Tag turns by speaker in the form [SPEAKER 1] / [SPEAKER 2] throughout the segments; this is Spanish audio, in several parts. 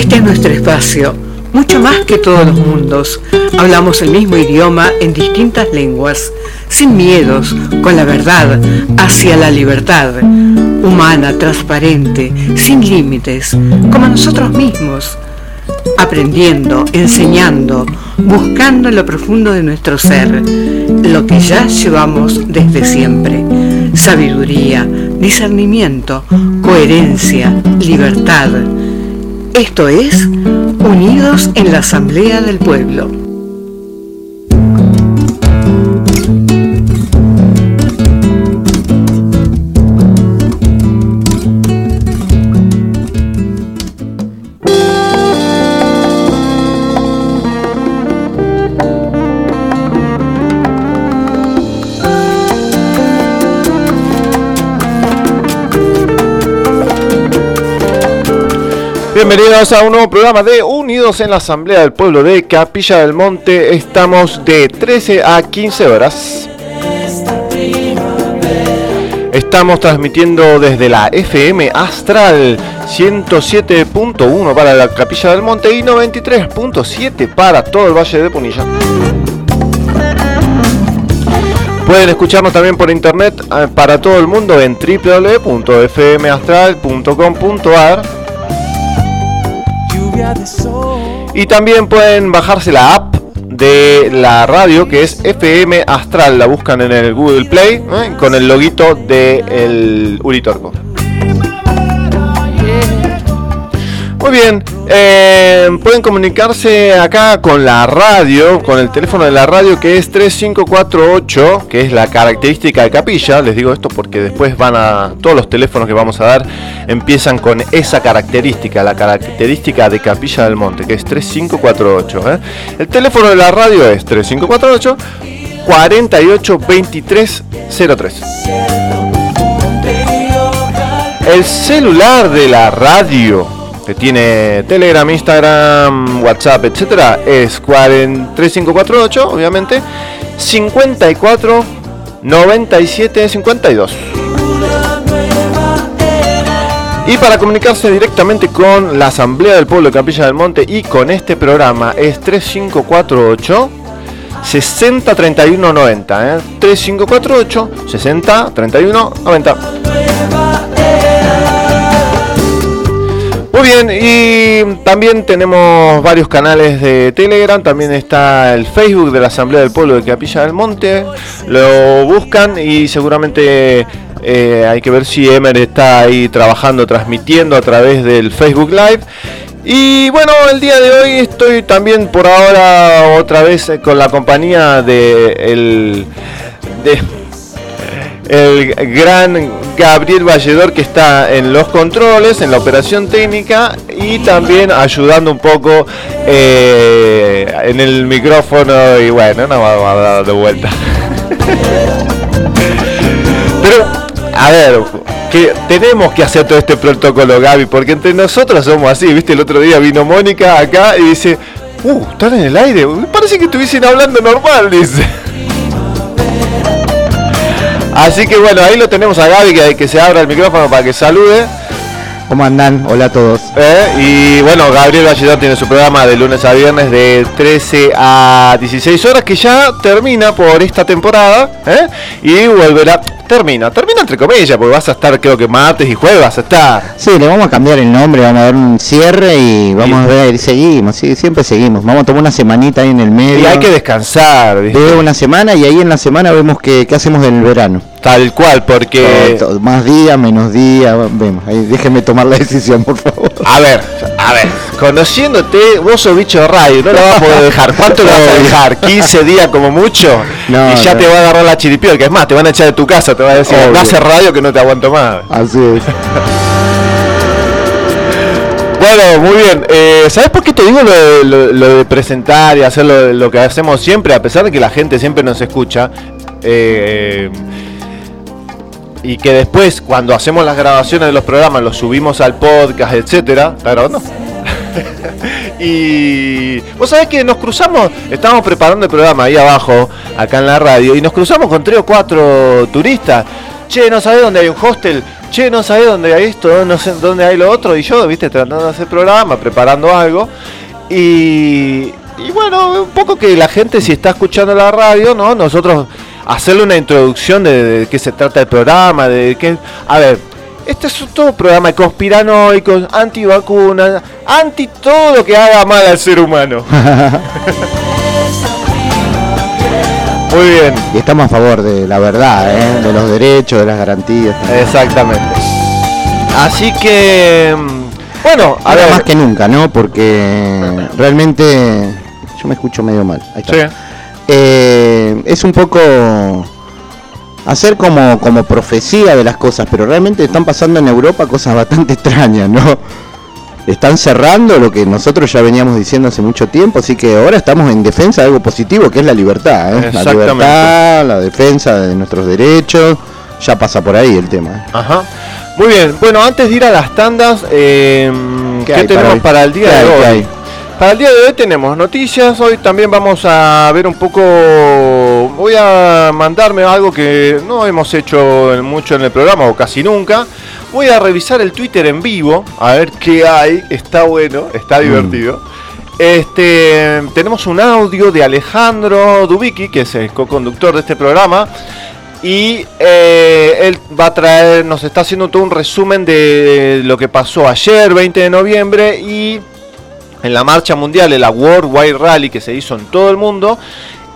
[SPEAKER 1] Este es nuestro espacio, mucho más que todos los mundos. Hablamos el mismo idioma en distintas lenguas, sin miedos, con la verdad, hacia la libertad, humana, transparente, sin límites, como nosotros mismos, aprendiendo, enseñando, buscando lo profundo de nuestro ser, lo que ya llevamos desde siempre, sabiduría, discernimiento, coherencia, libertad. Esto es Unidos en la Asamblea del Pueblo.
[SPEAKER 2] Bienvenidos a un nuevo programa de Unidos en la Asamblea del Pueblo de Capilla del Monte. Estamos de 13 a 15 horas. Estamos transmitiendo desde la FM Astral 107.1 para la Capilla del Monte y 93.7 para todo el Valle de Punilla. Pueden escucharnos también por internet eh, para todo el mundo en www.fmastral.com.ar y también pueden bajarse la app de la radio que es FM Astral. La buscan en el Google Play ¿eh? con el loguito de el Uritorco. Muy bien, eh, pueden comunicarse acá con la radio, con el teléfono de la radio que es 3548, que es la característica de capilla. Les digo esto porque después van a. Todos los teléfonos que vamos a dar empiezan con esa característica, la característica de Capilla del Monte, que es 3548. ¿eh? El teléfono de la radio es 3548 482303. El celular de la radio que tiene Telegram, Instagram, WhatsApp, etcétera, es 3548, obviamente, 54 97 52. Y para comunicarse directamente con la Asamblea del Pueblo de Capilla del Monte y con este programa es 3548 60 31 90, 3548 60 31 90. Muy bien, y también tenemos varios canales de Telegram, también está el Facebook de la Asamblea del Pueblo de Capilla del Monte, lo buscan y seguramente eh, hay que ver si Emer está ahí trabajando, transmitiendo a través del Facebook Live. Y bueno, el día de hoy estoy también por ahora otra vez con la compañía de el de el gran Gabriel Valledor que está en los controles, en la operación técnica y también ayudando un poco eh, en el micrófono y bueno, no vamos a dar de vuelta. Pero, a ver, que tenemos que hacer todo este protocolo, Gaby, porque entre nosotros somos así, ¿viste? El otro día vino Mónica acá y dice, uh, están en el aire, parece que estuviesen hablando normal, dice. Así que bueno, ahí lo tenemos a Gaby que, que se abra el micrófono para que salude.
[SPEAKER 3] ¿Cómo andan? Hola a todos.
[SPEAKER 2] Eh, y bueno, Gabriel Valledor tiene su programa de lunes a viernes de 13 a 16 horas que ya termina por esta temporada ¿eh? y volverá termina, termina entre comillas, porque vas a estar creo que martes y jueves vas a estar.
[SPEAKER 3] Sí, le vamos a cambiar el nombre, vamos a dar un cierre y vamos a ver, seguimos, sí, siempre seguimos. Vamos a tomar una semanita ahí en el medio.
[SPEAKER 2] Y hay que descansar.
[SPEAKER 3] De una semana y ahí en la semana vemos qué, qué hacemos del verano.
[SPEAKER 2] Tal cual, porque...
[SPEAKER 3] más día, menos día, vemos. Ahí déjeme tomar la decisión, por favor.
[SPEAKER 2] A ver, a ver, conociéndote, vos sos bicho de radio, no lo vas a poder dejar. ¿Cuánto lo vas a dejar? ¿15 días como mucho? y ya te va a agarrar la chiripiol, que es más, te van a echar de tu casa, te va a decir, no hace radio que no te aguanto más.
[SPEAKER 3] Así es.
[SPEAKER 2] Bueno, muy bien. Eh, ¿Sabes por qué te digo lo de, presentar y hacer lo, que hacemos siempre? A pesar de que la gente siempre nos escucha. Eh, y que después cuando hacemos las grabaciones de los programas los subimos al podcast, etcétera, claro, no. y vos sabés que nos cruzamos, estábamos preparando el programa ahí abajo, acá en la radio, y nos cruzamos con tres o cuatro turistas. Che, ¿no sabés dónde hay un hostel? che, no sabés dónde hay esto, no sé dónde hay lo otro, y yo, viste, tratando de hacer programa, preparando algo, y, y bueno, un poco que la gente si está escuchando la radio, ¿no? Nosotros hacerle una introducción de, qué se trata el programa, de qué... A ver, este es todo programa de conspiranoicos, antivacunas, anti todo lo que haga mal al ser humano. Muy bien.
[SPEAKER 3] Y estamos a favor de la verdad, ¿eh? de los derechos, de las garantías.
[SPEAKER 2] Exactamente. Así que, mm, bueno, a
[SPEAKER 3] Ahora
[SPEAKER 2] ver.
[SPEAKER 3] más que nunca, ¿no? Porque realmente yo me escucho medio mal. Ahí está.
[SPEAKER 2] Sí.
[SPEAKER 3] Eh, es un poco hacer como, como profecía de las cosas, pero realmente están pasando en Europa cosas bastante extrañas, ¿no? Están cerrando lo que nosotros ya veníamos diciendo hace mucho tiempo, así que ahora estamos en defensa de algo positivo, que es la libertad, ¿eh? La libertad, la defensa de nuestros derechos, ya pasa por ahí el tema. ¿eh?
[SPEAKER 2] Ajá. Muy bien. Bueno, antes de ir a las tandas, eh, ¿qué, tenemos para, el día
[SPEAKER 3] ¿Qué
[SPEAKER 2] de hoy? Para el día de hoy tenemos noticias. Hoy también vamos a ver un poco. Voy a mandarme algo que no hemos hecho mucho en el programa o casi nunca. Voy a revisar el Twitter en vivo a ver qué hay. Está bueno, está
[SPEAKER 3] Mm.
[SPEAKER 2] divertido. Este, tenemos un audio de Alejandro Dubicki, que es el co-conductor de este programa. Y eh, él va a traer, nos está haciendo todo un resumen de lo que pasó ayer, 20 de noviembre, y en la marcha mundial, en la World Wide Rally que se hizo en todo el mundo.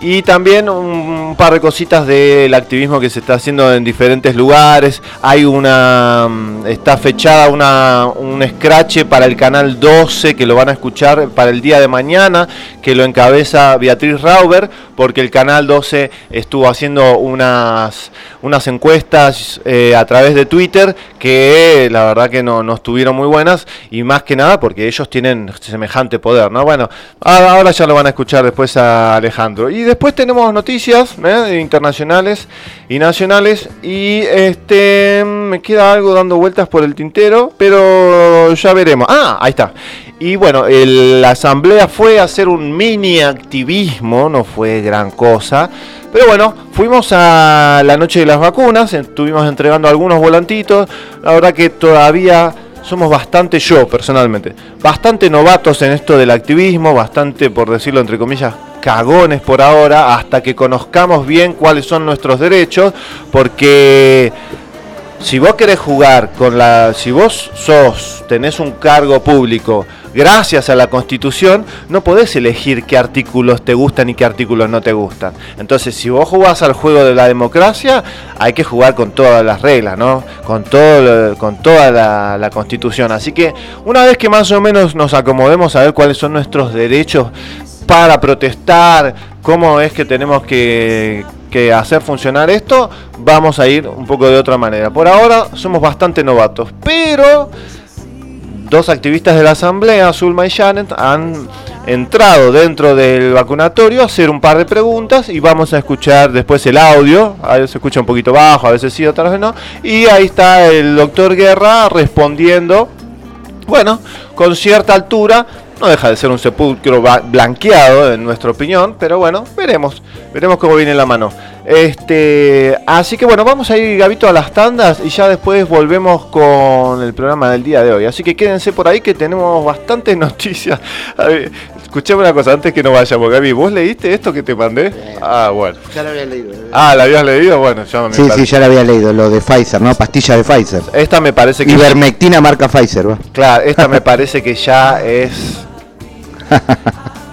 [SPEAKER 2] Y también un par de cositas del activismo que se está haciendo en diferentes lugares. Hay una. mm, Está fechada una, un scratch para el canal 12 que lo van a escuchar para el día de mañana. Que lo encabeza Beatriz Rauber. Porque el canal 12 estuvo haciendo unas, unas encuestas eh, a través de Twitter. Que la verdad que no, no estuvieron muy buenas. Y más que nada porque ellos tienen semejante poder. ¿no? Bueno, ahora ya lo van a escuchar después a Alejandro. Tenemos noticias ¿eh? internacionales y nacionales. Y este me queda algo dando vueltas por el tintero, pero ya veremos. Ah, ahí está. Y bueno, la asamblea fue a hacer un mini activismo, no fue gran cosa. Pero bueno, fuimos a la noche de las vacunas, estuvimos entregando algunos volantitos. La verdad que todavía somos bastante, yo personalmente, bastante novatos en esto del activismo, bastante, por decirlo entre comillas, cagones por ahora, hasta que conozcamos bien cuáles son nuestros derechos, porque si vos querés jugar con la. Si vos sos, tenés un cargo público, gracias a la constitución, no podés elegir qué artículos te gustan y qué artículos no te gustan. Entonces, si vos jugás al juego de la democracia, hay que jugar con todas las reglas, ¿no? Con, todo, con toda la, la constitución. Así que, una vez que más o menos nos acomodemos a ver cuáles son nuestros derechos para protestar, cómo es que tenemos que, hacer funcionar esto, vamos a ir un poco de otra manera. Por ahora somos bastante novatos, pero dos activistas de la Asamblea, Zulma y Janet, han entrado dentro del vacunatorio a hacer un par de preguntas y vamos a escuchar después el audio, a se escucha un poquito bajo, a veces sí, otras veces no, y ahí está el doctor Guerra respondiendo bueno, con cierta altura, no deja de ser un sepulcro blanqueado en nuestra opinión, pero bueno, veremos, veremos cómo viene la mano. Este, así que bueno, vamos a ir Gabito a las tandas y ya después volvemos con el programa del día de hoy. Así que quédense por ahí que tenemos bastantes noticias. Escuchame una cosa antes que no vayamos, Gaby, ¿vos leíste esto que te mandé? Ah, bueno.
[SPEAKER 3] Ya lo había leído.
[SPEAKER 2] Ah, ¿la habías leído? Bueno, ya me
[SPEAKER 3] Sí, sí,
[SPEAKER 2] parece-
[SPEAKER 3] ya lo había leído, lo de Pfizer, ¿no? Pastilla de Pfizer.
[SPEAKER 2] Esta me parece que
[SPEAKER 3] Ivermectina marca Pfizer, ¿va?
[SPEAKER 2] Claro, esta me parece que ya es.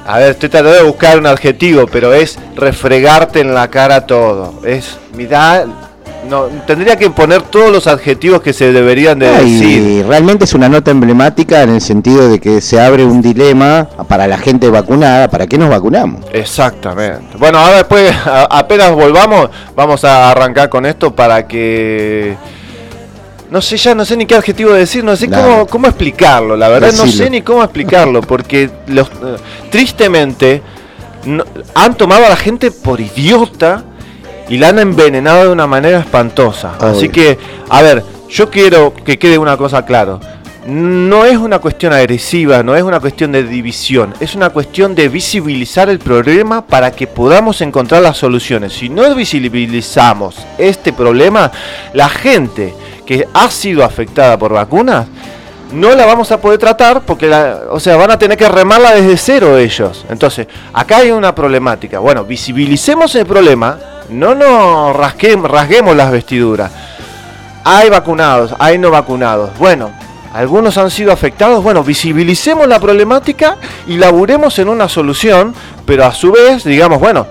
[SPEAKER 2] A ver, estoy tratando de buscar un adjetivo, pero es refregarte en la cara todo. Es, mirá, no, tendría que poner todos los adjetivos que se deberían de
[SPEAKER 3] Ah,
[SPEAKER 2] decir.
[SPEAKER 3] y realmente es una nota emblemática en el sentido de que se abre un dilema para la gente vacunada, ¿para qué nos vacunamos?
[SPEAKER 2] Exactamente. Bueno, ahora después, a- apenas volvamos, vamos a arrancar con esto para que... No sé, ya no sé ni qué adjetivo decir, no sé cómo, cómo explicarlo, la verdad no sé ni cómo explicarlo, porque los, eh, tristemente no- han tomado a la gente por idiota y la han envenenado de una manera espantosa. Así que, a ver, yo quiero que quede una cosa claro. No es una cuestión agresiva, no es una cuestión de división, es una cuestión de visibilizar el problema para que podamos encontrar las soluciones. Si no visibilizamos este problema, la gente que ha sido afectada por vacunas, no la vamos a poder tratar porque, la, o sea, van a tener que remarla desde cero ellos. Entonces, acá hay una problemática. Bueno, visibilicemos el problema, no nos rasguemos, rasguemos las vestiduras. Hay vacunados, hay no vacunados. Bueno, algunos han sido afectados. Bueno, visibilicemos la problemática y laburemos en una solución, pero a su vez, digamos, bueno,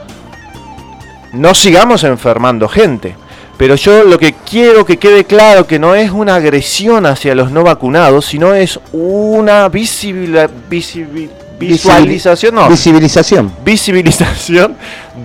[SPEAKER 2] no sigamos enfermando gente. Pero yo lo que quiero que quede claro que no es una agresión hacia los no vacunados, sino es una visualización, no,
[SPEAKER 3] visibilización.
[SPEAKER 2] Visibilización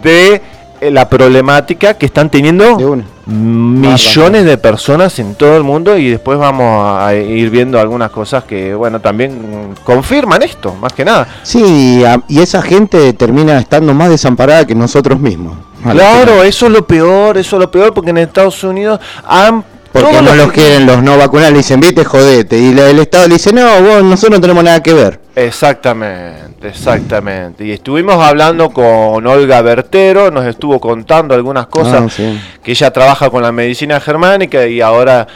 [SPEAKER 2] de la problemática que están teniendo millones de personas en todo el mundo y después vamos a ir viendo algunas cosas que, bueno, también confirman esto, más que nada.
[SPEAKER 3] Sí, y esa gente termina estando más desamparada que nosotros mismos.
[SPEAKER 2] Claro, eso es lo peor, eso es lo peor porque en Estados Unidos han
[SPEAKER 3] porque no los quieren los no vacunados, le dicen, vete, jodete. Y el Estado le dice, no, vos, nosotros no tenemos nada que ver.
[SPEAKER 2] Exactamente, exactamente. Y estuvimos hablando con Olga Bertero, nos estuvo contando algunas cosas, ah, que ella trabaja con la medicina germánica y ahora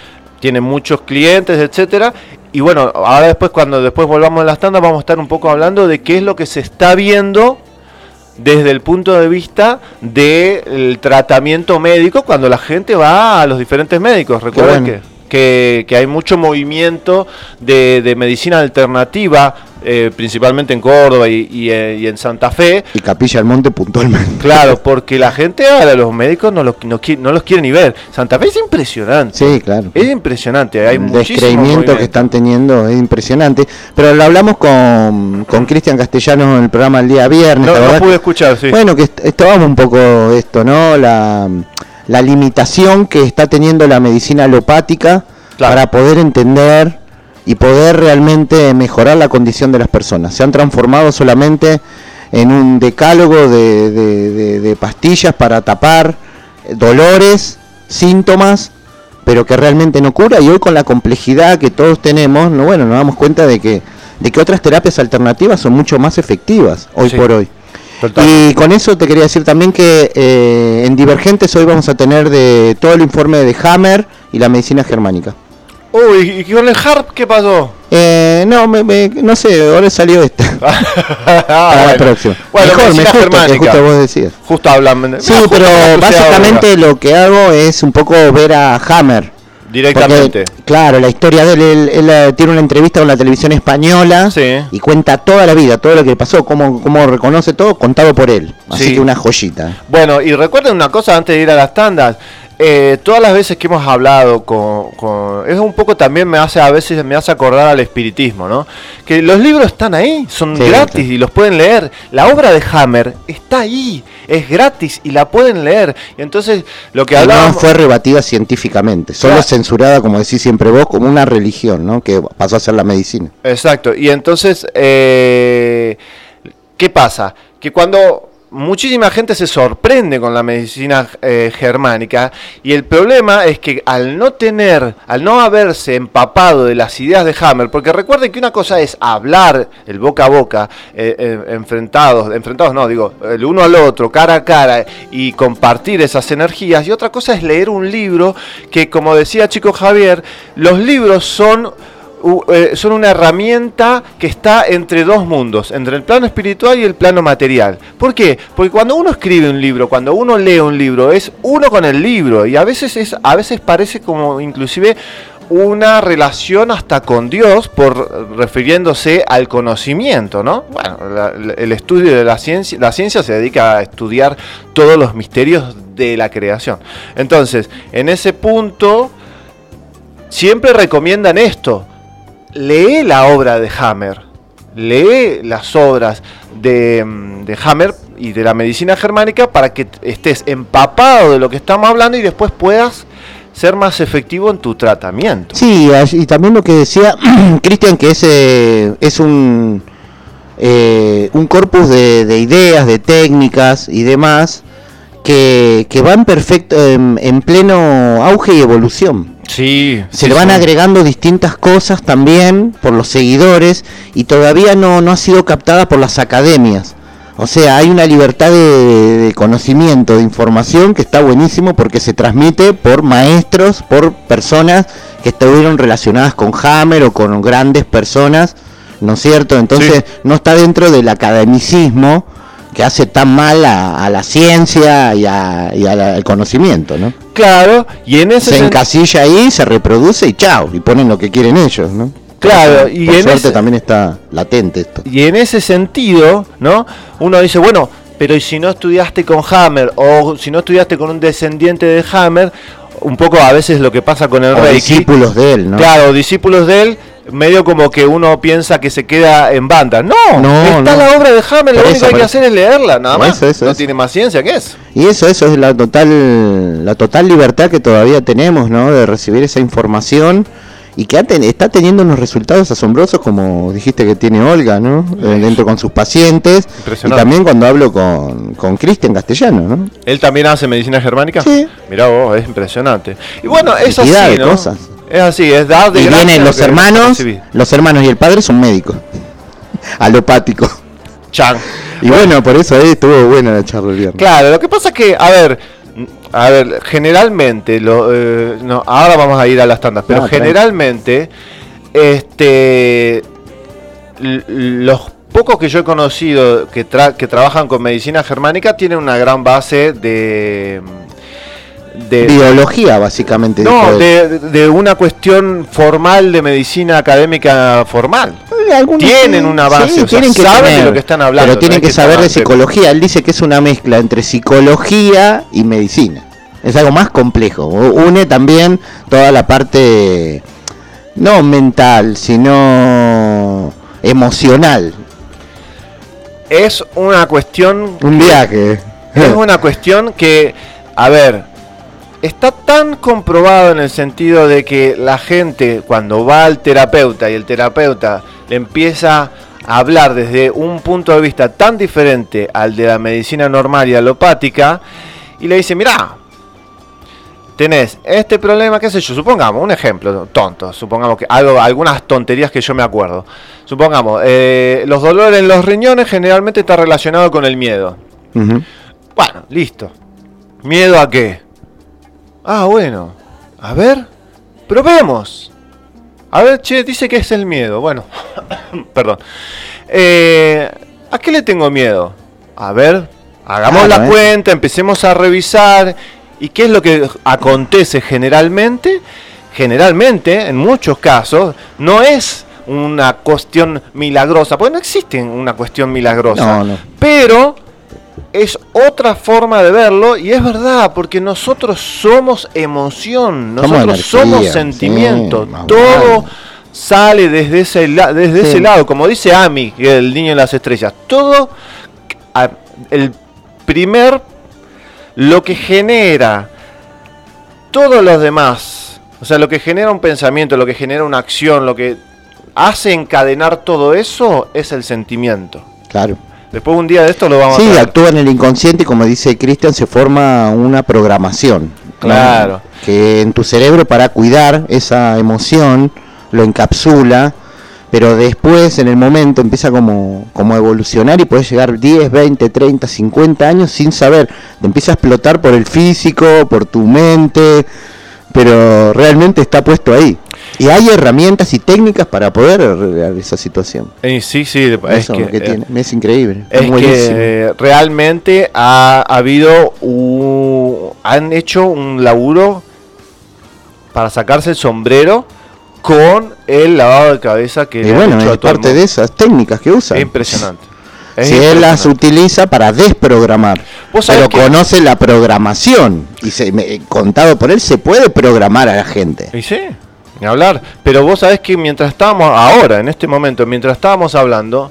[SPEAKER 2] tiene muchos clientes, etcétera. Y bueno, ahora después, cuando después volvamos a las tandas, vamos a estar un poco hablando de qué es lo que se está viendo desde el punto de vista del tratamiento médico cuando la gente va a los diferentes médicos. Recuerden que, que, hay mucho movimiento de, de medicina alternativa eh, principalmente en Córdoba eh, y, en Santa Fe.
[SPEAKER 3] Y Capilla del Monte puntualmente.
[SPEAKER 2] Claro, porque la gente ahora, los médicos no, los, no, no los quieren ni ver. Santa Fe es impresionante.
[SPEAKER 3] Sí, claro.
[SPEAKER 2] Es impresionante. Hay
[SPEAKER 3] el descreimiento que están teniendo es impresionante. Pero lo hablamos con Cristian Castellanos en el programa el día viernes.
[SPEAKER 2] No, pude escuchar, sí.
[SPEAKER 3] Bueno, que estábamos un poco esto, ¿no? La, la limitación que está teniendo la medicina alopática para poder entender y poder realmente mejorar la condición de las personas. Se han transformado solamente en un decálogo de, pastillas para tapar dolores, síntomas, pero que realmente no cura. Y hoy con la complejidad que todos tenemos, no, bueno, nos damos cuenta de que, de que otras terapias alternativas son mucho más efectivas hoy por hoy. Y con eso te quería decir también que eh, en Divergentes hoy vamos a tener de todo el informe de Hammer y la medicina germánica.
[SPEAKER 2] Uy, ¿y con el harp qué pasó?
[SPEAKER 3] Eh, no, me, no sé, ahora salió esta.
[SPEAKER 2] ah, la próxima. Bueno, mejor, me justo, justo vos decías. Justo hablando.
[SPEAKER 3] Sí, pero básicamente lo que hago es un poco ver a Hammer.
[SPEAKER 2] Directamente.
[SPEAKER 3] claro, la historia de él, él, tiene una entrevista con la televisión española y cuenta toda la vida, todo lo que pasó, cómo, cómo reconoce todo, contado por él. Así que una joyita.
[SPEAKER 2] Bueno, y recuerden una cosa antes de ir a las tandas. Eh, todas las veces que hemos hablado con, es un poco también me hace a veces me hace acordar al espiritismo, ¿no? Que los libros están ahí, son gratis y los pueden leer. La obra de Hammer está ahí, es gratis y la pueden leer. Y entonces lo que hablábamos
[SPEAKER 3] no fue rebatida científicamente, solo censurada, como decís siempre vos, como una religión, ¿no? Que pasó a ser la medicina.
[SPEAKER 2] Exacto. Y entonces eh, ¿qué pasa? Que cuando muchísima gente se sorprende con la medicina eh, germánica y el problema es que al no tener, al no haberse empapado de las ideas de Hammer, porque recuerden que una cosa es hablar el boca a boca, eh, eh, enfrentados, enfrentados no, digo, el uno al otro, cara a cara y compartir esas energías y otra cosa es leer un libro que como decía Chico Javier, los libros son son una herramienta que está entre dos mundos, entre el plano espiritual y el plano material. ¿Por qué? Porque cuando uno escribe un libro, cuando uno lee un libro, es uno con el libro y a veces es, a veces parece como inclusive una relación hasta con Dios por refiriéndose al conocimiento, ¿no? Bueno, el estudio de la ciencia, la ciencia se dedica a estudiar todos los misterios de la creación. Entonces, en ese punto siempre recomiendan esto, lee la obra de Hammer, lee las obras de, mm, de, Hammer y de la medicina germánica para que estés empapado de lo que estamos hablando y después puedas ser más efectivo en tu tratamiento.
[SPEAKER 3] Sí, y también lo que decía Cristian, que ese es un, eh, un corpus de, ideas, de técnicas y demás que, que van perfecto en pleno auge y evolución.
[SPEAKER 2] Sí,
[SPEAKER 3] se le van agregando distintas cosas también por los seguidores y todavía no, no ha sido captada por las academias. O sea, hay una libertad de, de conocimiento, de información que está buenísimo porque se transmite por maestros, por personas que estuvieron relacionadas con Hammer o con grandes personas, ¿no es cierto? Entonces no está dentro del academicismo que hace tan mal a, a la ciencia y, a- y a la- al conocimiento, ¿no?
[SPEAKER 2] Claro, y en ese
[SPEAKER 3] Se encasilla ahí, se reproduce y chao, y ponen lo que quieren ellos, ¿no?
[SPEAKER 2] Claro, y
[SPEAKER 3] por
[SPEAKER 2] en
[SPEAKER 3] suerte
[SPEAKER 2] ese-
[SPEAKER 3] también está latente esto.
[SPEAKER 2] Y en ese sentido, ¿no? Uno dice, bueno, pero ¿y si no estudiaste con Hammer o si no estudiaste con un descendiente de Hammer? Un poco a veces lo que pasa con el
[SPEAKER 3] O
[SPEAKER 2] Reiki.
[SPEAKER 3] discípulos de él, ¿no?
[SPEAKER 2] Claro, discípulos de él, medio como que uno piensa que se queda en banda. No,
[SPEAKER 3] No,
[SPEAKER 2] está
[SPEAKER 3] no.
[SPEAKER 2] la obra de Hammer, lo único que hay que hacer es leerla, nada más.
[SPEAKER 3] Eso, eso,
[SPEAKER 2] no tiene más ciencia que eso.
[SPEAKER 3] Y eso, eso es la total, la total libertad que todavía tenemos, ¿no? De recibir esa información y que está teniendo unos resultados asombrosos, como dijiste que tiene Olga, ¿no? Eh, dentro con sus pacientes y también cuando hablo con, con Cristian castellano, ¿no?
[SPEAKER 2] ¿Él también hace medicina germánica?
[SPEAKER 3] Sí.
[SPEAKER 2] Mirá vos, es impresionante. Y bueno, es así,
[SPEAKER 3] de
[SPEAKER 2] ¿no?
[SPEAKER 3] cosas.
[SPEAKER 2] Es así, es dar de
[SPEAKER 3] Y vienen
[SPEAKER 2] lo
[SPEAKER 3] los hermanos, los hermanos y el padre son médicos, alopáticos.
[SPEAKER 2] Chan.
[SPEAKER 3] Y bueno, por eso ahí estuvo buena la charla el viernes.
[SPEAKER 2] Claro, lo que pasa es que, a ver, a ver, generalmente, lo, eh, no, ahora vamos a ir a las tandas, pero
[SPEAKER 3] No,
[SPEAKER 2] generalmente, este, los pocos que yo he conocido que, tra- que trabajan con medicina germánica tienen una gran base de, de
[SPEAKER 3] Biología, básicamente.
[SPEAKER 2] no, de, de una cuestión formal de medicina académica formal.
[SPEAKER 3] Eh, algunos
[SPEAKER 2] tienen una base,
[SPEAKER 3] sí,
[SPEAKER 2] o sea,
[SPEAKER 3] tienen que
[SPEAKER 2] saben de lo que están hablando,
[SPEAKER 3] Pero tienen que,
[SPEAKER 2] que
[SPEAKER 3] saber de psicología. Él dice que es una mezcla entre psicología y medicina. Es algo más complejo. Une también toda la parte no mental, sino emocional.
[SPEAKER 2] Es una cuestión
[SPEAKER 3] Un viaje.
[SPEAKER 2] Es una cuestión que, a ver, está tan comprobado en el sentido de que la gente cuando va al terapeuta y el terapeuta le empieza a hablar desde un punto de vista tan diferente al de la medicina normal y alopática y le dice, mira, tenés este problema, qué sé yo, supongamos, un ejemplo tonto, supongamos que algo, algunas tonterías que yo me acuerdo. Supongamos, eh, los dolores en los riñones generalmente está relacionado con el miedo. Bueno, listo. ¿Miedo a qué? Ah, bueno. A ver, probemos. A ver, che, dice que es el miedo. Bueno, perdón. Eh, ¿A qué le tengo miedo? A ver, hagamos
[SPEAKER 3] Claro,
[SPEAKER 2] la
[SPEAKER 3] eh.
[SPEAKER 2] cuenta, empecemos a revisar. ¿Y qué es lo que acontece generalmente? Generalmente, en muchos casos, no es una cuestión milagrosa, porque no existe una cuestión milagrosa.
[SPEAKER 3] No, no.
[SPEAKER 2] Pero es otra forma de verlo y es verdad, porque nosotros somos emoción,
[SPEAKER 3] Somos
[SPEAKER 2] nosotros somos
[SPEAKER 3] sí,
[SPEAKER 2] sentimiento, todo
[SPEAKER 3] vale.
[SPEAKER 2] sale desde ese, desde
[SPEAKER 3] Sí.
[SPEAKER 2] ese lado, como dice Ami, el niño de las estrellas, todo el primer, lo que genera todos los demás, o sea, lo que genera un pensamiento, lo que genera una acción, lo que hace encadenar todo eso es el sentimiento.
[SPEAKER 3] Claro.
[SPEAKER 2] Después un día de esto lo vamos
[SPEAKER 3] Sí,
[SPEAKER 2] a traer.
[SPEAKER 3] actúa en el inconsciente y como dice Cristian, se forma una programación. ¿no?
[SPEAKER 2] Claro.
[SPEAKER 3] Que en tu cerebro para cuidar esa emoción lo encapsula, pero después en el momento empieza como, como a evolucionar y puedes llegar 10, 20, 30, 50 años sin saber. Te empieza a explotar por el físico, por tu mente, pero realmente está puesto ahí. Y hay herramientas y técnicas para poder arreglar esa situación.
[SPEAKER 2] Eh, sí, sí, es que, eh,
[SPEAKER 3] es increíble.
[SPEAKER 2] es que eh, realmente ha habido un, han hecho un laburo para sacarse el sombrero con el lavado de cabeza que
[SPEAKER 3] Y bueno, es parte de esas técnicas que usa.
[SPEAKER 2] Es impresionante. Es
[SPEAKER 3] Si él las utiliza para desprogramar, pero
[SPEAKER 2] que-
[SPEAKER 3] conoce la programación y se, me- contado por él se puede programar a la gente.
[SPEAKER 2] Y sí, ni hablar. Pero vos sabés que mientras estábamos, ahora, en este momento, mientras estábamos hablando,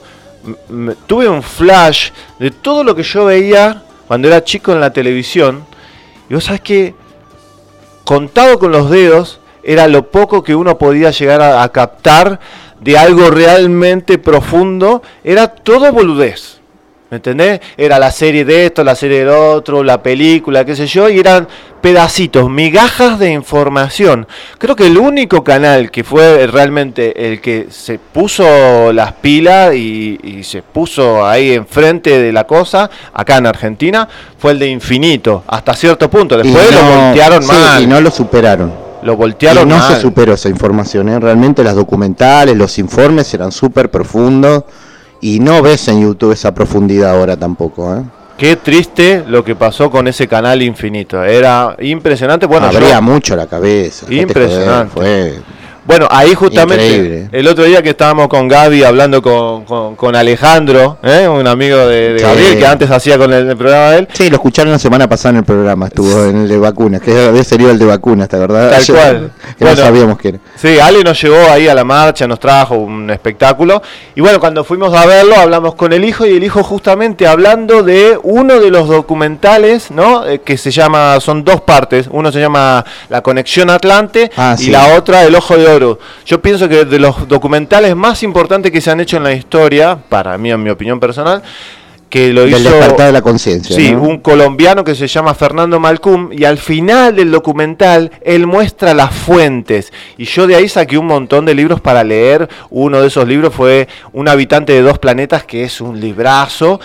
[SPEAKER 2] tuve un flash de todo lo que yo veía cuando era chico en la televisión. Y vos sabés que, contado con los dedos, era lo poco que uno podía llegar a, a captar de algo realmente profundo. Era todo boludez. ¿Me entendés? Era la serie de esto, la serie del otro, la película, qué sé yo, y eran pedacitos, migajas de información. Creo que el único canal que fue realmente el que se puso las pilas y, se puso ahí enfrente de la cosa, acá en Argentina, fue el de Infinito, hasta cierto punto. Después lo voltearon
[SPEAKER 3] sí, Y no lo superaron.
[SPEAKER 2] Lo voltearon
[SPEAKER 3] y no se superó esa información. ¿eh? Realmente las documentales, los informes eran súper profundos y no ves en YouTube esa profundidad ahora tampoco, ¿eh?
[SPEAKER 2] Qué triste lo que pasó con ese canal infinito. Era impresionante. Bueno,
[SPEAKER 3] Abría mucho la cabeza.
[SPEAKER 2] Impresionante. fue bueno, ahí justamente, el otro día que estábamos con Gaby hablando con, Alejandro, ¿eh? un amigo de, Gabriel que antes hacía con el, programa de él.
[SPEAKER 3] Sí, lo escucharon la semana pasada en el programa, estuvo en el de vacunas, que había salido el de vacunas, ¿te verdad?
[SPEAKER 2] Tal cual.
[SPEAKER 3] Que no sabíamos que era.
[SPEAKER 2] Sí, Ale nos llevó ahí a la marcha, nos trajo un espectáculo. Y bueno, cuando fuimos a verlo, hablamos con el hijo y el hijo justamente hablando de uno de los documentales, ¿no? Eh, que se llama, son dos partes. Uno se llama La Conexión Atlante ah, y la otra El Ojo de Oro yo pienso que de los documentales más importantes que se han hecho en la historia, para mí, en mi opinión personal, que lo hizo
[SPEAKER 3] de la conciencia.
[SPEAKER 2] Sí, un colombiano que se llama Fernando Malcum y al final del documental él muestra las fuentes y yo de ahí saqué un montón de libros para leer. Uno de esos libros fue Un habitante de dos planetas que es un librazo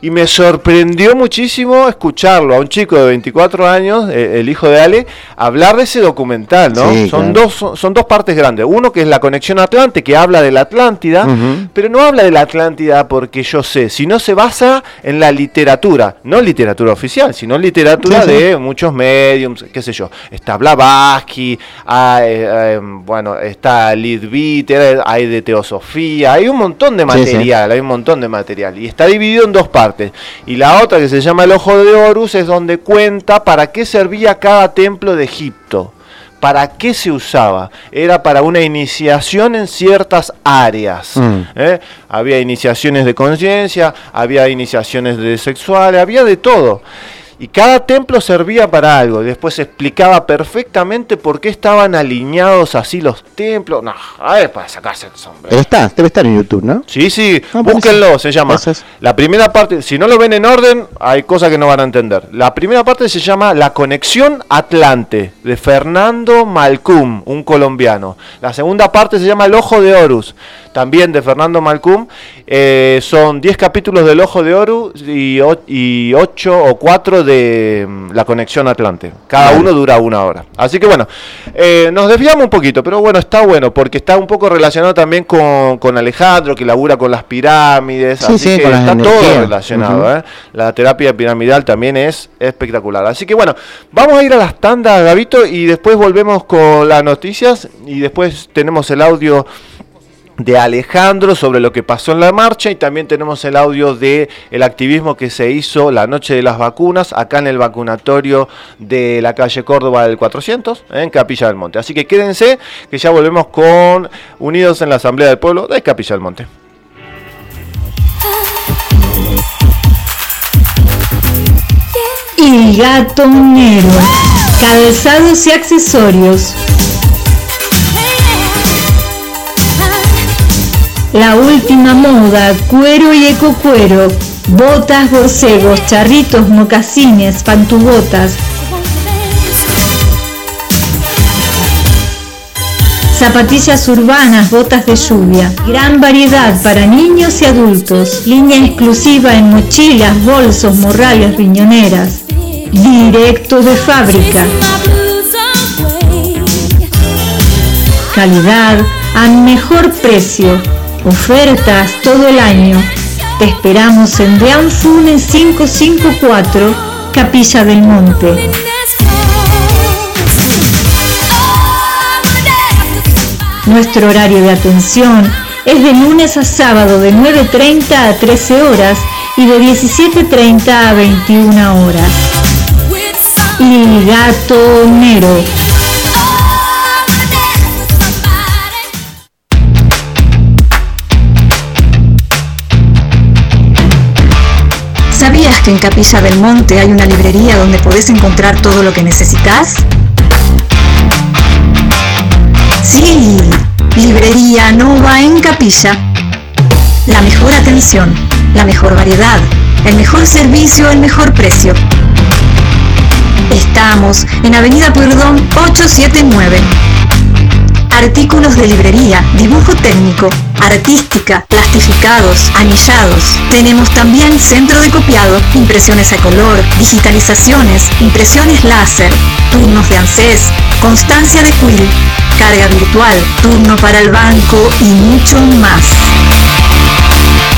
[SPEAKER 2] y me sorprendió muchísimo escucharlo a un chico de 24 años, eh, el hijo de Ale, hablar de ese documental, ¿no? son dos son, dos partes grandes. Uno que es la conexión Atlante que habla de la Atlántida, pero no habla de la Atlántida porque yo sé, sino se basa en la literatura, no literatura oficial, sino literatura de muchos mediums, qué sé yo. Está Blavatsky, hay, eh, bueno, está Lidviter, hay de teosofía, hay un montón de material, hay un montón de material. Y está dividido en dos partes. Y la otra que se llama El Ojo de Horus es donde cuenta para qué servía cada templo de Egipto. ¿Para qué se usaba? Era para una iniciación en ciertas áreas. Mm. ¿eh? Había iniciaciones de conciencia, había iniciaciones de sexuales, había de todo. Y cada templo servía para algo. Después explicaba perfectamente por qué estaban alineados así los templos. No, a ver, para sacarse el sombrero.
[SPEAKER 3] Pero está, debe estar en YouTube, ¿no?
[SPEAKER 2] Sí, sí, ah, búsquenlo, se llama. La primera parte, si no lo ven en orden, hay cosas que no van a entender. La primera parte se llama La Conexión Atlante, de Fernando Malcum, un colombiano. La segunda parte se llama El Ojo de Horus, también de Fernando Malcum. Eh, son 10 capítulos del Ojo de Horus y 8 o 4 de mm, la conexión Atlante. Cada uno dura una hora. Así que bueno, eh, nos desviamos un poquito, pero bueno, está bueno porque está un poco relacionado también con, Alejandro, que labura con las pirámides. así que está todo relacionado. ¿eh? La terapia piramidal también es espectacular. Así que bueno, vamos a ir a las tandas, Gabito, y después volvemos con las noticias y después tenemos el audio de Alejandro sobre lo que pasó en la marcha y también tenemos el audio de el activismo que se hizo la noche de las vacunas acá en el vacunatorio de la calle Córdoba del 400 en Capilla del Monte. Así que quédense que ya volvemos con Unidos en la Asamblea del Pueblo de Capilla del Monte.
[SPEAKER 4] Y gato negro, calzados y accesorios La última moda, cuero y ecocuero, botas, borcegos, charritos, mocasines, pantubotas. Zapatillas urbanas, botas de lluvia. Gran variedad para niños y adultos. Línea exclusiva en mochilas, bolsos, morrales, riñoneras. Directo de fábrica. Calidad a mejor precio Ofertas todo el año. Te esperamos en Deanfune 554, Capilla del Monte. Nuestro horario de atención es de lunes a sábado de 9.30 a 13 horas y de 17.30 a 21 horas. Y Gato en Capilla del Monte hay una librería donde podés encontrar todo lo que necesitas? Sí, Librería Nova en Capilla. La mejor atención, la mejor variedad,
[SPEAKER 5] el mejor servicio, el mejor precio. Estamos en Avenida Perdón 879. Artículos de librería, dibujo técnico, artística, plastificados, anillados. Tenemos también centro de copiado, impresiones a color, digitalizaciones, impresiones láser, turnos de ANSES, constancia de quill, carga virtual, turno para el banco y mucho más.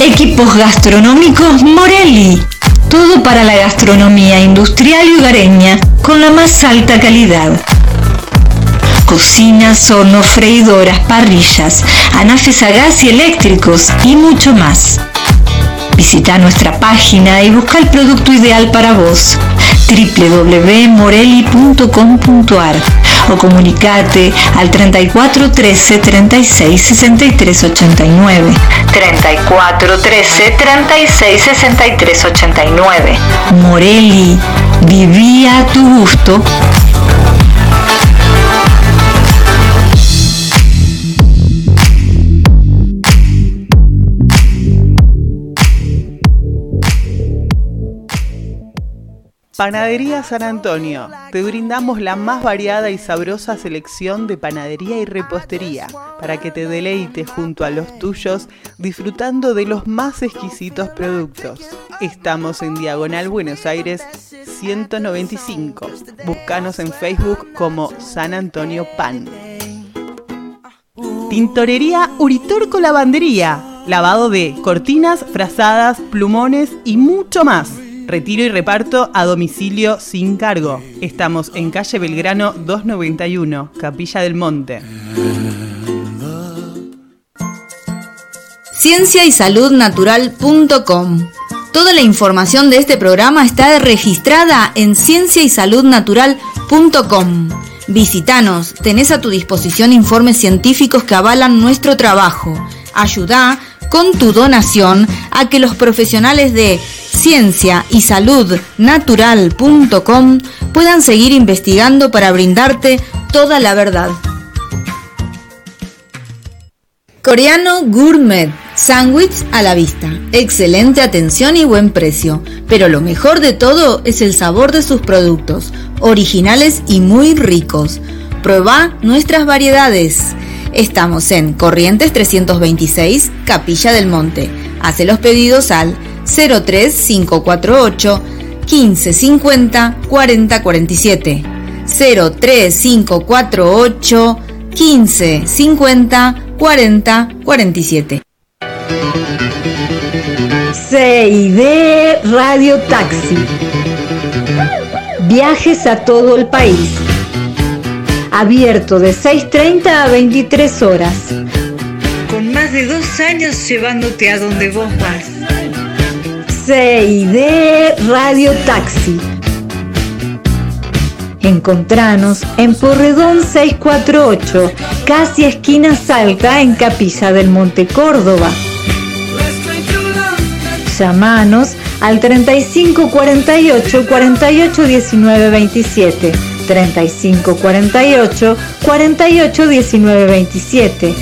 [SPEAKER 5] Equipos gastronómicos Morelli. Todo para la gastronomía industrial y hogareña con la más alta calidad. Cocinas, hornos, freidoras, parrillas, anafes a gas y eléctricos y mucho más. Visita nuestra página y busca el producto ideal para vos www.morelli.com.ar o comunicate al 34 13 36 63 89. 34 13 36 63 89. Morelli, vivía a tu gusto.
[SPEAKER 6] Panadería San Antonio. Te brindamos la más variada y sabrosa selección de panadería y repostería para que te deleites junto a los tuyos disfrutando de los más exquisitos productos. Estamos en Diagonal Buenos Aires 195. Búscanos en Facebook como San Antonio Pan. Tintorería Uritorco Lavandería. Lavado de cortinas, frazadas, plumones y mucho más. Retiro y reparto a domicilio sin cargo. Estamos en calle Belgrano 291, Capilla del Monte.
[SPEAKER 7] Ciencia y Salud Natural.com. Toda la información de este programa está registrada en Ciencia y Salud Natural.com. Visítanos, tenés a tu disposición informes científicos que avalan nuestro trabajo. Ayuda con tu donación a que los profesionales de ciencia y salud natural.com puedan seguir investigando para brindarte toda la verdad. Coreano Gourmet, sándwich a la vista, excelente atención y buen precio, pero lo mejor de todo es el sabor de sus productos, originales y muy ricos. Prueba nuestras variedades. Estamos en Corrientes 326, Capilla del Monte. Hace los pedidos al 03548 1550 4047. 03548 1550 4047.
[SPEAKER 5] CID Radio Taxi. Viajes a todo el país. Abierto de 6.30 a 23 horas. Con más de dos años llevándote a donde vos vas. CID Radio Taxi. Encontranos en Porredón 648, casi esquina Salta, en Capilla del Monte Córdoba. Llamanos al 35 48 48 19 27. 35 48 48 19 27.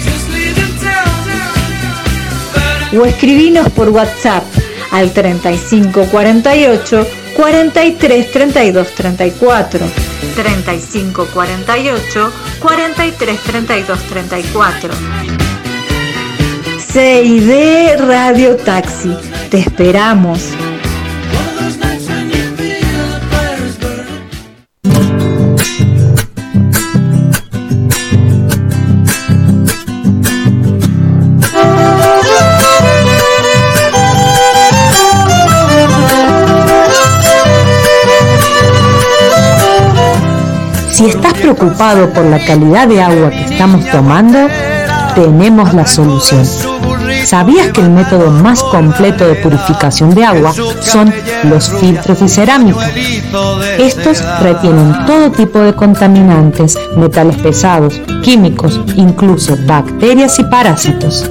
[SPEAKER 5] O escribinos por WhatsApp al 35 48 43 32 34. 35 48 43 32 34. CID Radio Taxi. Te esperamos.
[SPEAKER 8] Preocupado por la calidad de agua que estamos tomando, tenemos la solución. ¿Sabías que el método más completo de purificación de agua son los filtros de cerámica? Estos retienen todo tipo de contaminantes, metales pesados, químicos, incluso bacterias y parásitos.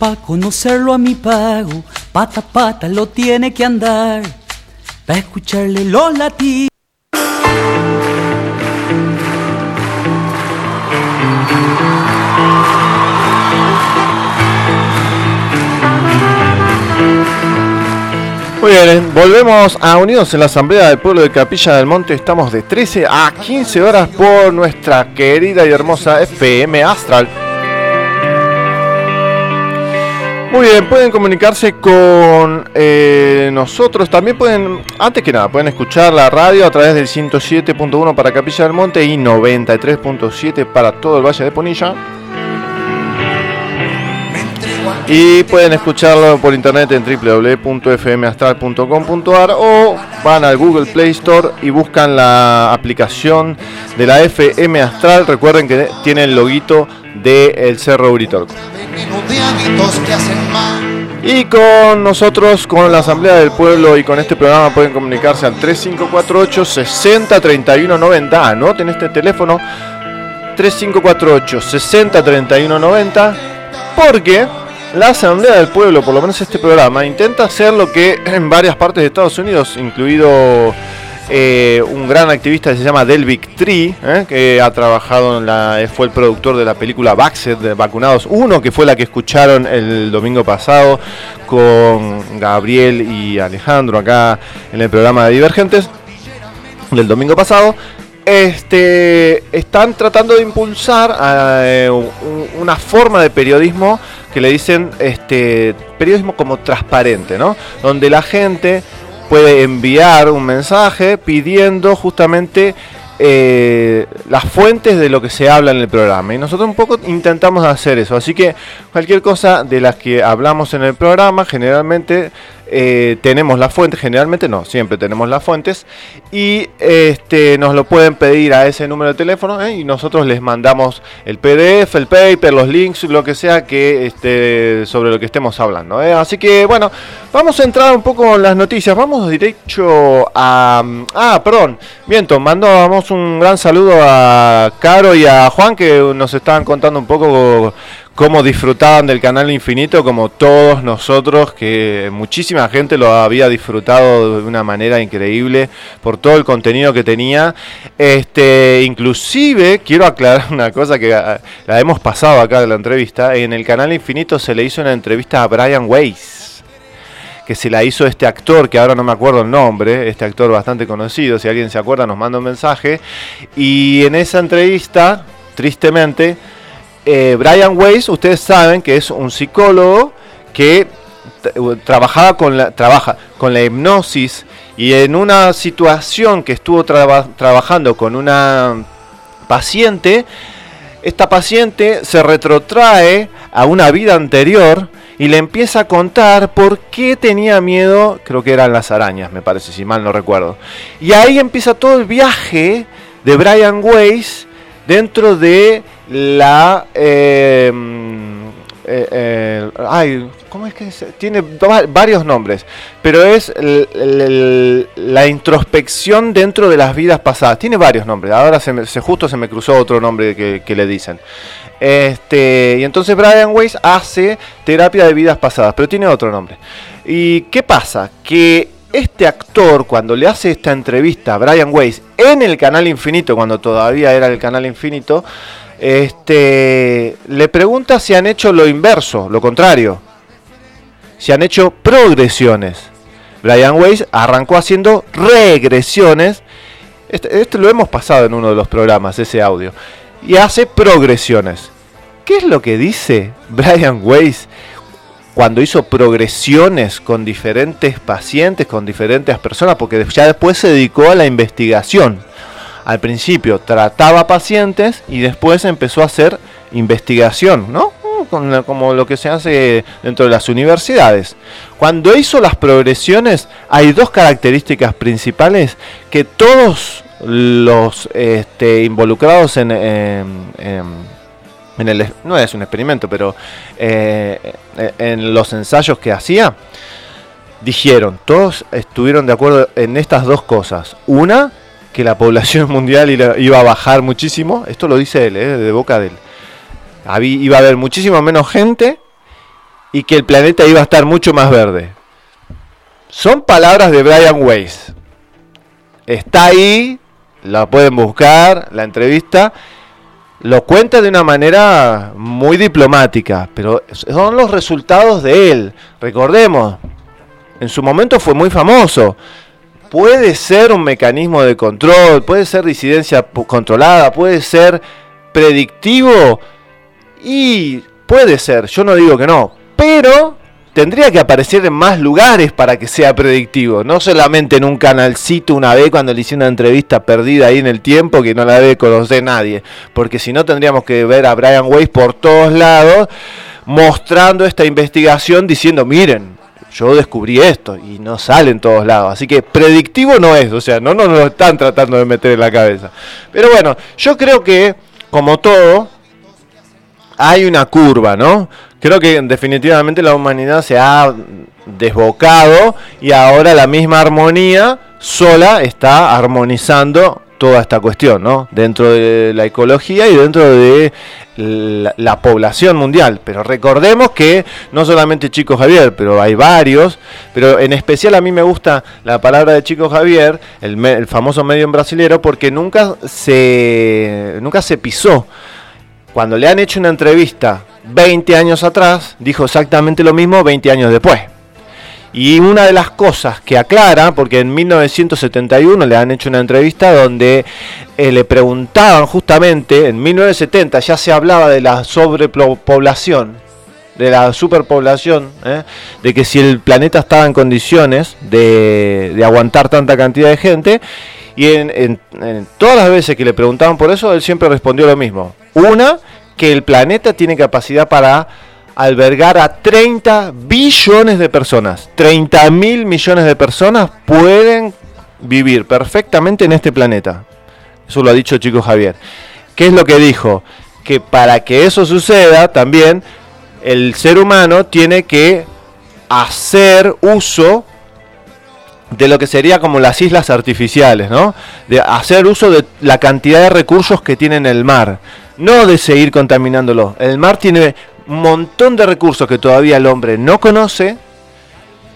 [SPEAKER 9] Pa' conocerlo a mi pago, pata pata lo tiene que andar. Pa' escucharle los latidos.
[SPEAKER 2] Muy bien, volvemos a Unidos en la Asamblea del Pueblo de Capilla del Monte. Estamos de 13 a 15 horas por nuestra querida y hermosa FM Astral. Muy bien, pueden comunicarse con eh, nosotros. También pueden, antes que nada, pueden escuchar la radio a través del 107.1 para Capilla del Monte y 93.7 para todo el Valle de Ponilla. Y pueden escucharlo por internet en www.fmastral.com.ar o van al Google Play Store y buscan la aplicación de la FM Astral. Recuerden que tiene el loguito del Cerro Uritorco. Y con nosotros, con la Asamblea del Pueblo y con este programa pueden comunicarse al 3548 60 31 90. Anoten este teléfono 3548 60 31 90 porque la Asamblea del Pueblo, por lo menos este programa, intenta hacer lo que en varias partes de Estados Unidos, incluido eh, un gran activista que se llama Delvic Tree, eh, que ha trabajado en la, fue el productor de la película Baxter de Vacunados 1, que fue la que escucharon el domingo pasado con Gabriel y Alejandro acá en el programa de Divergentes del domingo pasado. Este, están tratando de impulsar eh, una forma de periodismo que le dicen este, periodismo como transparente, ¿no? Donde la gente puede enviar un mensaje pidiendo justamente eh, las fuentes de lo que se habla en el programa. Y nosotros un poco intentamos hacer eso. Así que cualquier cosa de las que hablamos en el programa, generalmente eh, tenemos las fuentes, generalmente no, siempre tenemos las fuentes, y este, nos lo pueden pedir a ese número de teléfono ¿eh? y nosotros les mandamos el PDF, el paper, los links, lo que sea que este, sobre lo que estemos hablando. ¿eh? Así que bueno, vamos a entrar un poco en las noticias, vamos directo a... Ah, perdón, miento, mandamos un gran saludo a Caro y a Juan que nos estaban contando un poco cómo disfrutaban del canal infinito como todos nosotros, que muchísima gente lo había disfrutado de una manera increíble por todo el contenido que tenía. Este, inclusive quiero aclarar una cosa que ah, la hemos pasado acá en la entrevista, en el canal infinito se le hizo una entrevista a Brian Weiss que se la hizo este actor, que ahora no me acuerdo el nombre, este actor bastante conocido, si alguien se acuerda nos manda un mensaje, y en esa entrevista, tristemente, eh, Brian Weiss, ustedes saben que es un psicólogo que trabajaba con la, trabaja con la hipnosis y en una situación que estuvo trabajando con una paciente, esta paciente se retrotrae a una vida anterior y le empieza a contar por qué tenía miedo, creo que eran las arañas, me parece, si mal no recuerdo. Y ahí empieza todo el viaje de Brian Weiss dentro de la, eh, eh, eh, ay, ¿cómo es que tiene varios nombres? Pero es la introspección dentro de las vidas pasadas. Tiene varios nombres. Ahora se, justo se me cruzó otro nombre que, que le dicen. Este, y entonces Brian Weiss hace terapia de vidas pasadas, pero tiene otro nombre. ¿Y qué pasa? Que este actor, cuando le hace esta entrevista a Brian Weiss en el canal Infinito, cuando todavía era el canal Infinito, este, le pregunta si han hecho lo inverso, lo contrario. Si han hecho progresiones. Brian Weiss arrancó haciendo regresiones. Este, lo hemos pasado en uno de los programas, ese audio. Y hace progresiones. ¿Qué es lo que dice Brian Weiss cuando hizo progresiones con diferentes pacientes, con diferentes personas? Porque ya después se dedicó a la investigación al principio trataba pacientes y después empezó a hacer investigación, ¿no? como lo que se hace dentro de las universidades. Cuando hizo las progresiones hay dos características principales que todos los este, involucrados en, no es un experimento, pero eh, en los ensayos que hacía, dijeron, todos estuvieron de acuerdo en estas dos cosas. Una, que la población mundial iba a bajar muchísimo. Esto lo dice él, ¿eh? de boca de él. iba a haber muchísimo menos gente y que el planeta iba a estar mucho más verde. Son palabras de Brian Weiss. Está ahí, la pueden buscar, la entrevista. Lo cuenta de una manera muy diplomática, pero son los resultados de él. Recordemos, en su momento fue muy famoso puede ser un mecanismo de control, puede ser disidencia controlada, puede ser predictivo y puede ser, yo no digo que no, pero tendría que aparecer en más lugares para que sea predictivo, no solamente en un canalcito una vez cuando le hice una entrevista perdida ahí en el tiempo que no la debe conocer nadie, porque si no tendríamos que ver a Brian Weiss por todos lados mostrando esta investigación diciendo, miren, yo descubrí esto y no sale en todos lados. Así que predictivo no es, o sea, no nos lo están tratando de meter en la cabeza. Pero bueno, yo creo que, como todo, hay una curva, ¿no? Creo que definitivamente la humanidad se ha desbocado y ahora la misma armonía sola está armonizando toda esta cuestión, ¿no? Dentro de la ecología y dentro de la, población mundial. Pero recordemos que no solamente Chico Javier, pero hay varios, pero en especial a mí me gusta la palabra de Chico Javier, el, famoso medio en brasilero, porque nunca se, nunca se pisó. Cuando le han hecho una entrevista 20 años atrás, dijo exactamente lo mismo 20 años después. Y una de las cosas que aclara, porque en 1971 le han hecho una entrevista donde eh, le preguntaban justamente, en 1970 ya se hablaba de la sobrepoblación, de la superpoblación, ¿eh? de que si el planeta estaba en condiciones de, aguantar tanta cantidad de gente, y en todas las veces que le preguntaban por eso, él siempre respondió lo mismo. Una, que el planeta tiene capacidad para albergar a 30 billones de personas. 30 mil millones de personas pueden vivir perfectamente en este planeta. Eso lo ha dicho Chico Javier. ¿Qué es lo que dijo? Que para que eso suceda también el ser humano tiene que hacer uso de lo que sería como las islas artificiales, ¿no? De hacer uso de la cantidad de recursos que tiene el mar, no de seguir contaminándolo. El mar tiene un montón de recursos que todavía el hombre no conoce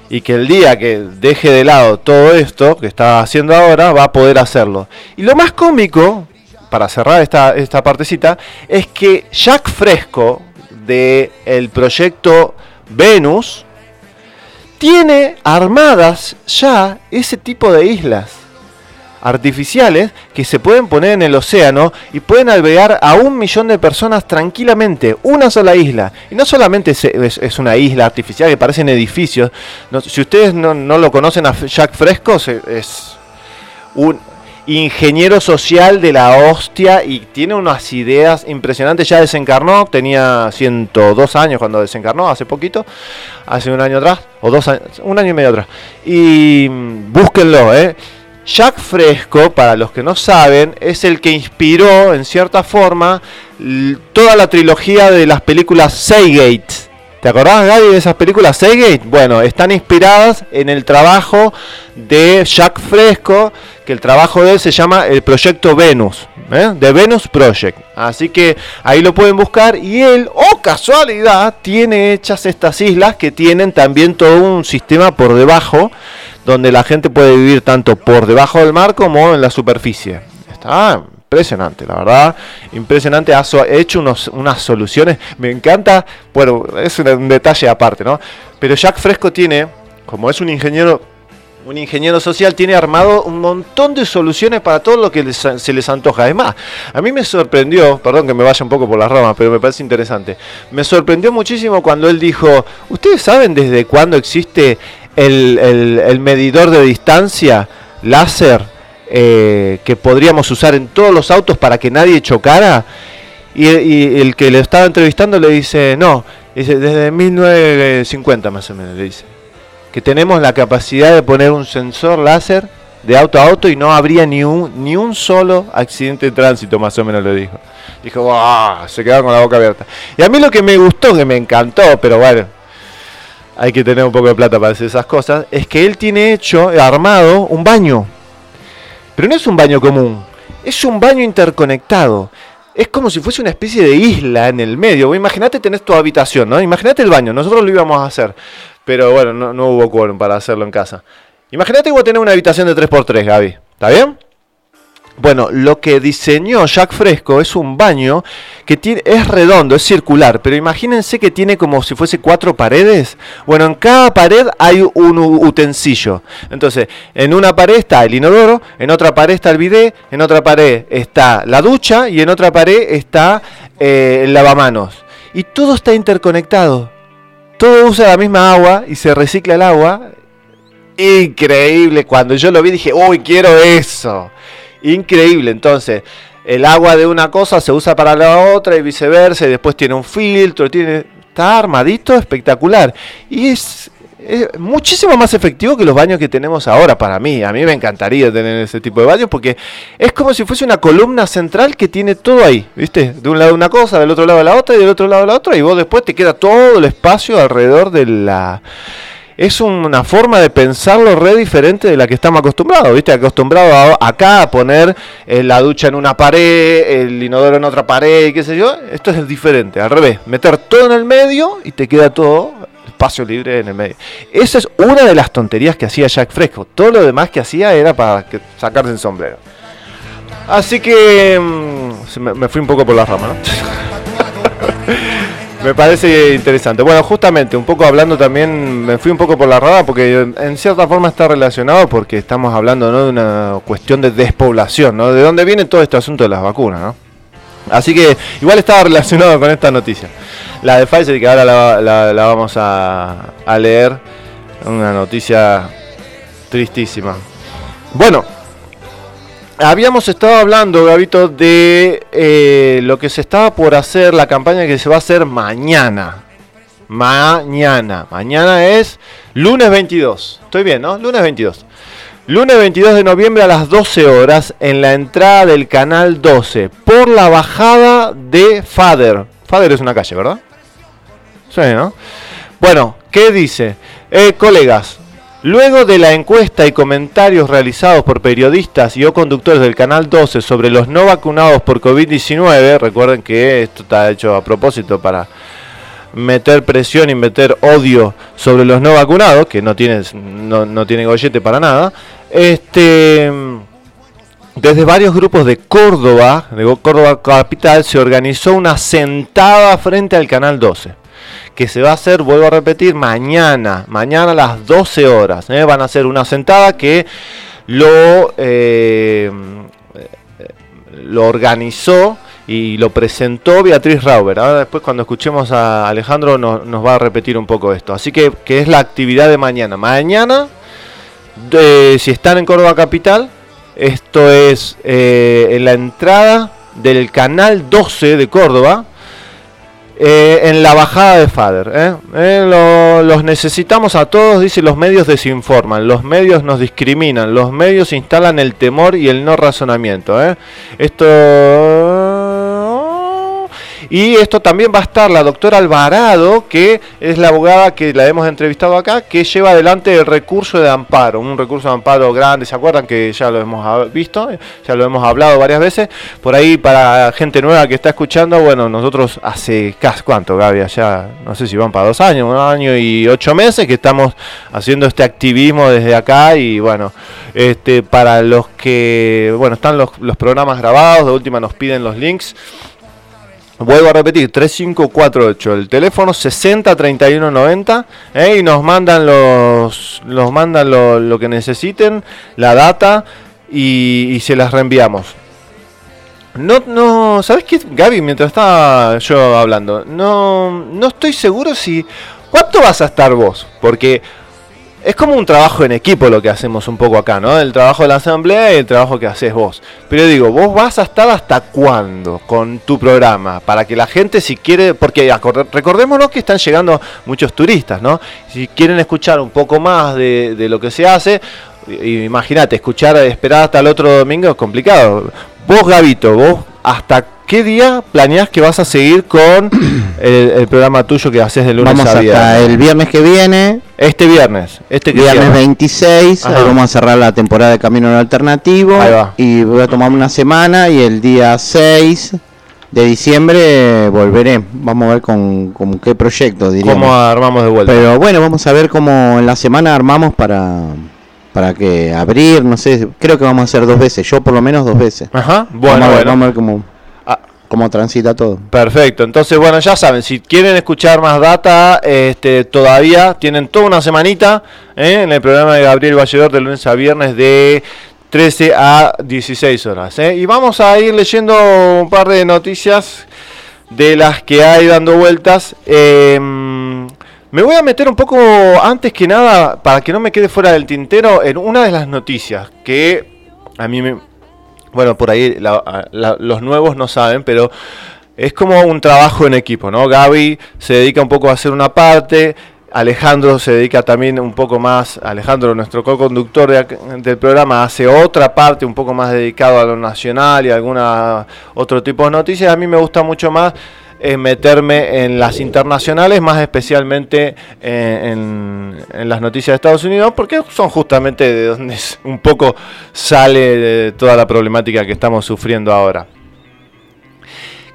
[SPEAKER 2] y que el día que deje de lado todo esto que está haciendo ahora va a poder hacerlo. Y lo más cómico, para cerrar esta, esta partecita, es que Jack Fresco del el proyecto Venus tiene armadas ya ese tipo de islas artificiales que se pueden poner en el océano y pueden albergar a un millón de personas tranquilamente, una sola isla. Y no solamente es, una isla artificial que parecen edificios, si ustedes no, lo conocen a Jack Fresco, es un ingeniero social de la hostia y tiene unas ideas impresionantes. Ya desencarnó, tenía 102 años cuando desencarnó, hace poquito, hace un año atrás, o dos años, un año y medio atrás. Y mm, búsquenlo, ¿eh? Jack Fresco, para los que no saben, es el que inspiró en cierta forma toda la trilogía de las películas Seagate. ¿Te acordás, Gaby, de esas películas Seagate? Bueno, están inspiradas en el trabajo de Jack Fresco, que el trabajo de él se llama el Proyecto Venus, ¿eh? The Venus Project. Así que ahí lo pueden buscar y él, oh casualidad, tiene hechas estas islas que tienen también todo un sistema por debajo donde la gente puede vivir tanto por debajo del mar como en la superficie. Está impresionante, la verdad, impresionante. Ha hecho unos, unas soluciones, me encanta, bueno, es un, detalle aparte, ¿no? Pero Jack Fresco tiene, como es un ingeniero un ingeniero social tiene armado un montón de soluciones para todo lo que se les antoja. Además, a mí me sorprendió, perdón que me vaya un poco por las ramas, pero me parece interesante. Me sorprendió muchísimo cuando él dijo, ¿ustedes saben desde cuándo existe el, medidor de distancia láser eh, que podríamos usar en todos los autos para que nadie chocara. Y, el que le estaba entrevistando le dice, no, dice, desde 1950 más o menos, le dice, que tenemos la capacidad de poner un sensor láser de auto a auto y no habría ni un, ni un solo accidente de tránsito, más o menos le dijo. Dijo, se quedó con la boca abierta. Y a mí lo que me gustó, que me encantó, pero bueno, hay que tener un poco de plata para hacer esas cosas, es que él tiene hecho, armado, un baño. Pero no es un baño común, es un baño interconectado. Es como si fuese una especie de isla en el medio. Imagínate tenés tu habitación, ¿no? Imagínate el baño, nosotros lo íbamos a hacer, pero bueno, no, no hubo quórum para hacerlo en casa. Imagínate que voy a tener una habitación de 3x3, Gaby. ¿Está bien? Bueno, lo que diseñó Jack Fresco es un baño que tiene, es redondo, es circular, pero imagínense que tiene como si fuese cuatro paredes. Bueno, en cada pared hay un utensilio. Entonces, en una pared está el inodoro, en otra pared está el bidet, en otra pared está la ducha y en otra pared está eh, el lavamanos. Y todo está interconectado. Todo usa la misma agua y se recicla el agua. Increíble. Cuando yo lo vi dije, uy, quiero eso. Increíble, entonces el agua de una cosa se usa para la otra y viceversa, y después tiene un filtro, tiene, está armadito, espectacular. Y es, muchísimo más efectivo que los baños que tenemos ahora para mí. A mí me encantaría tener ese tipo de baños porque es como si fuese una columna central que tiene todo ahí, ¿viste? De un lado una cosa, del otro lado la otra y del otro lado la otra, y vos después te queda todo el espacio alrededor de la es una forma de pensarlo re diferente de la que estamos acostumbrados, ¿viste? Acostumbrado acá a poner eh, la ducha en una pared, el inodoro en otra pared, qué sé yo. Esto es diferente, al revés. Meter todo en el medio y te queda todo espacio libre en el medio. Esa es una de las tonterías que hacía Jack Fresco. Todo lo demás que hacía era para sacarse el sombrero. Así que mm, me, me, fui un poco por la rama, ¿no? Me parece interesante. Bueno, justamente, un poco hablando también, me fui un poco por la rama porque en cierta forma está relacionado porque estamos hablando de una cuestión de despoblación, ¿no? De dónde viene todo este asunto de las vacunas, ¿no? Así que igual estaba relacionado con esta noticia. La de Pfizer, que ahora la, vamos a, a leer. Una noticia tristísima. Bueno, Habíamos estado hablando, Gabito, de eh, lo que se estaba por hacer, la campaña que se va a hacer mañana. Mañana. Mañana es lunes 22. Estoy bien, ¿no? Lunes 22. Lunes 22 de noviembre a las 12 horas en la entrada del canal 12 por la bajada de Fader. Fader es una calle, ¿verdad? Sí, ¿no? Bueno, ¿qué dice? Eh, colegas, Luego de la encuesta y comentarios realizados por periodistas y o conductores del Canal 12 sobre los no vacunados por COVID-19, recuerden que esto está hecho a propósito para meter presión y meter odio sobre los no vacunados, que no tienen no, no tiene gollete para nada, este desde varios grupos de Córdoba, de Córdoba Capital, se organizó una sentada frente al Canal 12 que se va a hacer, vuelvo a repetir, mañana, mañana a las 12 horas. ¿eh? Van a hacer una sentada que lo, eh, lo organizó y lo presentó Beatriz Rauber. Ahora después cuando escuchemos a Alejandro nos, va a repetir un poco esto. Así que, que es la actividad de mañana. Mañana, si están en Córdoba Capital, esto es eh, en la entrada del canal 12 de Córdoba eh, en la bajada de Fader. ¿eh? Eh, los necesitamos a todos, dice, los medios desinforman, los medios nos discriminan, los medios instalan el temor y el no razonamiento. Esto y esto también va a estar la doctora Alvarado, que es la abogada que la hemos entrevistado acá, que lleva adelante el recurso de amparo, un recurso de amparo grande, ¿se acuerdan que ya lo hemos visto? Ya lo hemos hablado varias veces. Por ahí, para gente nueva que está escuchando, bueno, nosotros hace casi cuánto, Gaby, ya no sé si van para dos años, un año y ocho meses que estamos haciendo este activismo desde acá y bueno, este para los que, bueno, están los, los programas grabados, de última nos piden los links. Vuelvo a repetir, 3548, el teléfono 603190 eh, y nos mandan los, los mandan lo, que necesiten, la data y, se las reenviamos. No, no, ¿sabes qué, Gaby? Mientras estaba yo hablando, no, no estoy seguro si... ¿Cuánto vas a estar vos? Porque es como un trabajo en equipo lo que hacemos un poco acá, ¿no? El trabajo de la asamblea y el trabajo que haces vos. Pero digo, vos vas a estar hasta cuándo con tu programa, para que la gente si quiere, porque recordémonos que están llegando muchos turistas, ¿no? Si quieren escuchar un poco más de, lo que se hace, imagínate, escuchar, esperar hasta el otro domingo es complicado. Vos, Gavito, vos hasta ¿Qué día planeas que vas a seguir con el, programa tuyo que haces de lunes
[SPEAKER 3] vamos
[SPEAKER 2] a viernes?
[SPEAKER 3] Hasta el viernes que viene.
[SPEAKER 2] Este viernes. Este
[SPEAKER 3] viernes 26. Ahí vamos a cerrar la temporada de Camino Alternativo. Y voy a tomar una semana y el día 6 de diciembre volveré. Vamos a ver con, qué proyecto, diríamos.
[SPEAKER 2] ¿Cómo armamos de vuelta?
[SPEAKER 3] Pero bueno, vamos a ver cómo en la semana armamos para para que abrir, no sé, creo que vamos a hacer dos veces, yo por lo menos dos veces.
[SPEAKER 2] Ajá, bueno, vamos a ver,
[SPEAKER 3] Vamos a ver cómo cómo transita todo.
[SPEAKER 2] Perfecto, entonces bueno, ya saben, si quieren escuchar más data, este, todavía tienen toda una semanita ¿eh? en el programa de Gabriel Valledor de lunes a viernes de 13 a 16 horas. ¿eh? Y vamos a ir leyendo un par de noticias de las que hay dando vueltas. Em, me voy a meter un poco, antes que nada, para que no me quede fuera del tintero, en una de las noticias que a mí me, bueno, por ahí los nuevos no saben, pero es como un trabajo en equipo, ¿no? Gaby se dedica un poco a hacer una parte, Alejandro se dedica también un poco más, Alejandro, nuestro co-conductor del programa, hace otra parte un poco más dedicado a lo nacional y a alguna otro tipo de noticias. A mí me gusta mucho más meterme en las internacionales, más especialmente eh, en, las noticias de Estados Unidos, porque son justamente de donde un poco sale toda la problemática que estamos sufriendo ahora.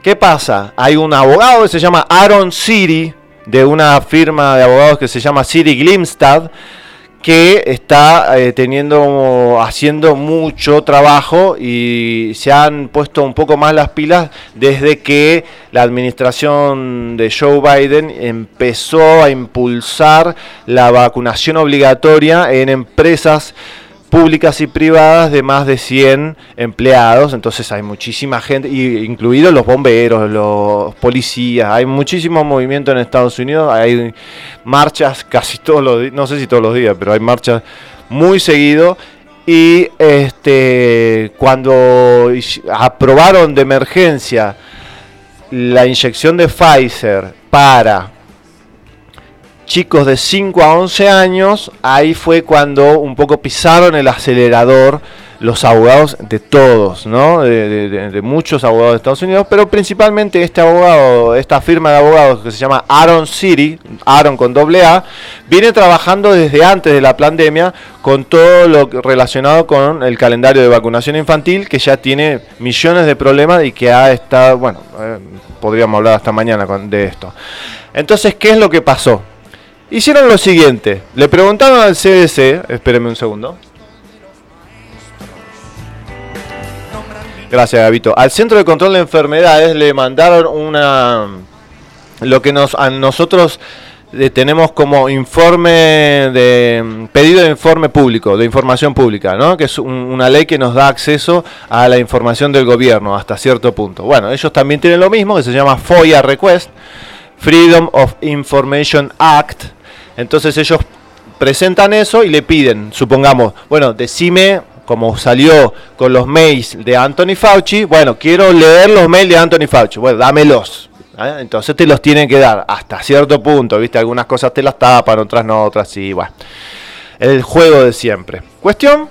[SPEAKER 2] ¿Qué pasa? Hay un abogado que se llama Aaron City, de una firma de abogados que se llama City Glimstad, que está eh, teniendo haciendo mucho trabajo y se han puesto un poco más las pilas desde que la administración de Joe Biden empezó a impulsar la vacunación obligatoria en empresas públicas y privadas de más de 100 empleados, entonces hay muchísima gente, incluidos los bomberos, los policías, hay muchísimo movimiento en Estados Unidos, hay marchas casi todos los días, no sé si todos los días, pero hay marchas muy seguido y este cuando aprobaron de emergencia la inyección de Pfizer para chicos de 5 a 11 años, ahí fue cuando un poco pisaron el acelerador los abogados de todos, ¿no? De, muchos abogados de Estados Unidos, pero principalmente este abogado, esta firma de abogados que se llama Aaron City, Aaron con doble A, viene trabajando desde antes de la pandemia con todo lo relacionado con el calendario de vacunación infantil, que ya tiene millones de problemas y que ha estado, bueno, eh, podríamos hablar hasta mañana de esto. Entonces, ¿qué es lo que pasó? Hicieron lo siguiente. Le preguntaron al CDC, espérenme un segundo. Gracias, Gabito. Al Centro de Control de Enfermedades le mandaron una lo que nos a nosotros eh, tenemos como informe de pedido de informe público, de información pública, ¿no? Que es una ley que nos da acceso a la información del gobierno hasta cierto punto. Bueno, ellos también tienen lo mismo que se llama FOIA Request, Freedom of Information Act, entonces ellos presentan eso y le piden, supongamos, bueno, decime como salió con los mails de Anthony Fauci, bueno, quiero leer los mails de Anthony Fauci, bueno, dámelos. ¿eh? Entonces te los tienen que dar hasta cierto punto, ¿viste? Algunas cosas te las tapan, otras no, otras sí, bueno. El juego de siempre. Cuestión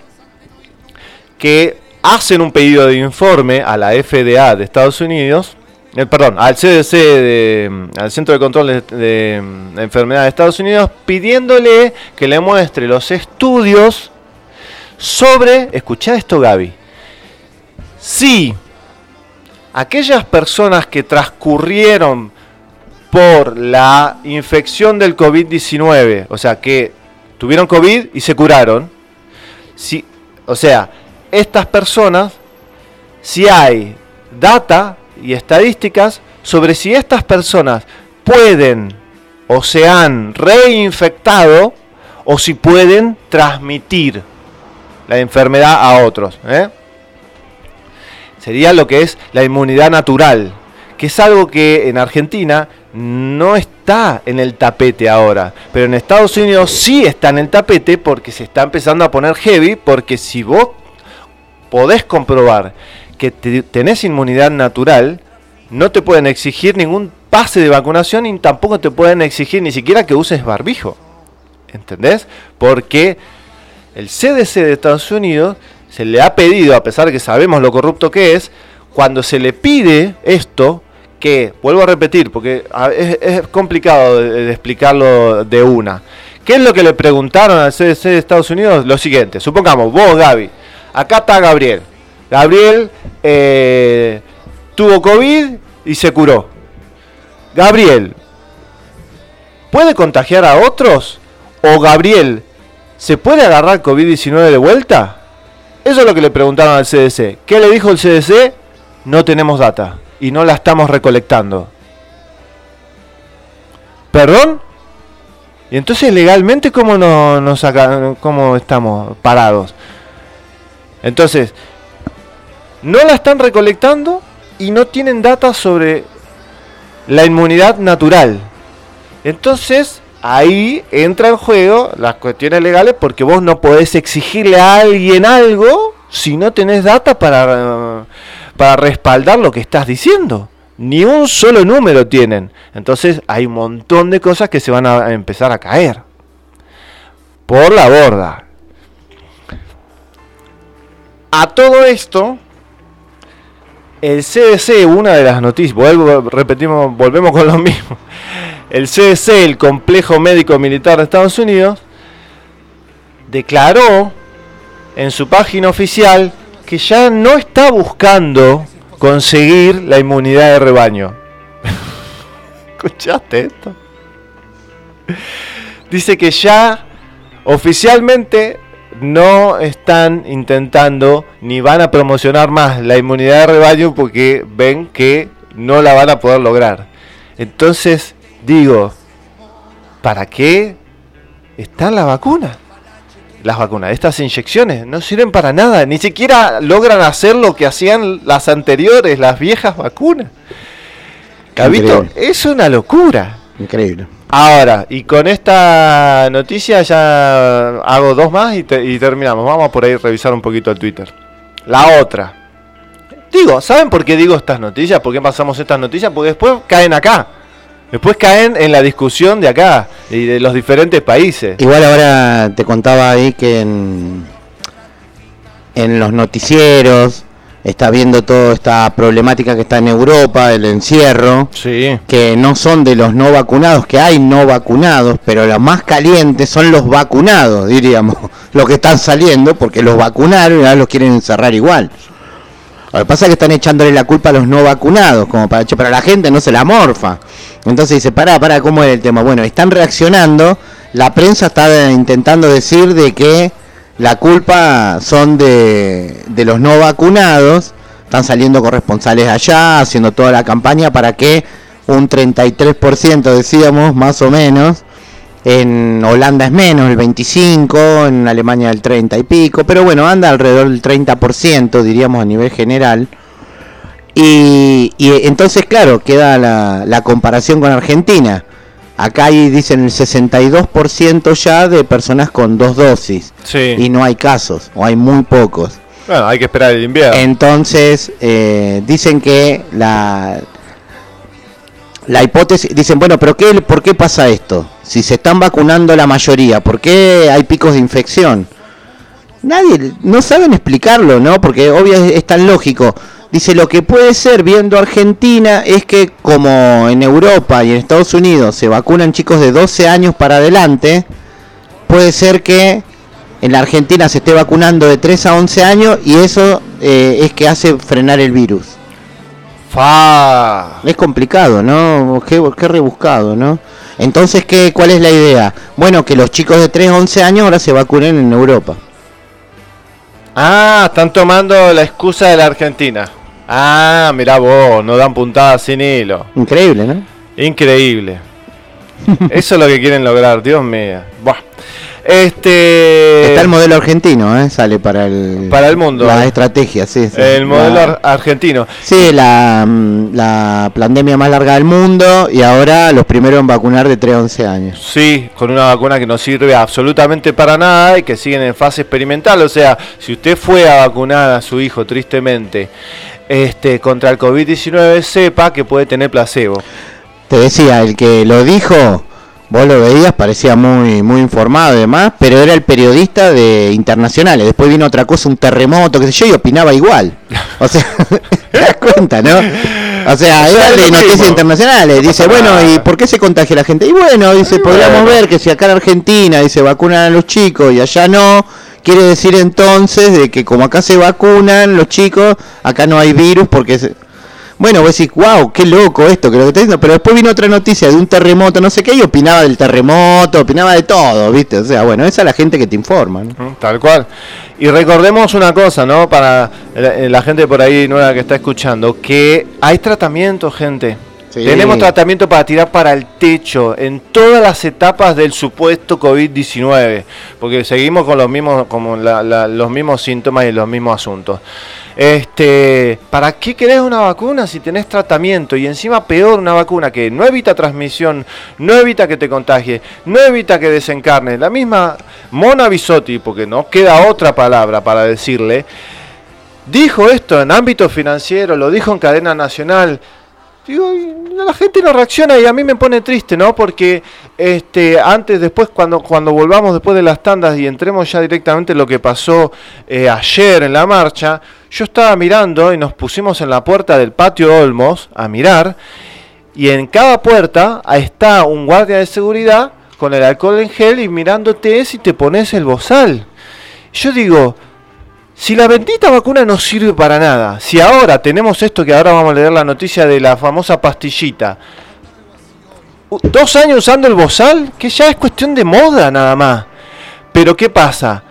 [SPEAKER 2] que hacen un pedido de informe a la FDA de Estados Unidos, eh, perdón, al CDC, de, al Centro de Control de, de Enfermedades de Estados Unidos, pidiéndole que le muestre los estudios sobre, escucha esto Gaby, si aquellas personas que transcurrieron por la infección del COVID-19, o sea, que tuvieron COVID y se curaron, si, o sea, estas personas, si hay data y estadísticas sobre si estas personas pueden o se han reinfectado o si pueden transmitir la enfermedad a otros. ¿eh? Sería lo que es la inmunidad natural, que es algo que en Argentina no está en el tapete ahora, pero en Estados Unidos sí está en el tapete porque se está empezando a poner heavy, porque si vos podés comprobar que tenés inmunidad natural, no te pueden exigir ningún pase de vacunación y tampoco te pueden exigir ni siquiera que uses barbijo. ¿Entendés? Porque el CDC de Estados Unidos se le ha pedido, a pesar de que sabemos lo corrupto que es, cuando se le pide esto, que, vuelvo a repetir, porque es, complicado de, explicarlo de una. ¿Qué es lo que le preguntaron al CDC de Estados Unidos? Lo siguiente, supongamos, vos Gaby, acá está Gabriel. Gabriel eh, tuvo COVID y se curó. Gabriel, ¿puede contagiar a otros? ¿O Gabriel, ¿se puede agarrar COVID-19 de vuelta? Eso es lo que le preguntaron al CDC. ¿Qué le dijo el CDC? No tenemos data y no la estamos recolectando. ¿Perdón? Y entonces legalmente cómo no, nos cómo estamos parados. Entonces, no la están recolectando y no tienen datos sobre la inmunidad natural. Entonces, ahí entra en juego las cuestiones legales porque vos no podés exigirle a alguien algo si no tenés data para, para respaldar lo que estás diciendo. Ni un solo número tienen. Entonces hay un montón de cosas que se van a empezar a caer. Por la borda. A todo esto, el CDC, una de las noticias, repetimos, volvemos con lo mismo. El CDC, el Complejo Médico Militar de Estados Unidos, declaró en su página oficial que ya no está buscando conseguir la inmunidad de rebaño. ¿Escuchaste esto? Dice que ya oficialmente no están intentando ni van a promocionar más la inmunidad de rebaño porque ven que no la van a poder lograr. Entonces, digo, ¿para qué están las vacunas? Las vacunas, estas inyecciones no sirven para nada, ni siquiera logran hacer lo que hacían las anteriores, las viejas vacunas. Cabito, es una locura.
[SPEAKER 3] Increíble.
[SPEAKER 2] Ahora, y con esta noticia ya hago dos más y, terminamos. Vamos por ahí revisar un poquito el Twitter. La otra. Digo, ¿saben por qué digo estas noticias? ¿Por qué pasamos estas noticias? Porque después caen acá. Después caen en la discusión de acá y de los diferentes países.
[SPEAKER 3] Igual ahora te contaba ahí que en, en los noticieros, está viendo toda esta problemática que está en Europa, el encierro, que no son de los no vacunados, que hay no vacunados, pero los más calientes son los vacunados, diríamos, los que están saliendo, porque los vacunaron y ahora los quieren encerrar igual. Lo que pasa es que están echándole la culpa a los no vacunados, como para pero la gente no se la morfa. Entonces dice, pará, pará, ¿cómo es el tema? Bueno, están reaccionando, la prensa está intentando decir de que la culpa son de, los no vacunados. Están saliendo corresponsales allá, haciendo toda la campaña para que un 33% decíamos, más o menos. En Holanda es menos, el 25, en Alemania el 30 y pico, pero bueno, anda alrededor del 30%, diríamos a nivel general. Y, y entonces, claro, queda la, la comparación con Argentina. Acá hay, dicen, el 62% ya de personas con dos dosis. Y no hay casos, o hay muy pocos.
[SPEAKER 2] Bueno, hay que esperar el invierno.
[SPEAKER 3] Entonces, eh, dicen que la, la hipótesis, dicen, bueno, pero qué, ¿por qué pasa esto? Si se están vacunando la mayoría, ¿por qué hay picos de infección? Nadie, no saben explicarlo, ¿no? Porque obvio es, es tan lógico. Dice, lo que puede ser viendo Argentina es que como en Europa y en Estados Unidos se vacunan chicos de 12 años para adelante, puede ser que en la Argentina se esté vacunando de 3 a 11 años y eso eh, es que hace frenar el virus.
[SPEAKER 2] Fa.
[SPEAKER 3] Es complicado, ¿no? Qué, qué rebuscado, ¿no? Entonces, ¿qué, ¿cuál es la idea? Bueno, que los chicos de 3 a 11 años ahora se vacunen en Europa.
[SPEAKER 2] Ah, están tomando la excusa de la Argentina. Ah, mirá vos, no dan puntadas sin hilo.
[SPEAKER 3] Increíble, ¿no?
[SPEAKER 2] Increíble. Eso es lo que quieren lograr, Dios mío. Buah. Este.
[SPEAKER 3] Está el modelo argentino, ¿eh? Sale para el.
[SPEAKER 2] Para el mundo.
[SPEAKER 3] La estrategia, sí. sí.
[SPEAKER 2] El modelo
[SPEAKER 3] La-
[SPEAKER 2] ar- argentino.
[SPEAKER 3] Sí, la, mm, la pandemia más larga del mundo y ahora los primeros en vacunar de 3 a 11 años.
[SPEAKER 2] Sí, con una vacuna que no sirve absolutamente para nada y que siguen en fase experimental. O sea, si usted fue a vacunar a su hijo, tristemente, este, contra el COVID-19, sepa que puede tener placebo.
[SPEAKER 3] Te decía, el que lo dijo, vos lo veías, parecía muy muy informado y demás, pero era el periodista de internacionales. Después vino otra cosa, un terremoto, qué sé yo, y opinaba igual. O sea, te das cuenta, ¿no? O sea, era de noticias
[SPEAKER 2] mismo.
[SPEAKER 3] internacionales.
[SPEAKER 2] No
[SPEAKER 3] Dice, bueno,
[SPEAKER 2] nada.
[SPEAKER 3] ¿y por qué se contagia la gente? Y bueno, dice, podríamos
[SPEAKER 2] bueno.
[SPEAKER 3] ver que si acá en Argentina dice vacunan a los chicos y allá no, quiere decir entonces de que como acá se vacunan los chicos, acá no hay virus porque... se- Bueno, vos decís, wow, qué loco esto, que lo que está diciendo. Pero después vino otra noticia de un terremoto, no sé qué, y opinaba del terremoto, opinaba de todo, ¿viste? O sea, bueno, esa es la gente que te informa.
[SPEAKER 2] Mm, Tal cual. Y recordemos una cosa, ¿no? Para la, la gente por ahí nueva que está escuchando, que hay tratamiento, gente. Tenemos tratamiento para tirar para el techo en todas las etapas del supuesto COVID-19, porque seguimos con los mismos, como los mismos síntomas y los mismos asuntos. Este, ¿para qué querés una vacuna si tenés tratamiento? Y encima peor una vacuna que no evita transmisión, no evita que te contagie, no evita que desencarne. La misma Mona Bisotti, porque no queda otra palabra para decirle, dijo esto en ámbito financiero, lo dijo en cadena nacional. Digo, la gente no reacciona y a mí me pone triste, ¿no? Porque este, antes, después, cuando, cuando volvamos después de las tandas y entremos ya directamente en lo que pasó eh, ayer en la marcha, yo estaba mirando y nos pusimos en la puerta del patio Olmos a mirar y en cada puerta está un guardia de seguridad con el alcohol en gel y mirándote si te pones el bozal. Yo digo, si la bendita vacuna no sirve para nada, si ahora tenemos esto que ahora vamos a leer la noticia de la famosa pastillita, dos años usando el bozal, que ya es cuestión de moda nada más. Pero ¿qué pasa?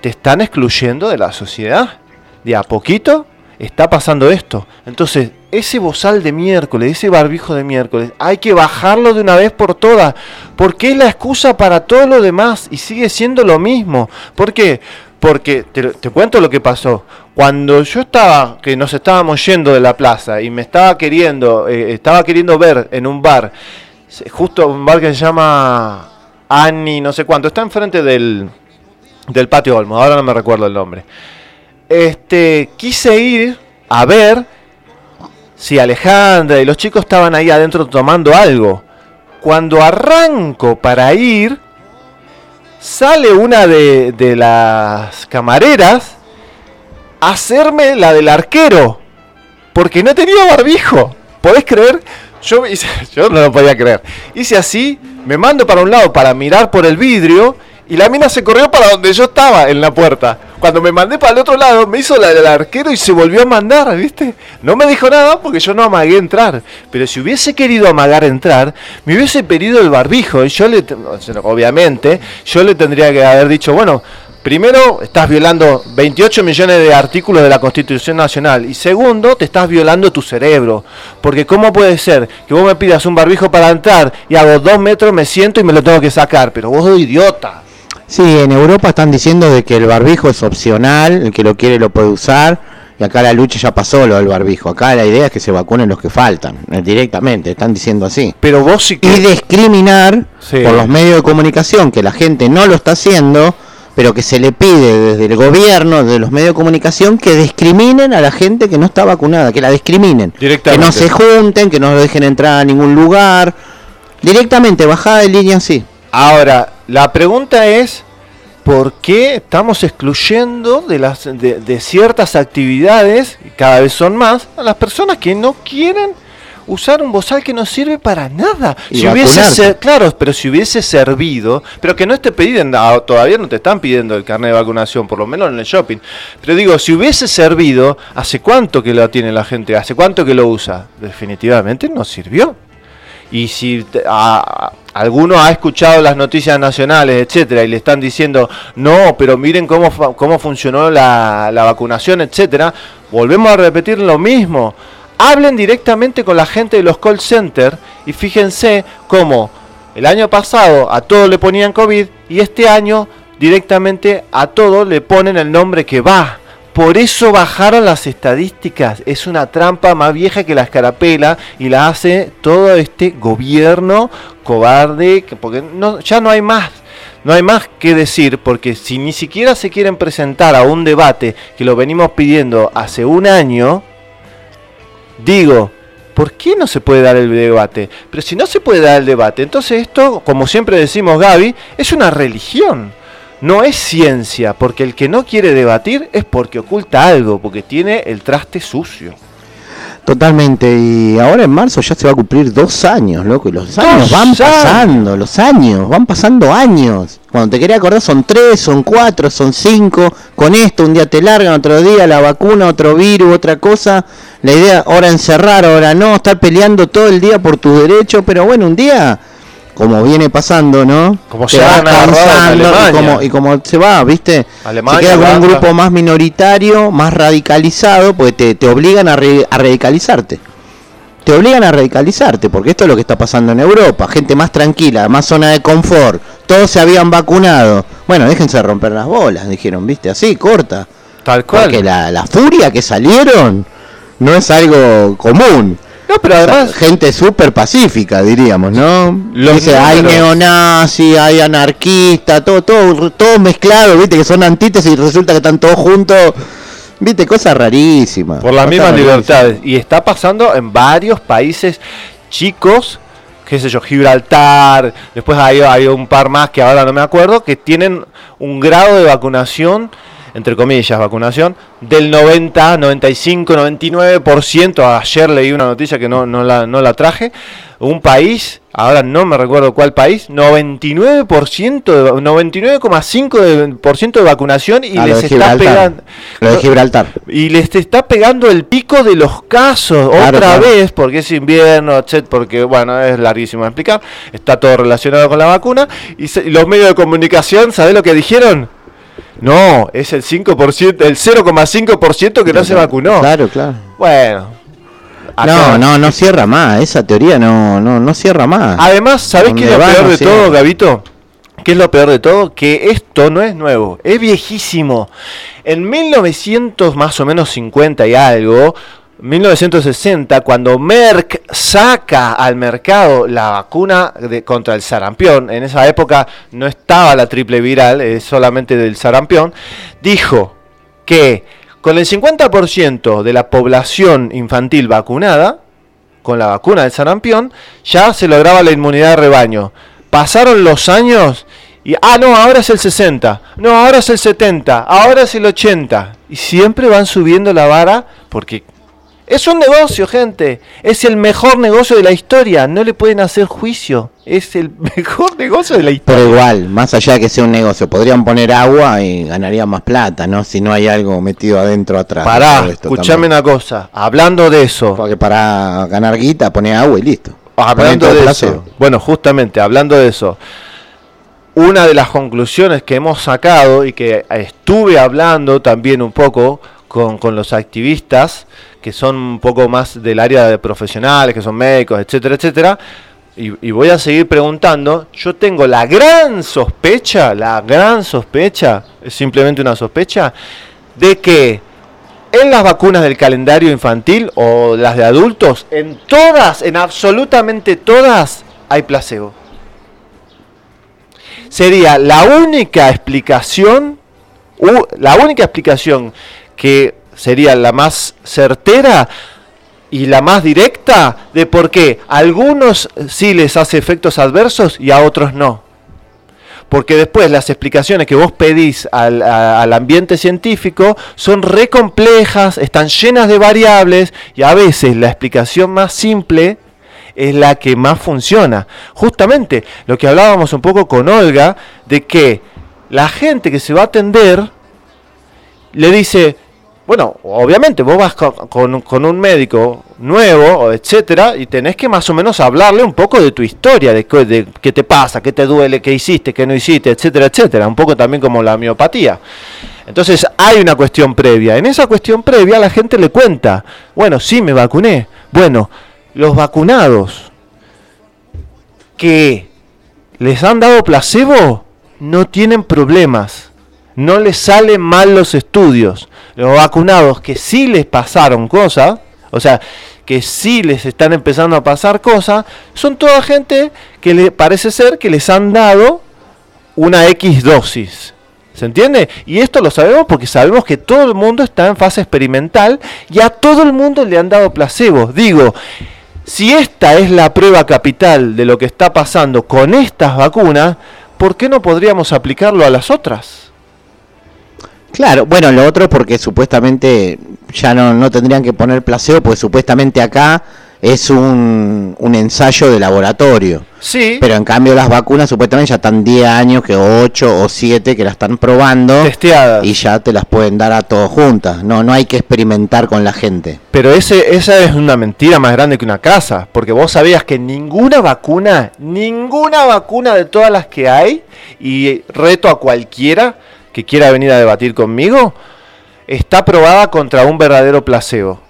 [SPEAKER 2] Te están excluyendo de la sociedad. De a poquito está pasando esto. Entonces, ese bozal de miércoles, ese barbijo de miércoles, hay que bajarlo de una vez por todas, porque es la excusa para todo lo demás y sigue siendo lo mismo. ¿Por qué? Porque te, cuento lo que pasó. Cuando yo estaba, que nos estábamos yendo de la plaza y me estaba queriendo, eh, estaba queriendo ver en un bar, justo un bar que se llama Annie, no sé cuánto, está enfrente del, del patio Olmo, ahora no me recuerdo el nombre. Este, quise ir a ver si Alejandra y los chicos estaban ahí adentro tomando algo. Cuando arranco para ir, sale una de, de las camareras a hacerme la del arquero. Porque no tenía barbijo. ¿Podés creer? Yo, hice- yo no lo podía creer. Hice así, me mando para un lado para mirar por el vidrio y la mina se corrió para donde yo estaba, en la puerta. Cuando me mandé para el otro lado, me hizo la del arquero y se volvió a mandar, ¿viste? No me dijo nada porque yo no amagué entrar. Pero si hubiese querido amagar entrar, me hubiese pedido el barbijo. Y yo le, obviamente, yo le tendría que haber dicho, bueno, Primero, estás violando 28 millones de artículos de la Constitución Nacional. Y segundo, te estás violando tu cerebro. Porque ¿cómo puede ser que vos me pidas un barbijo para entrar y hago dos metros, me siento y me lo tengo que sacar? Pero vos idiota.
[SPEAKER 3] Sí, en Europa están diciendo de que el barbijo es opcional, el que lo quiere lo puede usar, y acá la lucha ya pasó lo del barbijo. Acá la idea es que se vacunen los que faltan, eh, directamente, están diciendo así.
[SPEAKER 2] Pero vos sí
[SPEAKER 3] Y discriminar
[SPEAKER 2] Sí.
[SPEAKER 3] por los medios de comunicación que la gente no lo está haciendo, pero que se le pide desde el gobierno, desde los medios de comunicación, que discriminen a la gente que no está vacunada, que la discriminen. Que no se junten, que no dejen entrar a ningún lugar. Directamente, bajada de línea así.
[SPEAKER 2] Ahora, la pregunta es, ¿por qué estamos excluyendo de, las, de, ciertas actividades, cada vez son más, a las personas que no quieren usar un bozal que no sirve para nada. si hubiese claro, pero si hubiese servido, pero que no esté pidiendo, ah, todavía no te están pidiendo el carnet de vacunación, por lo menos en el shopping. Pero digo, si hubiese servido, ¿hace cuánto que lo tiene la gente? ¿Hace cuánto que lo usa? Definitivamente no sirvió. Y si alguno ha escuchado las noticias nacionales, etcétera, y le están diciendo, no, pero miren cómo, cómo funcionó la, la vacunación, etcétera, volvemos a repetir lo mismo. Hablen directamente con la gente de los call centers y fíjense cómo el año pasado a todos le ponían COVID y este año directamente a todos le ponen el nombre que va. Por eso bajaron las estadísticas. Es una trampa más vieja que la escarapela y la hace todo este gobierno cobarde, porque no, ya no hay más. No hay más que decir, porque si ni siquiera se quieren presentar a un debate que lo venimos pidiendo hace un año, digo, ¿por qué no se puede dar el debate? Pero si no se puede dar el debate, entonces esto, como siempre decimos Gaby, es una religión no es ciencia, porque el que no quiere debatir es porque oculta algo, porque tiene el traste sucio.
[SPEAKER 3] Totalmente, y ahora en marzo ya se va a cumplir dos años, loco, y los años van pasando, los años, van pasando años. Cuando te quería acordar son tres, son cuatro, son cinco, con esto un día te largan, otro día la vacuna, otro virus, otra cosa. La idea, ahora encerrar, ahora no, estar peleando todo el día por tus derechos, pero bueno, un día como viene pasando, ¿no?
[SPEAKER 2] Como se va cansando
[SPEAKER 3] y como, y como se va, ¿viste? se queda con un grupo más minoritario, más radicalizado, porque te, te obligan a, a radicalizarte. Te obligan a radicalizarte, porque esto es lo que está pasando en Europa. Gente más tranquila, más zona de confort. Todos se habían vacunado. Bueno, déjense romper las bolas, dijeron, ¿viste? Así, corta.
[SPEAKER 2] Tal cual.
[SPEAKER 3] Porque la, la furia que salieron no es algo común.
[SPEAKER 2] No, pero además.
[SPEAKER 3] gente súper pacífica, diríamos, ¿no? Dice, hay neonazi, hay anarquista, todo, todo, todo mezclado, ¿viste? Que son antítesis y resulta que están todos juntos. ¿Viste? Cosas rarísimas.
[SPEAKER 2] Por las mismas libertades. Y está pasando en varios países chicos qué sé yo, Gibraltar, después hay, hay un par más que ahora no me acuerdo, que tienen un grado de vacunación entre comillas, vacunación, del 90, 95, 99%. Ayer leí una noticia que no, no, la, no la traje. Un país, ahora no me recuerdo cuál país, 99%, 99,5% de vacunación y les está pegando.
[SPEAKER 3] de Gibraltar.
[SPEAKER 2] Y les está pegando el pico de los casos otra vez, porque es invierno, etc. Porque, bueno, es larguísimo de explicar. Está todo relacionado con la vacuna. Y, y los medios de comunicación, ¿sabés lo que dijeron? No, es el 5%, el 0,5% que no se vacunó.
[SPEAKER 3] Claro, claro.
[SPEAKER 2] Bueno.
[SPEAKER 3] No, no, no cierra más. Esa teoría no, no, no cierra más.
[SPEAKER 2] Además, ¿sabés qué es lo peor de todo, Gabito? ¿Qué es lo peor de todo? Que esto no es nuevo, es viejísimo. En 1900 más o menos 50 y algo, 1960, cuando Merck saca al mercado la vacuna contra el sarampión, en esa época no estaba la triple viral, es solamente del sarampión, dijo que con el 50% de la población infantil vacunada, con la vacuna del sarampión, ya se lograba la inmunidad de rebaño. Pasaron los años y, ah, no, ahora es el 60, no, ahora es el 70, ahora es el 80. Y siempre van subiendo la vara porque es un negocio, gente. Es el mejor negocio de la historia. No le pueden hacer juicio. Es el mejor negocio de la historia.
[SPEAKER 3] Pero igual, más allá de que sea un negocio, podrían poner agua y ganarían más plata, ¿no? Si no hay algo metido adentro atrás.
[SPEAKER 2] Pará, escuchame una cosa. Hablando de eso.
[SPEAKER 3] Porque para ganar guita, pone agua y listo.
[SPEAKER 2] Hablando de eso. Bueno, justamente, hablando de eso. Una de las conclusiones que hemos sacado y que estuve hablando también un poco con, con los activistas que son un poco más del área de profesionales, que son médicos, etcétera, etcétera. Y, voy a seguir preguntando. Yo tengo la gran sospecha, la gran sospecha, es simplemente una sospecha, de que en las vacunas del calendario infantil o las de adultos, en todas, en absolutamente todas, hay placebo. sería la única explicación, la única explicación que sería la más certera y la más directa de por qué a algunos sí les hace efectos adversos y a otros no. Porque después las explicaciones que vos pedís al, al ambiente científico son re complejas, están llenas de variables y a veces la explicación más simple es la que más funciona. Justamente lo que hablábamos un poco con Olga, de que la gente que se va a atender le dice, bueno, obviamente vos vas con, un médico nuevo, etcétera, y tenés que más o menos hablarle un poco de tu historia, de, de, qué te pasa, qué te duele, qué hiciste, qué no hiciste, etcétera, etcétera. Un poco también como la miopatía. Entonces hay una cuestión previa. En esa cuestión previa la gente le cuenta, bueno, sí, me vacuné. Bueno, los vacunados que les han dado placebo no tienen problemas no les salen mal los estudios. Los vacunados que sí les pasaron cosas, o sea, que sí les están empezando a pasar cosas, son toda gente que le parece ser que les han dado una X dosis. ¿Se entiende? Y esto lo sabemos porque sabemos que todo el mundo está en fase experimental y a todo el mundo le han dado placebo. Digo, si esta es la prueba capital de lo que está pasando con estas vacunas, ¿por qué no podríamos aplicarlo a las otras?
[SPEAKER 3] Claro, bueno, lo otro porque supuestamente ya no, no tendrían que poner placebo, porque supuestamente acá es un, un ensayo de laboratorio.
[SPEAKER 2] Sí.
[SPEAKER 3] Pero en cambio las vacunas supuestamente ya están 10 años, que 8 o 7 que las están probando.
[SPEAKER 2] Testeadas.
[SPEAKER 3] Y ya te las pueden dar a todos juntas. No, no hay que experimentar con la gente.
[SPEAKER 2] Pero ese, esa es una mentira más grande que una casa. Porque vos sabías que ninguna vacuna, ninguna vacuna de todas las que hay, y reto a cualquiera, que quiera venir a debatir conmigo, está probada contra un verdadero placebo.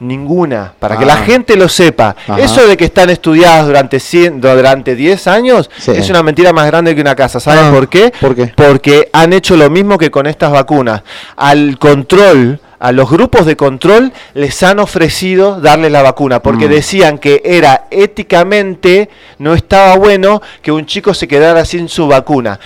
[SPEAKER 2] Ninguna, para que la ah. gente lo sepa. Eso de que están estudiadas durante, 100, durante 10 años es una mentira más grande que una casa. ¿Saben ah, por, qué?
[SPEAKER 3] por qué?
[SPEAKER 2] Porque han hecho lo mismo que con estas vacunas. Al control, a los grupos de control les han ofrecido darle la vacuna, porque mm. decían que era éticamente, no estaba bueno que un chico se quedara sin su vacuna.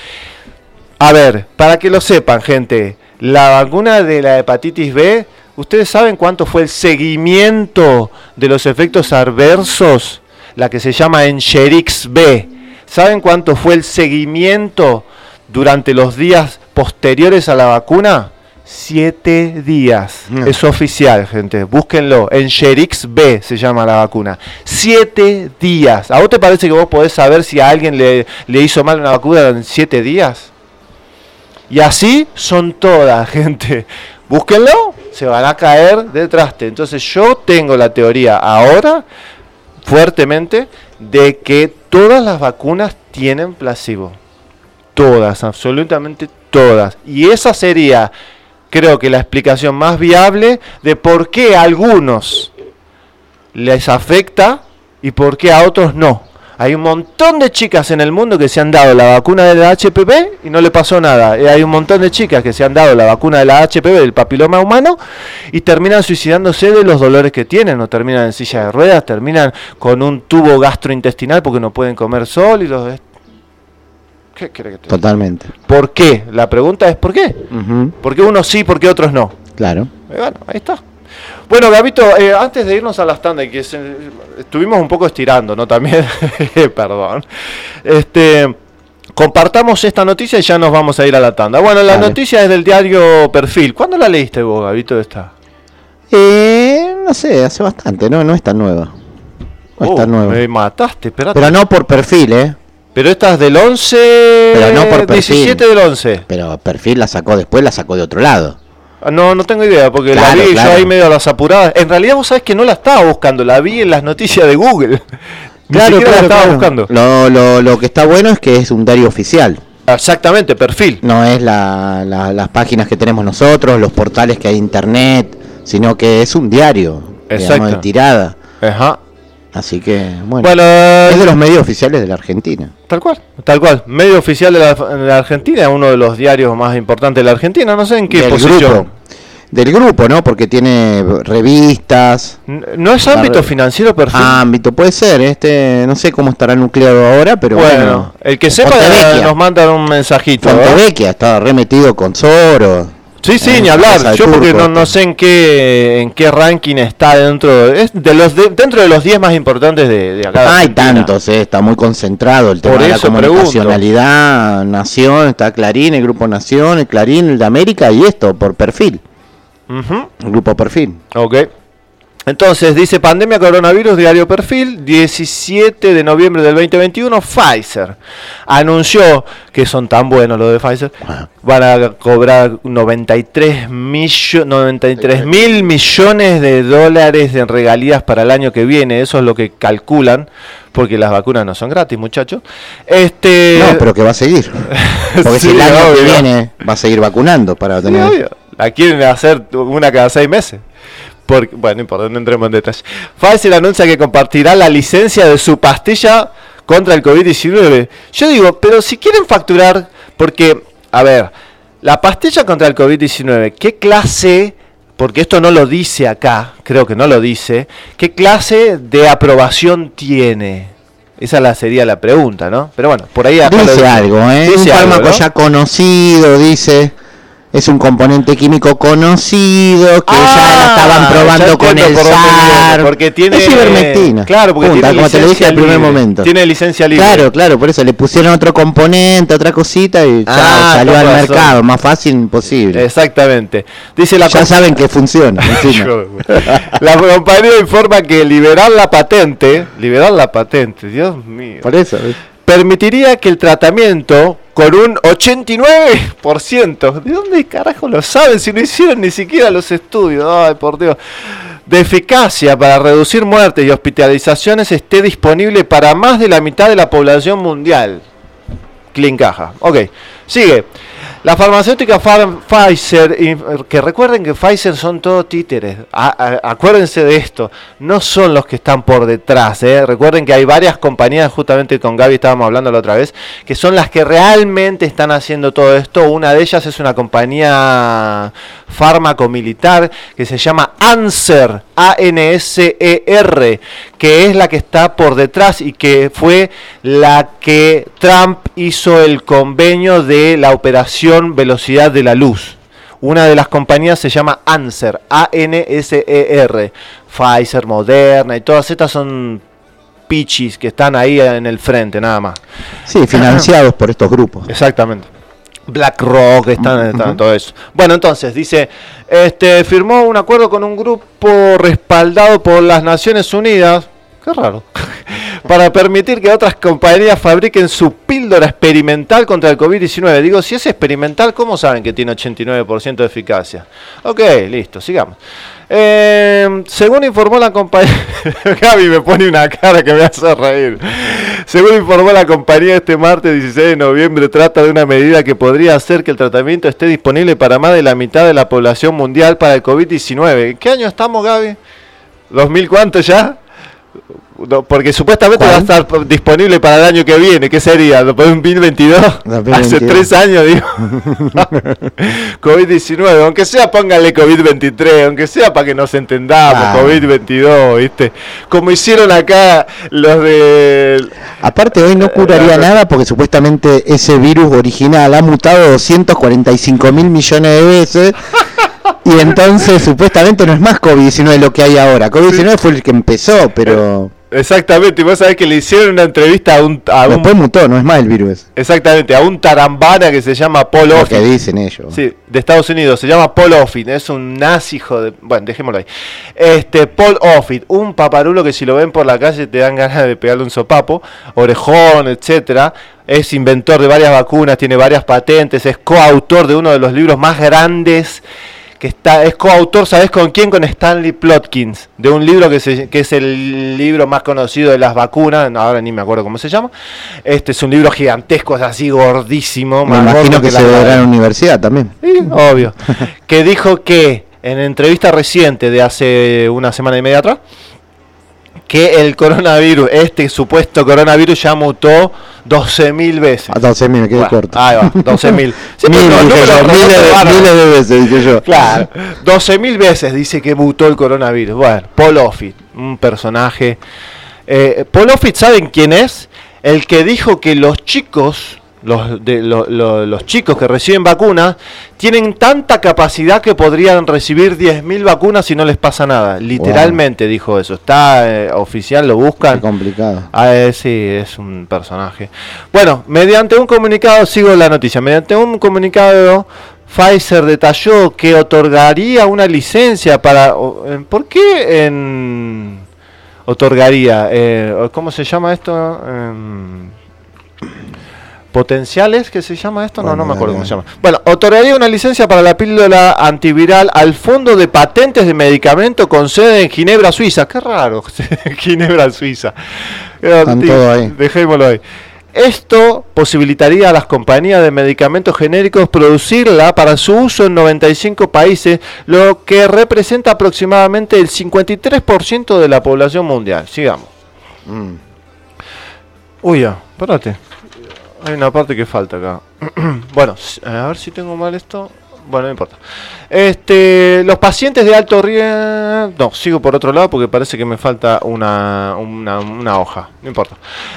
[SPEAKER 2] A ver, para que lo sepan, gente, la vacuna de la hepatitis B, ¿ustedes saben cuánto fue el seguimiento de los efectos adversos? La que se llama Encherix B. ¿Saben cuánto fue el seguimiento durante los días posteriores a la vacuna? Siete días. Es oficial, gente. Búsquenlo. Encherix B se llama la vacuna. Siete días. ¿A vos te parece que vos podés saber si a alguien le, le hizo mal una vacuna en siete días? Y así son todas, gente. Búsquenlo, se van a caer de. Entonces yo tengo la teoría ahora, fuertemente, de que todas las vacunas tienen placebo. Todas, absolutamente todas. Y esa sería, creo que la explicación más viable de por qué a algunos les afecta y por qué a otros no. Hay un montón de chicas en el mundo que se han dado la vacuna de la HPV y no le pasó nada. Y hay un montón de chicas que se han dado la vacuna de la HPV, del papiloma humano, y terminan suicidándose de los dolores que tienen, o terminan en silla de ruedas, terminan con un tubo gastrointestinal porque no pueden comer sólidos.
[SPEAKER 3] ¿Qué que te Totalmente.
[SPEAKER 2] ¿Por qué? La pregunta es ¿por qué? ¿Por qué unos sí, por qué otros no?
[SPEAKER 3] Claro.
[SPEAKER 2] bueno, ahí está. Bueno, Gabito, eh, antes de irnos a las tandas, que estuvimos un poco estirando, ¿no? También, perdón. Este, compartamos esta noticia y ya nos vamos a ir a la tanda. Bueno, la noticia es del diario Perfil. ¿Cuándo la leíste vos, Gabito, esta?
[SPEAKER 3] Eh, no sé, hace bastante, ¿no? No es tan nueva.
[SPEAKER 2] No es tan oh, nueva. Me mataste,
[SPEAKER 3] espérate. Pero no por perfil, ¿eh?
[SPEAKER 2] Pero esta es del 11...
[SPEAKER 3] Pero no por
[SPEAKER 2] perfil. 17 del 11.
[SPEAKER 3] Pero perfil la sacó después, la sacó de otro lado.
[SPEAKER 2] Ah, no, no tengo idea, porque la vi yo ahí medio a las apuradas. En realidad vos sabés que no la estaba buscando, la vi en las noticias de Google.
[SPEAKER 3] claro, claro, la estaba buscando. Lo, lo, lo, que está bueno es que es un diario oficial.
[SPEAKER 2] Exactamente, perfil.
[SPEAKER 3] No es la, las páginas que tenemos nosotros, los portales que hay internet, sino que es un diario, digamos, de tirada.
[SPEAKER 2] Ajá.
[SPEAKER 3] Así que, bueno, es de los medios oficiales de la Argentina.
[SPEAKER 2] Tal cual, tal cual. Medio oficial de la, Argentina, uno de los diarios más importantes de la Argentina, no sé en qué posición.
[SPEAKER 3] Del grupo, ¿no? Porque tiene revistas.
[SPEAKER 2] ¿No es ámbito financiero perfil?
[SPEAKER 3] Ámbito, puede ser. Este, no sé cómo estará nucleado ahora, pero bueno.
[SPEAKER 2] el que sepa nos manda un mensajito.
[SPEAKER 3] Fontevecchia estaba remetido con Zoro.
[SPEAKER 2] Sí, sí, ni hablar. Yo porque no, sé en qué en qué ranking está dentro es de los dentro de los 10 más importantes de, acá.
[SPEAKER 3] hay tantos, eh, está muy concentrado el tema de la comunicacionalidad, Nación, está Clarín, el grupo Nación, el Clarín, el de América y esto por perfil. El grupo perfil.
[SPEAKER 2] Ok. Entonces, dice pandemia coronavirus, diario perfil, 17 de noviembre del 2021, Pfizer anunció que son tan buenos los de Pfizer, van a cobrar 93, 93 mil millones de dólares en regalías para el año que viene, eso es lo que calculan, porque las vacunas no son gratis, muchachos. Este...
[SPEAKER 3] No, pero que va a seguir. Porque si el año que viene va a seguir vacunando para tener...
[SPEAKER 2] La quieren hacer una cada seis meses. Porque, bueno, no importa, no entremos en detalles. Pfizer anuncia que compartirá la licencia de su pastilla contra el COVID-19. Yo digo, pero si quieren facturar, porque, a ver, la pastilla contra el COVID-19, ¿qué clase, porque esto no lo dice acá, creo que no lo dice, qué clase de aprobación tiene? Esa la sería la pregunta, ¿no? Pero bueno, por ahí
[SPEAKER 3] dice, algo, ¿eh? Dice Un fármaco ya conocido, dice es un componente químico conocido que ya la ah, estaban probando con el SAR.
[SPEAKER 2] Porque tiene
[SPEAKER 3] es ivermectina.
[SPEAKER 2] Claro, porque tiene
[SPEAKER 3] como te lo dije al primer momento.
[SPEAKER 2] Tiene licencia libre.
[SPEAKER 3] Claro, claro, por eso le pusieron otro componente, otra cosita y ah, salió al mercado, más fácil imposible.
[SPEAKER 2] Exactamente. Dice la
[SPEAKER 3] ya saben que funciona.
[SPEAKER 2] la compañía informa que liberar la patente, liberar la patente, Dios mío.
[SPEAKER 3] Por eso.
[SPEAKER 2] Permitiría que el tratamiento con un 89%. ¿De dónde carajo lo saben si no hicieron ni siquiera los estudios? Ay, por Dios. De eficacia para reducir muertes y hospitalizaciones esté disponible para más de la mitad de la población mundial. Clean caja. Ok, sigue. La farmacéutica Pfizer, que recuerden que Pfizer son todos títeres, acuérdense de esto, no son los que están por detrás, ¿eh? recuerden que hay varias compañías, justamente con Gaby estábamos hablando la otra vez, que son las que realmente están haciendo todo esto, una de ellas es una compañía fármaco militar que se llama ANSER, A-N-S-E-R, que es la que está por detrás y que fue la que Trump hizo el convenio de la operación velocidad de la luz. Una de las compañías se llama ANSER, A-N-S-E-R. Pfizer, Moderna y todas estas son pichis que están ahí en el frente, nada más.
[SPEAKER 3] Sí, financiados por estos grupos.
[SPEAKER 2] Exactamente. BlackRock, están, están todo eso. Bueno, entonces dice, este firmó un acuerdo con un grupo respaldado por las Naciones Unidas. Qué raro. para permitir que otras compañías fabriquen su píldora experimental contra el COVID-19. Digo, si es experimental, ¿cómo saben que tiene 89% de eficacia? Ok, listo, sigamos. Eh, según informó la compañía, Gaby me pone una cara que me hace reír. Según informó la compañía este martes 16 de noviembre, trata de una medida que podría hacer que el tratamiento esté disponible para más de la mitad de la población mundial para el COVID-19. ¿En qué año estamos, Gaby? ¿2000 cuánto ya? Porque supuestamente va a estar disponible para el año que viene. ¿Qué sería? ¿2022? Hace tres años, digo. COVID-19, aunque sea pónganle COVID-23, aunque sea para que nos entendamos, COVID-22, ¿viste? Como hicieron acá los de...
[SPEAKER 3] Aparte hoy no curaría nada porque supuestamente ese virus original ha mutado 245 mil millones de veces. Y entonces supuestamente no es más COVID-19 lo que hay ahora. COVID-19 fue el que empezó, pero...
[SPEAKER 2] Exactamente, y vos sabés que le hicieron una entrevista a un... A
[SPEAKER 3] Después mutó, no es más el virus.
[SPEAKER 2] Exactamente, a un tarambana que se llama Paul Offit.
[SPEAKER 3] que dicen ellos.
[SPEAKER 2] Sí, de Estados Unidos, se llama Paul Offit, es un nazi hijo de... Bueno, dejémoslo ahí. Este, Paul Offit, un paparulo que si lo ven por la calle te dan ganas de pegarle un sopapo, orejón, etcétera. Es inventor de varias vacunas, tiene varias patentes, es coautor de uno de los libros más grandes que está, es coautor, ¿sabes con quién? Con Stanley Plotkins, de un libro que, se, que es el libro más conocido de las vacunas, ahora ni me acuerdo cómo se llama. Este es un libro gigantesco, es así gordísimo.
[SPEAKER 3] Me imagino que, se se en la universidad también.
[SPEAKER 2] Sí, obvio. que dijo que en entrevista reciente de hace una semana y media atrás, que el coronavirus, este supuesto coronavirus ya mutó 12.000 veces.
[SPEAKER 3] A 12.000, me quedé
[SPEAKER 2] Bueno,
[SPEAKER 3] corto.
[SPEAKER 2] Ahí va, 12.000. Sí,
[SPEAKER 3] Mil, de, miles de veces, dije yo.
[SPEAKER 2] Claro, 12.000 veces dice que mutó el coronavirus. Bueno, Paul Offit, un personaje. Eh, Paul Offit, ¿saben quién es? El que dijo que los chicos, los, de, lo- lo- los chicos que reciben vacunas, tienen tanta capacidad que podrían recibir 10.000 vacunas y no les pasa nada. Literalmente dijo eso. Está eh, oficial, lo buscan.
[SPEAKER 3] Qué complicado.
[SPEAKER 2] Ah, eh, sí, es un personaje. Bueno, mediante un comunicado, sigo la noticia, mediante un comunicado, Pfizer detalló que otorgaría una licencia para... en- ¿Por qué en... otorgaría? Eh, ¿Cómo se llama esto? Em, ¿Potenciales? ¿Qué se llama esto? No,
[SPEAKER 3] Bueno,
[SPEAKER 2] no me acuerdo cómo se llama. Bueno, otorgaría una licencia para la píldora antiviral al Fondo de Patentes de Medicamento con sede en Ginebra, Suiza. Qué raro, Ginebra, Suiza.
[SPEAKER 3] Están ahí.
[SPEAKER 2] Dejémoslo ahí. Esto posibilitaría a las compañías de medicamentos genéricos producirla para su uso en 95 países, lo que representa aproximadamente el 53% de la población mundial. Sigamos.
[SPEAKER 3] Mm.
[SPEAKER 2] Uy, ya, espérate. Hay una parte que falta acá. bueno, a ver si tengo mal esto. Bueno, no importa. Este, los pacientes de alto riesgo. No, sigo por otro lado porque parece que me falta una, una, una hoja. No importa.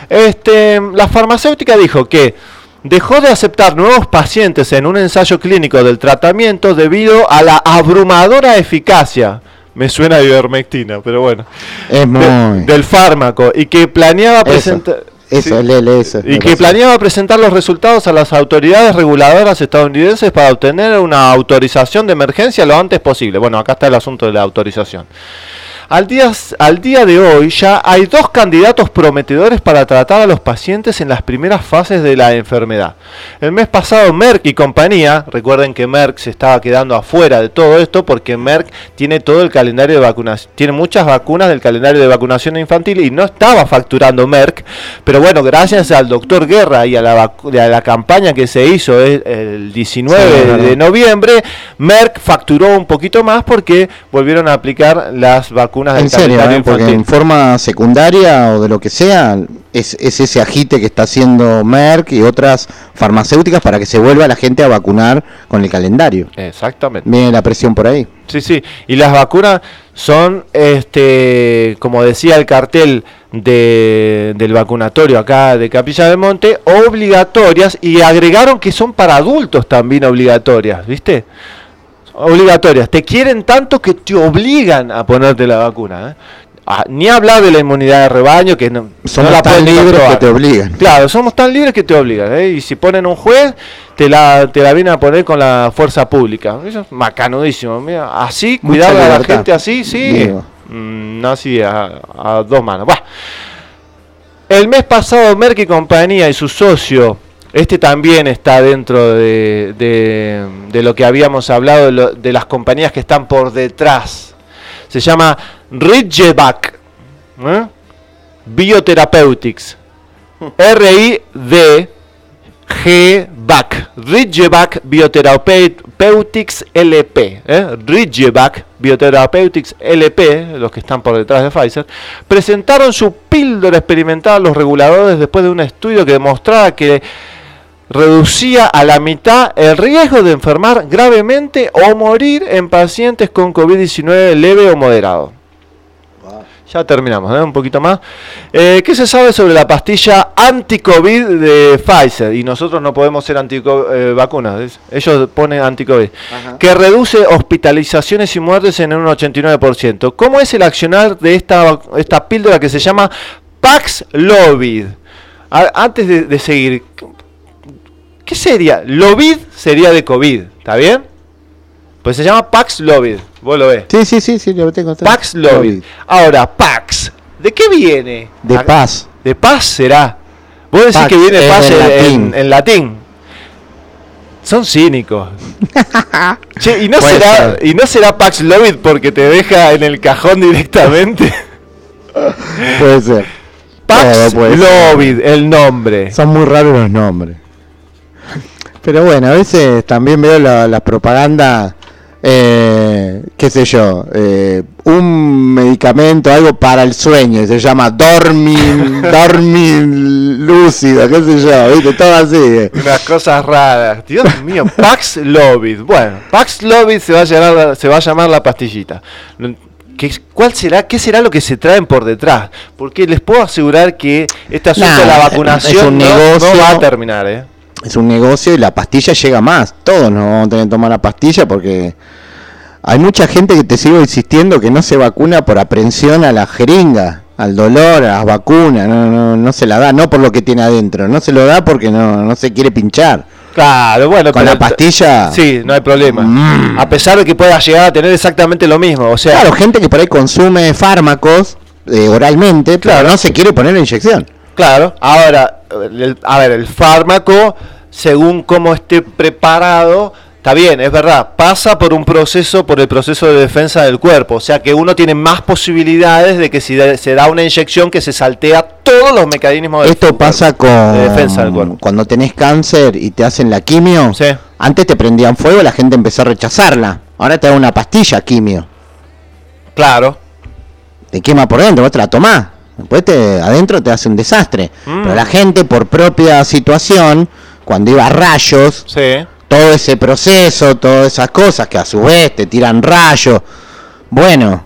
[SPEAKER 2] Este, la farmacéutica dijo que dejó de aceptar nuevos pacientes en un ensayo clínico del tratamiento debido a la abrumadora eficacia. Me suena a ivermectina, pero bueno.
[SPEAKER 3] Es muy.
[SPEAKER 2] de- del fármaco y que planeaba presentar.
[SPEAKER 3] Eso,
[SPEAKER 2] Sí.
[SPEAKER 3] léele eso.
[SPEAKER 2] Y que planeaba presentar los resultados a las autoridades reguladoras estadounidenses para obtener una autorización de emergencia lo antes posible. Bueno, acá está el asunto de la autorización. Al día, al día de hoy ya hay dos candidatos prometedores para tratar a los pacientes en las primeras fases de la enfermedad. El mes pasado Merck y compañía, recuerden que Merck se estaba quedando afuera de todo esto porque Merck tiene todo el calendario de vacunación, tiene muchas vacunas del calendario de vacunación infantil y no estaba facturando Merck, pero bueno, gracias al doctor Guerra y a la, a la campaña que se hizo el, el 19
[SPEAKER 3] Sí, es verdad.
[SPEAKER 2] de noviembre, Merck facturó un poquito más porque volvieron a aplicar las vacunas del
[SPEAKER 3] En serio, ¿eh? porque en forma secundaria o de lo que sea, es, es ese agite que está haciendo Merck y otras farmacéuticas para que se vuelva la gente a vacunar con el calendario.
[SPEAKER 2] Exactamente.
[SPEAKER 3] Viene la presión por ahí.
[SPEAKER 2] Sí, sí. Y las vacunas son, este, como decía el cartel de, del vacunatorio acá de Capilla del Monte, obligatorias y agregaron que son para adultos también obligatorias, ¿viste? Obligatorias. Te quieren tanto que te obligan a ponerte la vacuna. ¿eh? Ah, ni hablar de la inmunidad de rebaño, que no,
[SPEAKER 3] Somos
[SPEAKER 2] no la
[SPEAKER 3] tan libres que te obligan.
[SPEAKER 2] Claro, somos tan libres que te obligan. ¿eh? Y si ponen un juez, te la, te la vienen a poner con la fuerza pública. Eso es macanudísimo. Mira, así,
[SPEAKER 3] Mucha
[SPEAKER 2] cuidar a la
[SPEAKER 3] libertad.
[SPEAKER 2] gente así, sí. Mm, así, a, a dos manos. Bah. El mes pasado, Merck y compañía y su socio, este también está dentro de, de- lo que habíamos hablado, de, las compañías que están por detrás. Se llama Ridgeback ¿eh? Biotherapeutics. R-I-D G-BAC, Ridgeback Biotherapeutics LP, ¿eh? Ridgeback Biotherapeutics LP, los que están por detrás de Pfizer, presentaron su píldora experimental a los reguladores después de un estudio que demostraba que reducía a la mitad el riesgo de enfermar gravemente o morir en pacientes con COVID-19 leve o moderado. Ya terminamos, ¿eh? un poquito más. Eh, ¿Qué se sabe sobre la pastilla anti-COVID de Pfizer? Y nosotros no podemos ser anti-vacunas. Ellos ponen anti-COVID. Que reduce hospitalizaciones y muertes en un 89%. ¿Cómo es el accionar de esta, esta píldora que se llama Paxlovid? A- antes de, de seguir, ¿qué sería? Lovid sería de COVID, ¿está bien? Pues se llama Paxlovid. Vos lo ves.
[SPEAKER 3] Sí, sí, sí, sí, lo tengo. tengo.
[SPEAKER 2] Paxlovid. Ahora, Pax. ¿De qué viene?
[SPEAKER 3] De paz.
[SPEAKER 2] De paz será. Vos decís
[SPEAKER 3] Pax
[SPEAKER 2] que viene paz en,
[SPEAKER 3] latín.
[SPEAKER 2] en- en latín. Son cínicos. che, ¿y no,
[SPEAKER 3] Puede
[SPEAKER 2] será,
[SPEAKER 3] ser.
[SPEAKER 2] ¿y no será Paxlovid porque te deja en el cajón directamente?
[SPEAKER 3] Puede ser. Puede ser.
[SPEAKER 2] Paxlovid, el nombre.
[SPEAKER 3] Son muy raros los nombres. Pero bueno, a veces también veo la, la propaganda eh, qué sé yo, eh, un medicamento, algo para el sueño, se llama Dormin, Dormin lúcido, qué sé yo, ¿viste? Todo así.
[SPEAKER 2] Unas cosas raras. Dios mío, Paxlovid. Bueno, Paxlovid se va a llamar, se va a llamar la pastillita. ¿Qué, ¿Cuál será? ¿Qué será lo que se traen por detrás? Porque les puedo asegurar que este asunto de la vacunación no va a terminar, ¿eh?
[SPEAKER 3] Es un negocio y la pastilla llega más. Todos nos vamos a tener que tomar la pastilla porque hay mucha gente que te sigo insistiendo que no se vacuna por aprensión a la jeringa, al dolor, a las vacunas. No, no, no se la da, no por lo que tiene adentro. No se lo da porque no, no se quiere pinchar.
[SPEAKER 2] Claro, bueno,
[SPEAKER 3] Con
[SPEAKER 2] pero-
[SPEAKER 3] la pastilla.
[SPEAKER 2] Sí, no hay problema.
[SPEAKER 3] Mm.
[SPEAKER 2] A pesar de que pueda llegar a tener exactamente lo mismo, o sea,
[SPEAKER 3] Claro, gente que por ahí consume fármacos eh, oralmente, pero
[SPEAKER 2] Claro.
[SPEAKER 3] no se quiere poner la inyección.
[SPEAKER 2] Claro, ahora, el- a ver, el fármaco, según cómo esté preparado, está bien, es verdad, pasa por un proceso, por el proceso de defensa del cuerpo, o sea que uno tiene más posibilidades de que si de- se da una inyección que se saltea todos los mecanismos del
[SPEAKER 3] Esto pasa con
[SPEAKER 2] de defensa del cuerpo.
[SPEAKER 3] cuando tenés cáncer y te hacen la quimio.
[SPEAKER 2] Sí.
[SPEAKER 3] Antes te prendían fuego, la gente empezó a rechazarla. Ahora te dan una pastilla quimio.
[SPEAKER 2] Claro,
[SPEAKER 3] Te quema por dentro, vos te la tomás. Después te, adentro te hace un desastre.
[SPEAKER 2] Mm.
[SPEAKER 3] Pero la gente, por propia situación, cuando iba a rayos,
[SPEAKER 2] sí.
[SPEAKER 3] todo ese proceso, todas esas cosas que a su vez te tiran rayos. Bueno,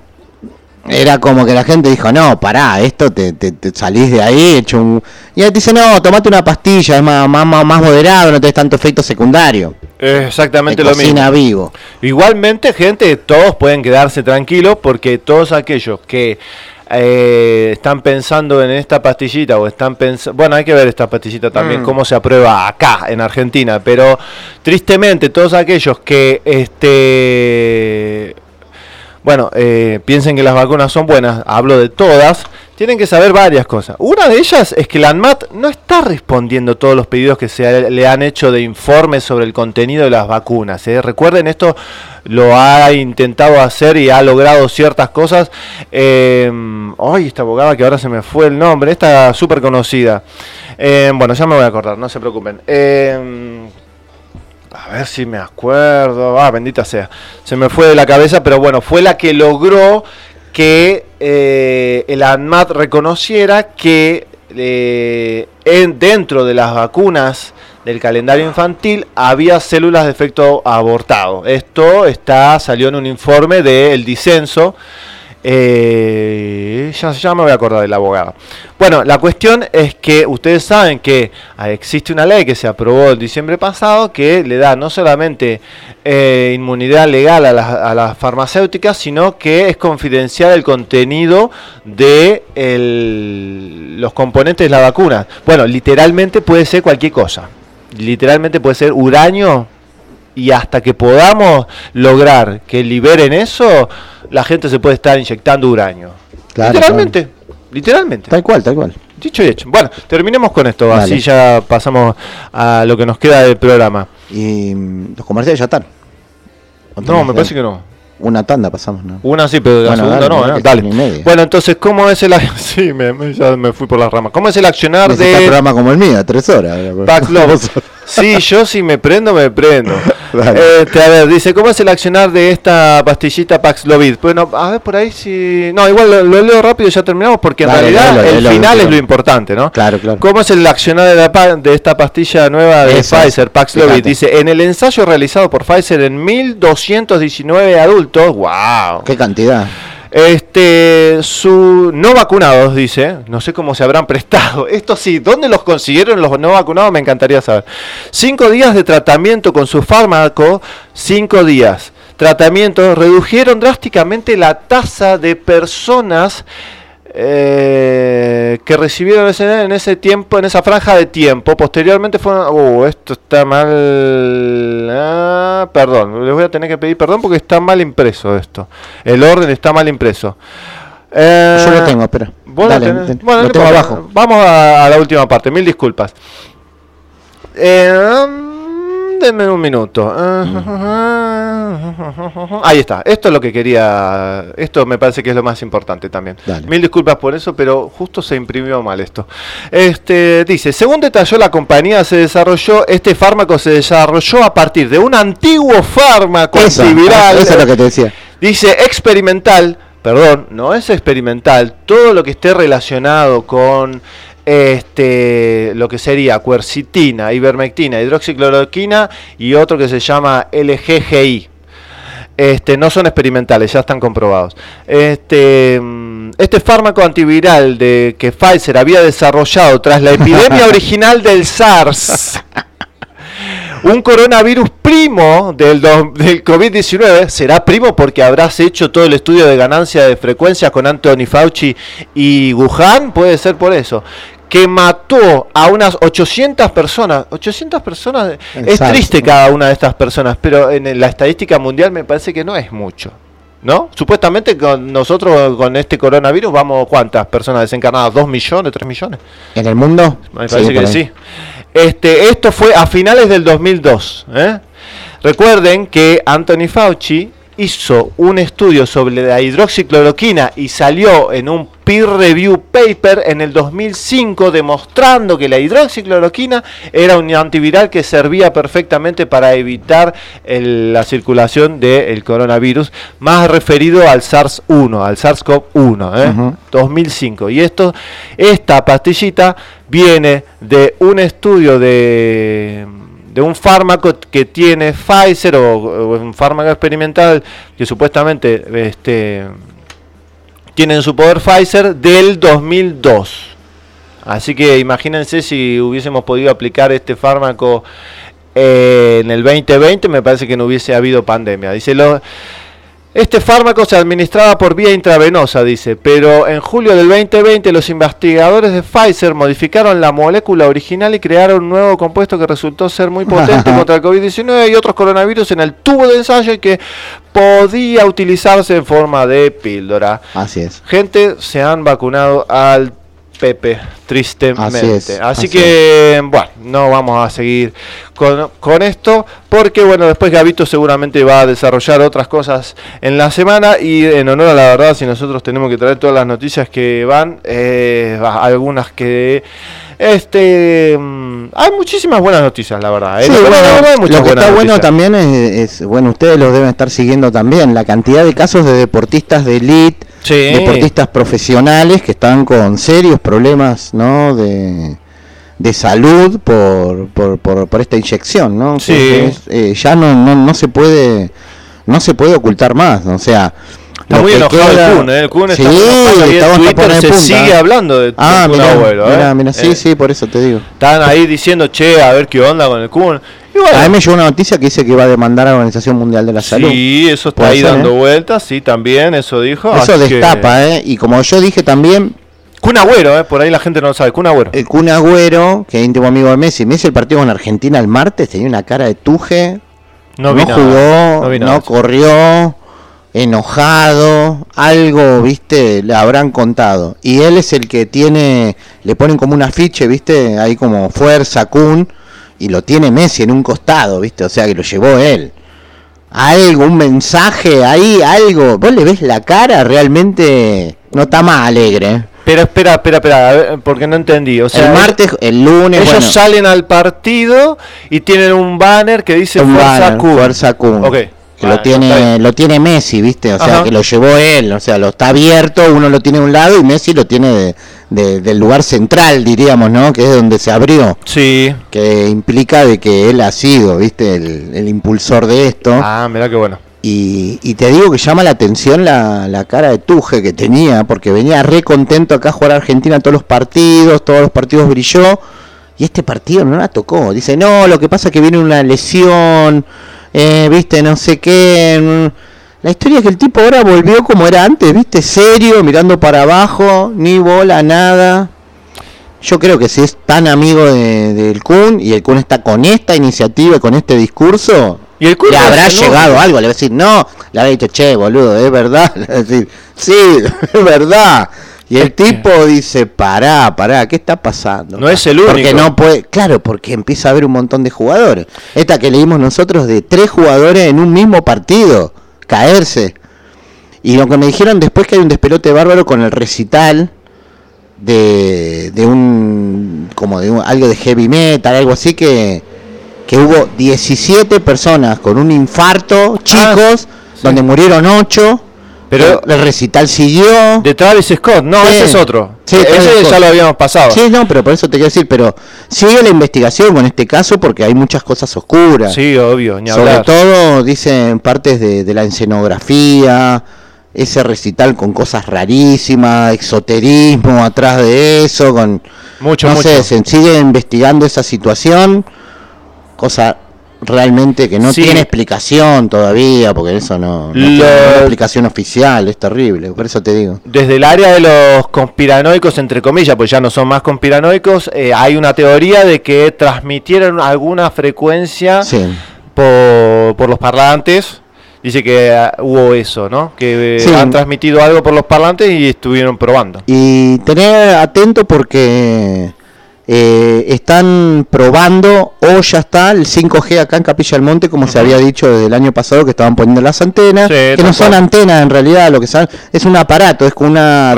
[SPEAKER 3] era como que la gente dijo, no, pará, esto te, te- te salís de ahí, hecho un... Y él dice, no, tomate una pastilla, es más, más, más, más moderado, no tenés tanto efecto secundario.
[SPEAKER 2] Exactamente
[SPEAKER 3] Te
[SPEAKER 2] lo mismo.
[SPEAKER 3] vivo.
[SPEAKER 2] Igualmente, gente, todos pueden quedarse tranquilos porque todos aquellos que eh, están pensando en esta pastillita o están pensando, bueno, hay que ver esta pastillita también,
[SPEAKER 3] Mm.
[SPEAKER 2] cómo se aprueba acá en Argentina, pero tristemente todos aquellos que, este, bueno, eh, piensen que las vacunas son buenas, hablo de todas, tienen que saber varias cosas. Una de ellas es que la ANMAT no está respondiendo todos los pedidos que se le han hecho de informes sobre el contenido de las vacunas. ¿eh? Recuerden, esto lo ha intentado hacer y ha logrado ciertas cosas. Eh, ay, esta abogada que ahora se me fue el nombre, esta súper conocida. Eh, bueno, ya me voy a acordar, no se preocupen. Eh, a ver si me acuerdo. Ah, bendita sea. Se me fue de la cabeza, pero bueno, fue la que logró que eh, el ANMAT reconociera que eh, en, dentro de las vacunas del calendario infantil había células de efecto abortado. Esto está salió en un informe del disenso. Eh, ya, ya me voy a acordar de la abogada. Bueno, la cuestión es que ustedes saben que ah, existe una ley que se aprobó el diciembre pasado que le da no solamente eh, inmunidad legal a las, a las farmacéuticas, sino que es confidencial el contenido de los componentes de la vacuna. Bueno, literalmente puede ser cualquier cosa. Literalmente puede ser uranio y hasta que podamos lograr que liberen eso, la gente se puede estar inyectando uranio.
[SPEAKER 3] Claro,
[SPEAKER 2] literalmente, literalmente.
[SPEAKER 3] Tal cual, tal cual.
[SPEAKER 2] Dicho y hecho. Bueno, terminemos con esto,
[SPEAKER 3] Dale.
[SPEAKER 2] así ya pasamos a lo que nos queda del programa.
[SPEAKER 3] Y mm, los comerciales ya están. ¿O
[SPEAKER 2] No, me parece que no.
[SPEAKER 3] Una tanda pasamos, ¿no?
[SPEAKER 2] Una sí, pero la
[SPEAKER 3] Bueno,
[SPEAKER 2] segunda
[SPEAKER 3] dale,
[SPEAKER 2] no,
[SPEAKER 3] que
[SPEAKER 2] Dale. Bueno, entonces, ¿cómo es el... Sí, me, me- ya me fui por las ramas. ¿Cómo es el accionar de...
[SPEAKER 3] programa como el mío, tres horas.
[SPEAKER 2] Paxlovid. Sí, yo si me prendo, me prendo. Este, a ver, dice, ¿cómo es el accionar de esta pastillita Paxlovid? Bueno, a ver por ahí si... No, igual lo, lo leo rápido y ya terminamos porque en
[SPEAKER 3] Dale,
[SPEAKER 2] realidad el final es lo importante, ¿no?
[SPEAKER 3] Claro, claro.
[SPEAKER 2] ¿Cómo es el accionar de, la de esta pastilla nueva de
[SPEAKER 3] Eso es.
[SPEAKER 2] Pfizer, Paxlovid? Dice, en el ensayo realizado por Pfizer en 1219 adultos, wow.
[SPEAKER 3] ¿Qué cantidad?
[SPEAKER 2] Este, su no vacunados, dice, no sé cómo se habrán prestado. Esto sí, ¿dónde los consiguieron los no vacunados? Me encantaría saber. Cinco días de tratamiento con su fármaco, cinco días. Tratamiento, redujeron drásticamente la tasa de personas eh, que recibieron en ese tiempo, en esa franja de tiempo. Posteriormente fueron, uh, esto está mal, ah, perdón, les voy a tener que pedir perdón porque está mal impreso esto. El orden está mal impreso. Eh,
[SPEAKER 3] Yo lo tengo, espera.
[SPEAKER 2] lo
[SPEAKER 3] Dale,
[SPEAKER 2] Bueno,
[SPEAKER 3] lo
[SPEAKER 2] no
[SPEAKER 3] tengo
[SPEAKER 2] importa.
[SPEAKER 3] abajo.
[SPEAKER 2] Vamos a, a la última parte, mil disculpas. Eh, denme un minuto. Ahí está. Esto es lo que quería. Esto me parece que es lo más importante también. Mil disculpas por eso, pero justo se imprimió mal esto. Este dice, según detalló la compañía, se desarrolló este fármaco se desarrolló a partir de un antiguo fármaco antiviral.
[SPEAKER 3] Eso es lo que te decía.
[SPEAKER 2] Dice experimental, perdón, no es experimental. Todo lo que esté relacionado con este, lo que sería quercitina, ivermectina, hidroxicloroquina y otro que se llama LGGI. Este, no son experimentales, ya están comprobados. Este, mm, este fármaco antiviral de que Pfizer había desarrollado tras la epidemia original del SARS un coronavirus primo del, del COVID-19 será primo porque habrás hecho todo el estudio de ganancia de frecuencias con Anthony Fauci y Wuhan, puede ser por eso que mató a unas 800 personas. 800 personas, es triste cada una de estas personas, pero en la estadística mundial me parece que no es mucho. ¿No? Supuestamente con nosotros con este coronavirus vamos cuántas personas desencarnadas, 2 millones, 3 millones.
[SPEAKER 3] ¿En el mundo?
[SPEAKER 2] Me parece que sí. Este, esto fue a finales del 2002. ¿eh? Recuerden que Anthony Fauci hizo un estudio sobre la hidroxicloroquina y salió en un peer review paper en el 2005 demostrando que la hidroxicloroquina era un antiviral que servía perfectamente para evitar la circulación del coronavirus, más referido al SARS-1, al SARS-CoV-1, 2005. ¿eh? Y esto, esta pastillita viene de un estudio de de un fármaco que tiene Pfizer o, un fármaco experimental que supuestamente este, tiene en su poder Pfizer del 2002. Así que imagínense si hubiésemos podido aplicar este fármaco eh, en el 2020, me parece que no hubiese habido pandemia. Dice lo, este fármaco se administraba por vía intravenosa, dice, pero en julio del 2020 los investigadores de Pfizer modificaron la molécula original y crearon un nuevo compuesto que resultó ser muy potente contra el COVID-19 y otros coronavirus en el tubo de ensayo y que podía utilizarse en forma de píldora.
[SPEAKER 3] Así es.
[SPEAKER 2] Gente, se han vacunado al Pepe, tristemente. Así, que, bueno, no vamos a seguir con, esto, porque, bueno, después Gabito seguramente va a desarrollar otras cosas en la semana y en honor a la verdad, si nosotros tenemos que traer todas las noticias que van, eh, algunas que... Este, mm, hay muchísimas buenas noticias, la verdad. ¿eh?
[SPEAKER 3] lo que está bueno también es, bueno, ustedes lo deben estar siguiendo también, la cantidad de casos de deportistas de elite deportistas profesionales que están con serios problemas ¿no? de, de salud por, por, por, esta inyección, ¿no? Eh, ya no, no, no se puede no se puede ocultar más, o sea,
[SPEAKER 2] Está muy enojado el Kun, ¿eh? El Kun
[SPEAKER 3] sí, está, en Twitter
[SPEAKER 2] se sigue hablando de
[SPEAKER 3] ah, mira, abuelo, ¿eh? mira, sí, eh, sí, por eso te digo.
[SPEAKER 2] Están ahí diciendo, che, a ver qué onda con el Kun.
[SPEAKER 3] A mí me llegó una noticia que dice que iba a demandar a la Organización Mundial de la Salud.
[SPEAKER 2] Sí, eso está ahí dando eh? vueltas, sí, también, eso dijo.
[SPEAKER 3] Eso destapa, ¿eh? Y como yo dije también...
[SPEAKER 2] Kun Agüero, ¿eh? Por ahí la gente no lo sabe, Kun Agüero.
[SPEAKER 3] El Kun Agüero, que es íntimo amigo de Messi. Messi el partido con Argentina el martes, tenía una cara de tuje. No, no jugó, no, corrió enojado, algo, viste, le habrán contado. Y él es el que tiene, le ponen como un afiche, viste, ahí como fuerza, Kun, y lo tiene Messi en un costado, ¿viste? O sea que lo llevó él. Algo, un mensaje ahí, algo. ¿Vos le ves la cara? Realmente no está más alegre. ¿eh?
[SPEAKER 2] Pero espera, espera, espera, porque no entendí. O sea,
[SPEAKER 3] el martes, el lunes.
[SPEAKER 2] Ellos salen al partido y tienen un banner que dice Fuerza.
[SPEAKER 3] Fuerza. Okay lo tiene lo tiene Messi, ¿viste? O sea, que lo llevó él, o sea, lo está abierto, uno lo tiene a un lado y Messi lo tiene de, del lugar central, diríamos, ¿no? Que es donde se abrió.
[SPEAKER 2] Sí.
[SPEAKER 3] Que implica de que él ha sido, ¿viste? El, impulsor de esto.
[SPEAKER 2] Ah, mira qué bueno.
[SPEAKER 3] Y, y, te digo que llama la atención la, la, cara de Tuje que tenía, porque venía re contento acá a jugar a Argentina todos los partidos, todos los partidos brilló, y este partido no la tocó. Dice, no, lo que pasa es que viene una lesión, eh, viste, no sé qué. La historia es que el tipo ahora volvió como era antes, viste, serio, mirando para abajo, ni bola, nada. Yo creo que si es tan amigo del de, Kun y el Kun está con esta iniciativa, con este discurso, ¿Y el le habrá llegado algo, le va a decir, no, le habrá dicho, che, boludo, es verdad, le va a decir, sí, es verdad. Y el tipo dice, pará, pará, ¿qué está pasando?
[SPEAKER 2] No es el único.
[SPEAKER 3] Porque no puede, claro, porque empieza a haber un montón de jugadores. Esta que leímos nosotros de tres jugadores en un mismo partido, caerse. Y lo que me dijeron después que hay un despelote bárbaro con el recital de, de un, como de algo de heavy metal, algo así que, que hubo 17 personas con un infarto, chicos, donde murieron 8 pero el recital siguió.
[SPEAKER 2] De Travis Scott, no, ese es otro. Sí, ese ya lo habíamos pasado.
[SPEAKER 3] Sí, no, pero por eso te quiero decir, pero sigue la investigación con este caso porque hay muchas cosas oscuras.
[SPEAKER 2] Sí, obvio,
[SPEAKER 3] ni Sobre todo, dicen partes de, la escenografía, ese recital con cosas rarísimas, exoterismo atrás de eso, con...
[SPEAKER 2] Mucho,
[SPEAKER 3] no
[SPEAKER 2] mucho.
[SPEAKER 3] sé, se sigue investigando esa situación, cosa realmente que no tiene explicación todavía, porque eso no, no tiene explicación oficial, es terrible, por eso te digo.
[SPEAKER 2] Desde el área de los conspiranoicos, entre comillas, pues ya no son más conspiranoicos, eh, hay una teoría de que transmitieron alguna frecuencia por, por los parlantes. Dice que ah, hubo eso, ¿no? Que eh, han transmitido algo por los parlantes y estuvieron probando.
[SPEAKER 3] Y tener atento porque eh, están probando o ya está el 5G acá en Capilla del Monte, como se había dicho desde el año pasado que estaban poniendo las antenas, que no son antenas en realidad, lo que son, es un aparato, es una,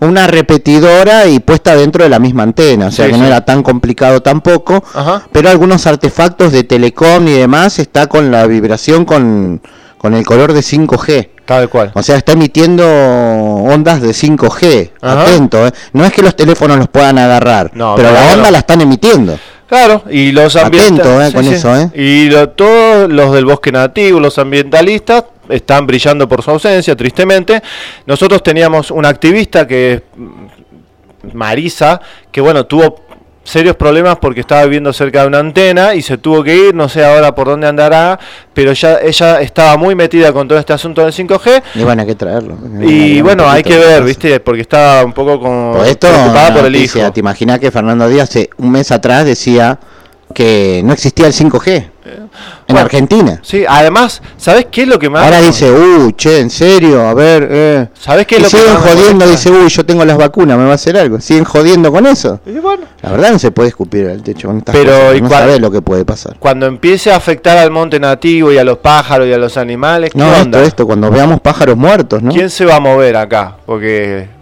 [SPEAKER 3] una repetidora y puesta dentro de la misma antena, o sea que no era tan complicado tampoco, pero algunos artefactos de telecom y demás está con la vibración con, con el color de 5G.
[SPEAKER 2] Tal cual.
[SPEAKER 3] O sea, está emitiendo ondas de 5G. Atento, ¿eh? No es que los teléfonos los puedan agarrar, pero la onda la están emitiendo.
[SPEAKER 2] Claro, y los
[SPEAKER 3] ambientalistas. ¿eh? con eso, ¿eh?
[SPEAKER 2] Y todos los del bosque nativo, los ambientalistas, están brillando por su ausencia, tristemente. Nosotros teníamos una activista que es Marisa, que bueno, tuvo serios problemas porque estaba viviendo cerca de una antena y se tuvo que ir, no sé ahora por dónde andará, pero ya ella estaba muy metida con todo este asunto del 5G.
[SPEAKER 3] Y bueno, hay que traerlo.
[SPEAKER 2] Y bueno, hay que ver, ¿viste? Porque estaba un poco con,
[SPEAKER 3] preocupada por el hijo. ¿Te imaginas que Fernando Díaz hace un mes atrás decía que no existía el 5G? En Argentina.
[SPEAKER 2] Sí, además, ¿sabes qué es lo que más...
[SPEAKER 3] Ahora dice, uy, che, en serio, a ver... Eh.
[SPEAKER 2] ¿Sabes qué es lo
[SPEAKER 3] que siguen jodiendo, dice, uy, yo tengo las vacunas, me va a hacer algo. Siguen jodiendo con eso. La verdad no se puede escupir el techo con estas Pero, No sabes lo que puede pasar.
[SPEAKER 2] Cuando empiece a afectar al monte nativo y a los pájaros y a los animales,
[SPEAKER 3] ¿qué no, esto, esto, cuando veamos pájaros muertos, ¿no?
[SPEAKER 2] ¿Quién se va a mover acá? Porque...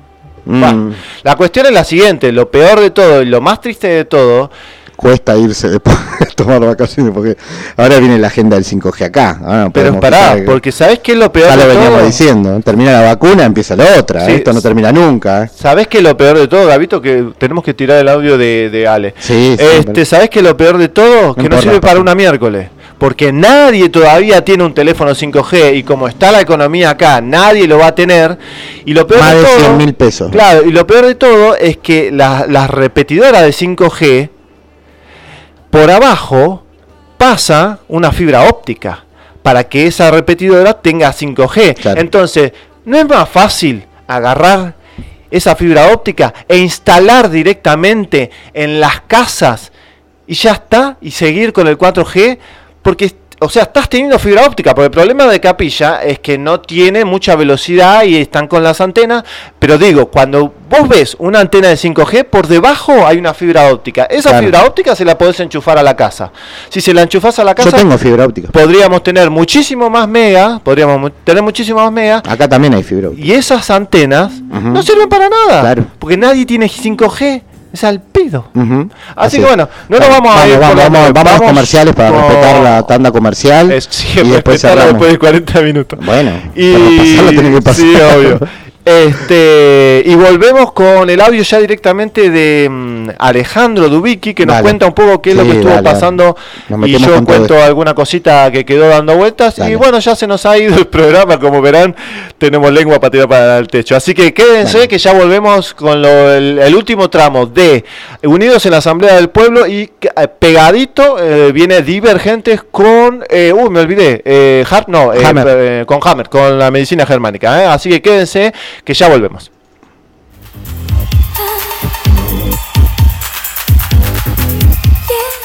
[SPEAKER 2] Mm. la cuestión es la siguiente, lo peor de todo y lo más triste de todo
[SPEAKER 3] cuesta irse después de tomar vacaciones porque ahora viene la agenda del 5G acá.
[SPEAKER 2] Pero pará, porque ¿sabes qué es lo peor
[SPEAKER 3] ya lo veníamos diciendo, termina la vacuna, empieza la otra, esto no termina nunca. ¿eh?
[SPEAKER 2] ¿Sabes qué es lo peor de todo, Gabito? Que tenemos que tirar el audio de, de Ale.
[SPEAKER 3] Sí,
[SPEAKER 2] este, ¿Sabes qué es lo peor de todo? que no sirve para una miércoles porque nadie todavía tiene un teléfono 5G y como está la economía acá, nadie lo va a tener. Y lo peor
[SPEAKER 3] Más
[SPEAKER 2] de, todo,
[SPEAKER 3] 100 mil pesos.
[SPEAKER 2] Claro, y lo peor de todo es que las repetidoras de 5G por abajo pasa una fibra óptica para que esa repetidora tenga 5G. Entonces, ¿no es más fácil agarrar esa fibra óptica e instalar directamente en las casas y ya está? Y seguir con el 4G? Porque o sea, estás teniendo fibra óptica, porque el problema de Capilla es que no tiene mucha velocidad y están con las antenas, pero digo, cuando vos ves una antena de 5G, por debajo hay una fibra óptica. Esa fibra óptica se la podés enchufar a la casa. Si se la enchufás a la casa,
[SPEAKER 3] Yo tengo fibra óptica.
[SPEAKER 2] Podríamos tener muchísimo más mega, podríamos tener muchísimo más mega.
[SPEAKER 3] Acá también hay fibra óptica.
[SPEAKER 2] Y esas antenas no sirven para nada, porque nadie tiene 5G es al pido. Así, que bueno, no nos vamos, a ir
[SPEAKER 3] vamos, vamos, vamos, a comerciales para respetar la tanda comercial.
[SPEAKER 2] y después después de 40 minutos.
[SPEAKER 3] Bueno,
[SPEAKER 2] y tiene que pasar. Sí, obvio. Este, y volvemos con el audio ya directamente de mm, Alejandro Dubicki, que nos cuenta un poco qué es lo que estuvo pasando. Y yo cuento alguna cosita que quedó dando vueltas. Y bueno, ya se nos ha ido el programa, como verán, tenemos lengua para tirar para el techo. Así que quédense que ya volvemos con el, último tramo de Unidos en la Asamblea del Pueblo y eh, pegadito eh, viene Divergentes con, eh, uy, me olvidé, eh, no, con Hammer, con la medicina germánica. Así que quédense que ya volvemos.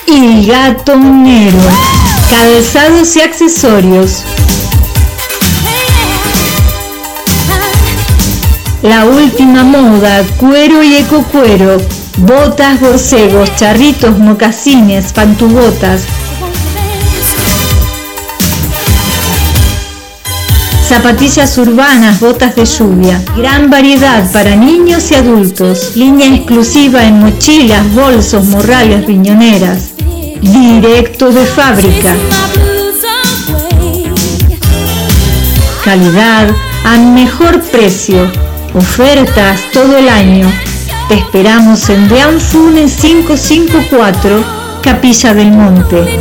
[SPEAKER 4] El gato negro, calzados y accesorios. La última moda, cuero y ecocuero, botas, borcegos, charritos, mocasines, pantubotas, zapatillas urbanas, botas de lluvia, gran variedad para niños y adultos, línea exclusiva en mochilas, bolsos, morrales, riñoneras, directo de fábrica. Calidad a mejor precio, ofertas todo el año. Te esperamos en Deanfune 554, Capilla del Monte.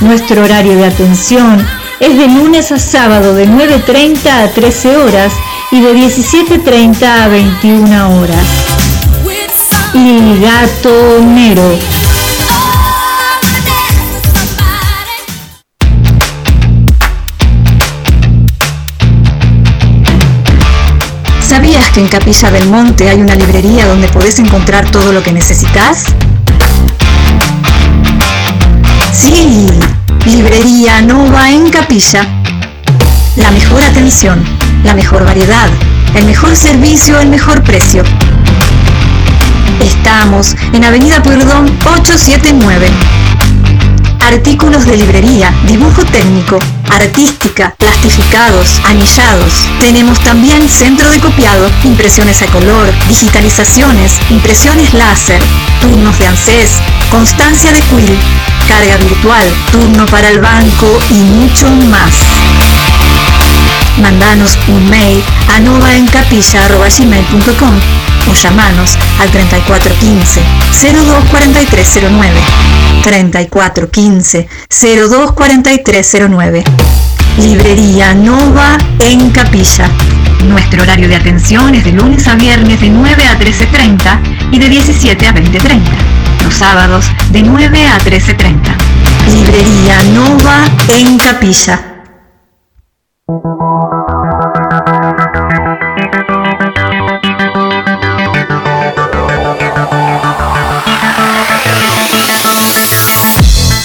[SPEAKER 4] Nuestro horario de atención es de lunes a sábado de 9.30 a 13 horas y de 17.30 a 21 horas. Y Gato Nero.
[SPEAKER 5] ¿Sabías que en Capilla del Monte hay una librería donde podés encontrar todo lo que necesitas? Sí, Librería Nova en Capilla. La mejor atención, la mejor variedad, el mejor servicio, el mejor precio. Estamos en Avenida Pueyrredón 879. Artículos de librería, dibujo técnico, artística, plastificados, anillados. Tenemos también centro de copiado, impresiones a color, digitalizaciones, impresiones láser, turnos de ANSES, constancia de quill, carga virtual, turno para el banco y mucho más. Mandanos un mail a novaencapilla.gmail.com o llamanos al 3415 024309 3415 024309 Librería Nova en Capilla. Nuestro horario de atención es de lunes a viernes de 9 a 13.30 y de 17 a 20.30 sábados de 9 a 13.30. Librería Nova en Capilla.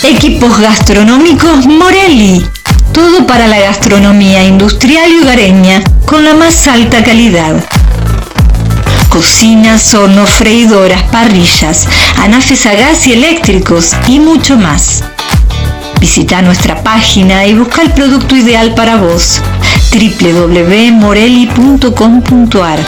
[SPEAKER 4] Equipos gastronómicos Morelli. Todo para la gastronomía industrial y hogareña con la más alta calidad cocinas, hornos, freidoras, parrillas, anafes a gas y eléctricos y mucho más. Visita nuestra página y busca el producto ideal para vos. www.morelli.com.ar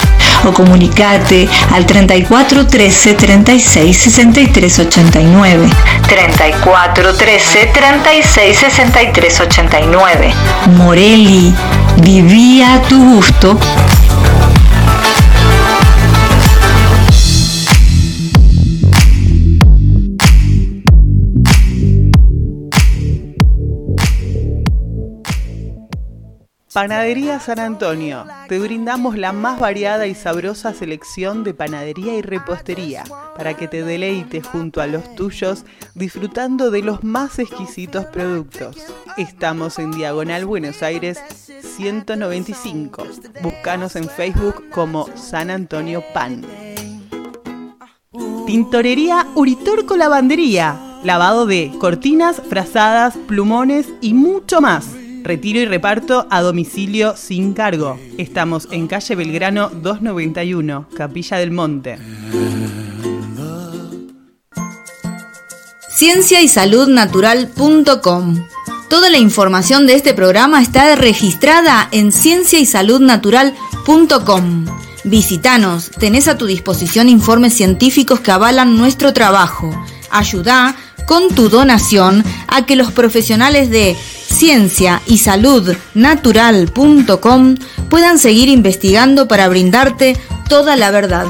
[SPEAKER 4] o comunicate al 34 13 36 63 89 34 13 36 63 89 Morelli, vivía a tu gusto
[SPEAKER 6] Panadería San Antonio. Te brindamos la más variada y sabrosa selección de panadería y repostería para que te deleites junto a los tuyos disfrutando de los más exquisitos productos. Estamos en Diagonal Buenos Aires 195. Búscanos en Facebook como San Antonio Pan. Tintorería Uritorco Lavandería. Lavado de cortinas, frazadas, plumones y mucho más Retiro y reparto a domicilio sin cargo. Estamos en calle Belgrano 291, Capilla del Monte.
[SPEAKER 7] Ciencia y Salud. Toda la información de este programa está registrada en Ciencia y Salud Natural.com. Visítanos, tenés a tu disposición informes científicos que avalan nuestro trabajo. Ayuda con tu donación a que los profesionales de ciencia y salud natural.com puedan seguir investigando para brindarte toda la verdad.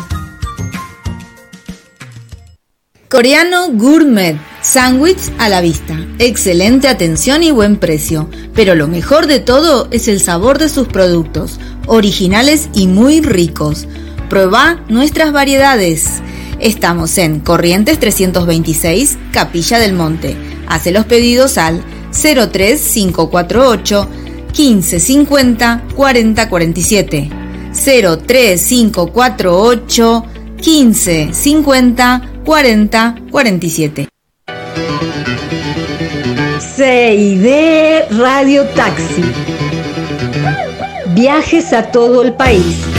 [SPEAKER 7] Coreano Gourmet. Sándwich a la vista. Excelente atención y buen precio. Pero lo mejor de todo es el sabor de sus productos. Originales y muy ricos. Prueba nuestras variedades. Estamos en Corrientes 326, Capilla del Monte. Hace los pedidos al 03548 1550 4047. 03548 1550 4047.
[SPEAKER 4] CID Radio Taxi. Viajes a todo el país.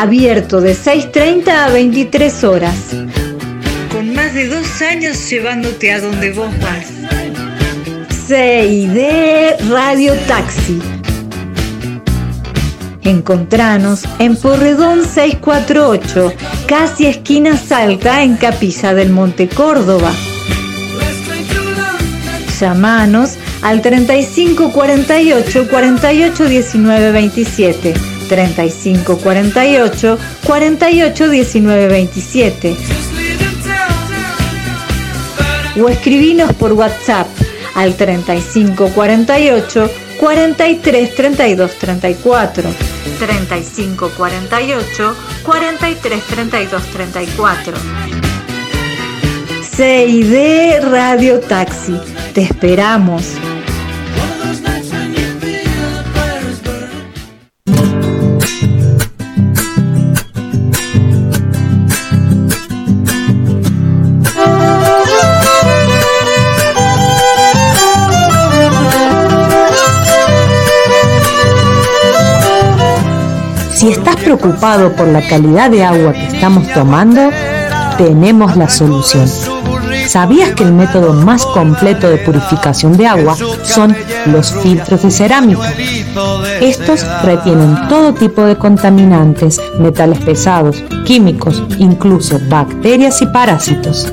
[SPEAKER 4] Abierto de 6.30 a 23 horas. Con más de dos años llevándote a donde vos vas. CID Radio Taxi. Encontranos en Porredón 648, casi esquina Salta, en Capilla del Monte Córdoba. Llamanos al 35 48 48 19 27. 35 48 48 19 27. O escribinos por WhatsApp al 35 48 43 32 34. 35 48 43 32 34. CID Radio Taxi. Te esperamos.
[SPEAKER 8] Preocupado por la calidad de agua que estamos tomando, tenemos la solución. ¿Sabías que el método más completo de purificación de agua son los filtros de cerámica? Estos retienen todo tipo de contaminantes, metales pesados, químicos, incluso bacterias y parásitos.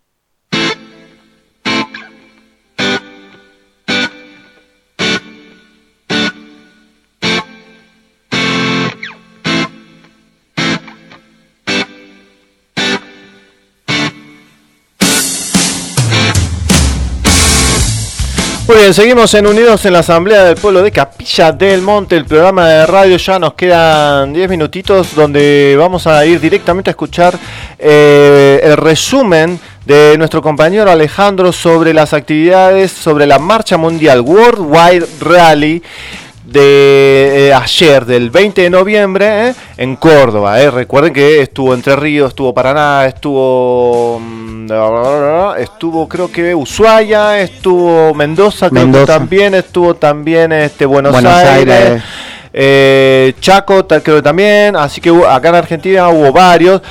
[SPEAKER 2] Seguimos en Unidos en la Asamblea del Pueblo de Capilla del Monte, el programa de radio. Ya nos quedan 10 minutitos donde vamos a ir directamente a escuchar eh, el resumen de nuestro compañero Alejandro sobre las actividades, sobre la marcha mundial Worldwide Rally de eh, ayer, del 20 de noviembre, eh, en Córdoba. eh. Recuerden que estuvo Entre Ríos, estuvo Paraná, estuvo mm, estuvo creo que Ushuaia, estuvo Mendoza, creo que también, estuvo también este Buenos,
[SPEAKER 3] Buenos
[SPEAKER 2] Aires.
[SPEAKER 3] Aires.
[SPEAKER 2] eh, Chaco, creo que también, así que acá en Argentina hubo varios.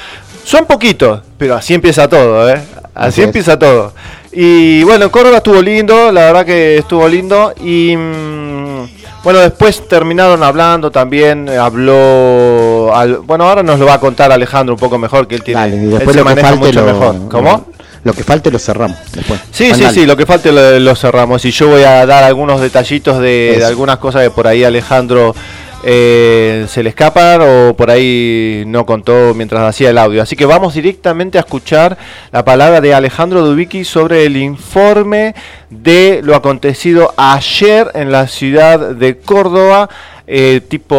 [SPEAKER 2] Son poquitos, pero así empieza todo, ¿eh? Así, empieza todo. Y bueno, en Córdoba estuvo lindo, la verdad que estuvo lindo. Y mm, bueno, después terminaron hablando también, eh, habló... al- bueno, ahora nos lo va a contar Alejandro un poco mejor, que él tiene...
[SPEAKER 3] Dale, y
[SPEAKER 2] él
[SPEAKER 3] después
[SPEAKER 2] se maneja mucho
[SPEAKER 3] lo,
[SPEAKER 2] mejor. ¿Cómo?
[SPEAKER 3] Lo que falte lo cerramos después.
[SPEAKER 2] Sí, sí,
[SPEAKER 3] dale.
[SPEAKER 2] sí, lo que falte lo, lo cerramos. Y yo voy a dar algunos detallitos de, algunas cosas que por ahí Alejandro eh, se le escapan o por ahí no contó mientras hacía el audio. Así que vamos directamente a escuchar la palabra de Alejandro Dubicki sobre el informe de lo acontecido ayer en la ciudad de Córdoba. Eh, tipo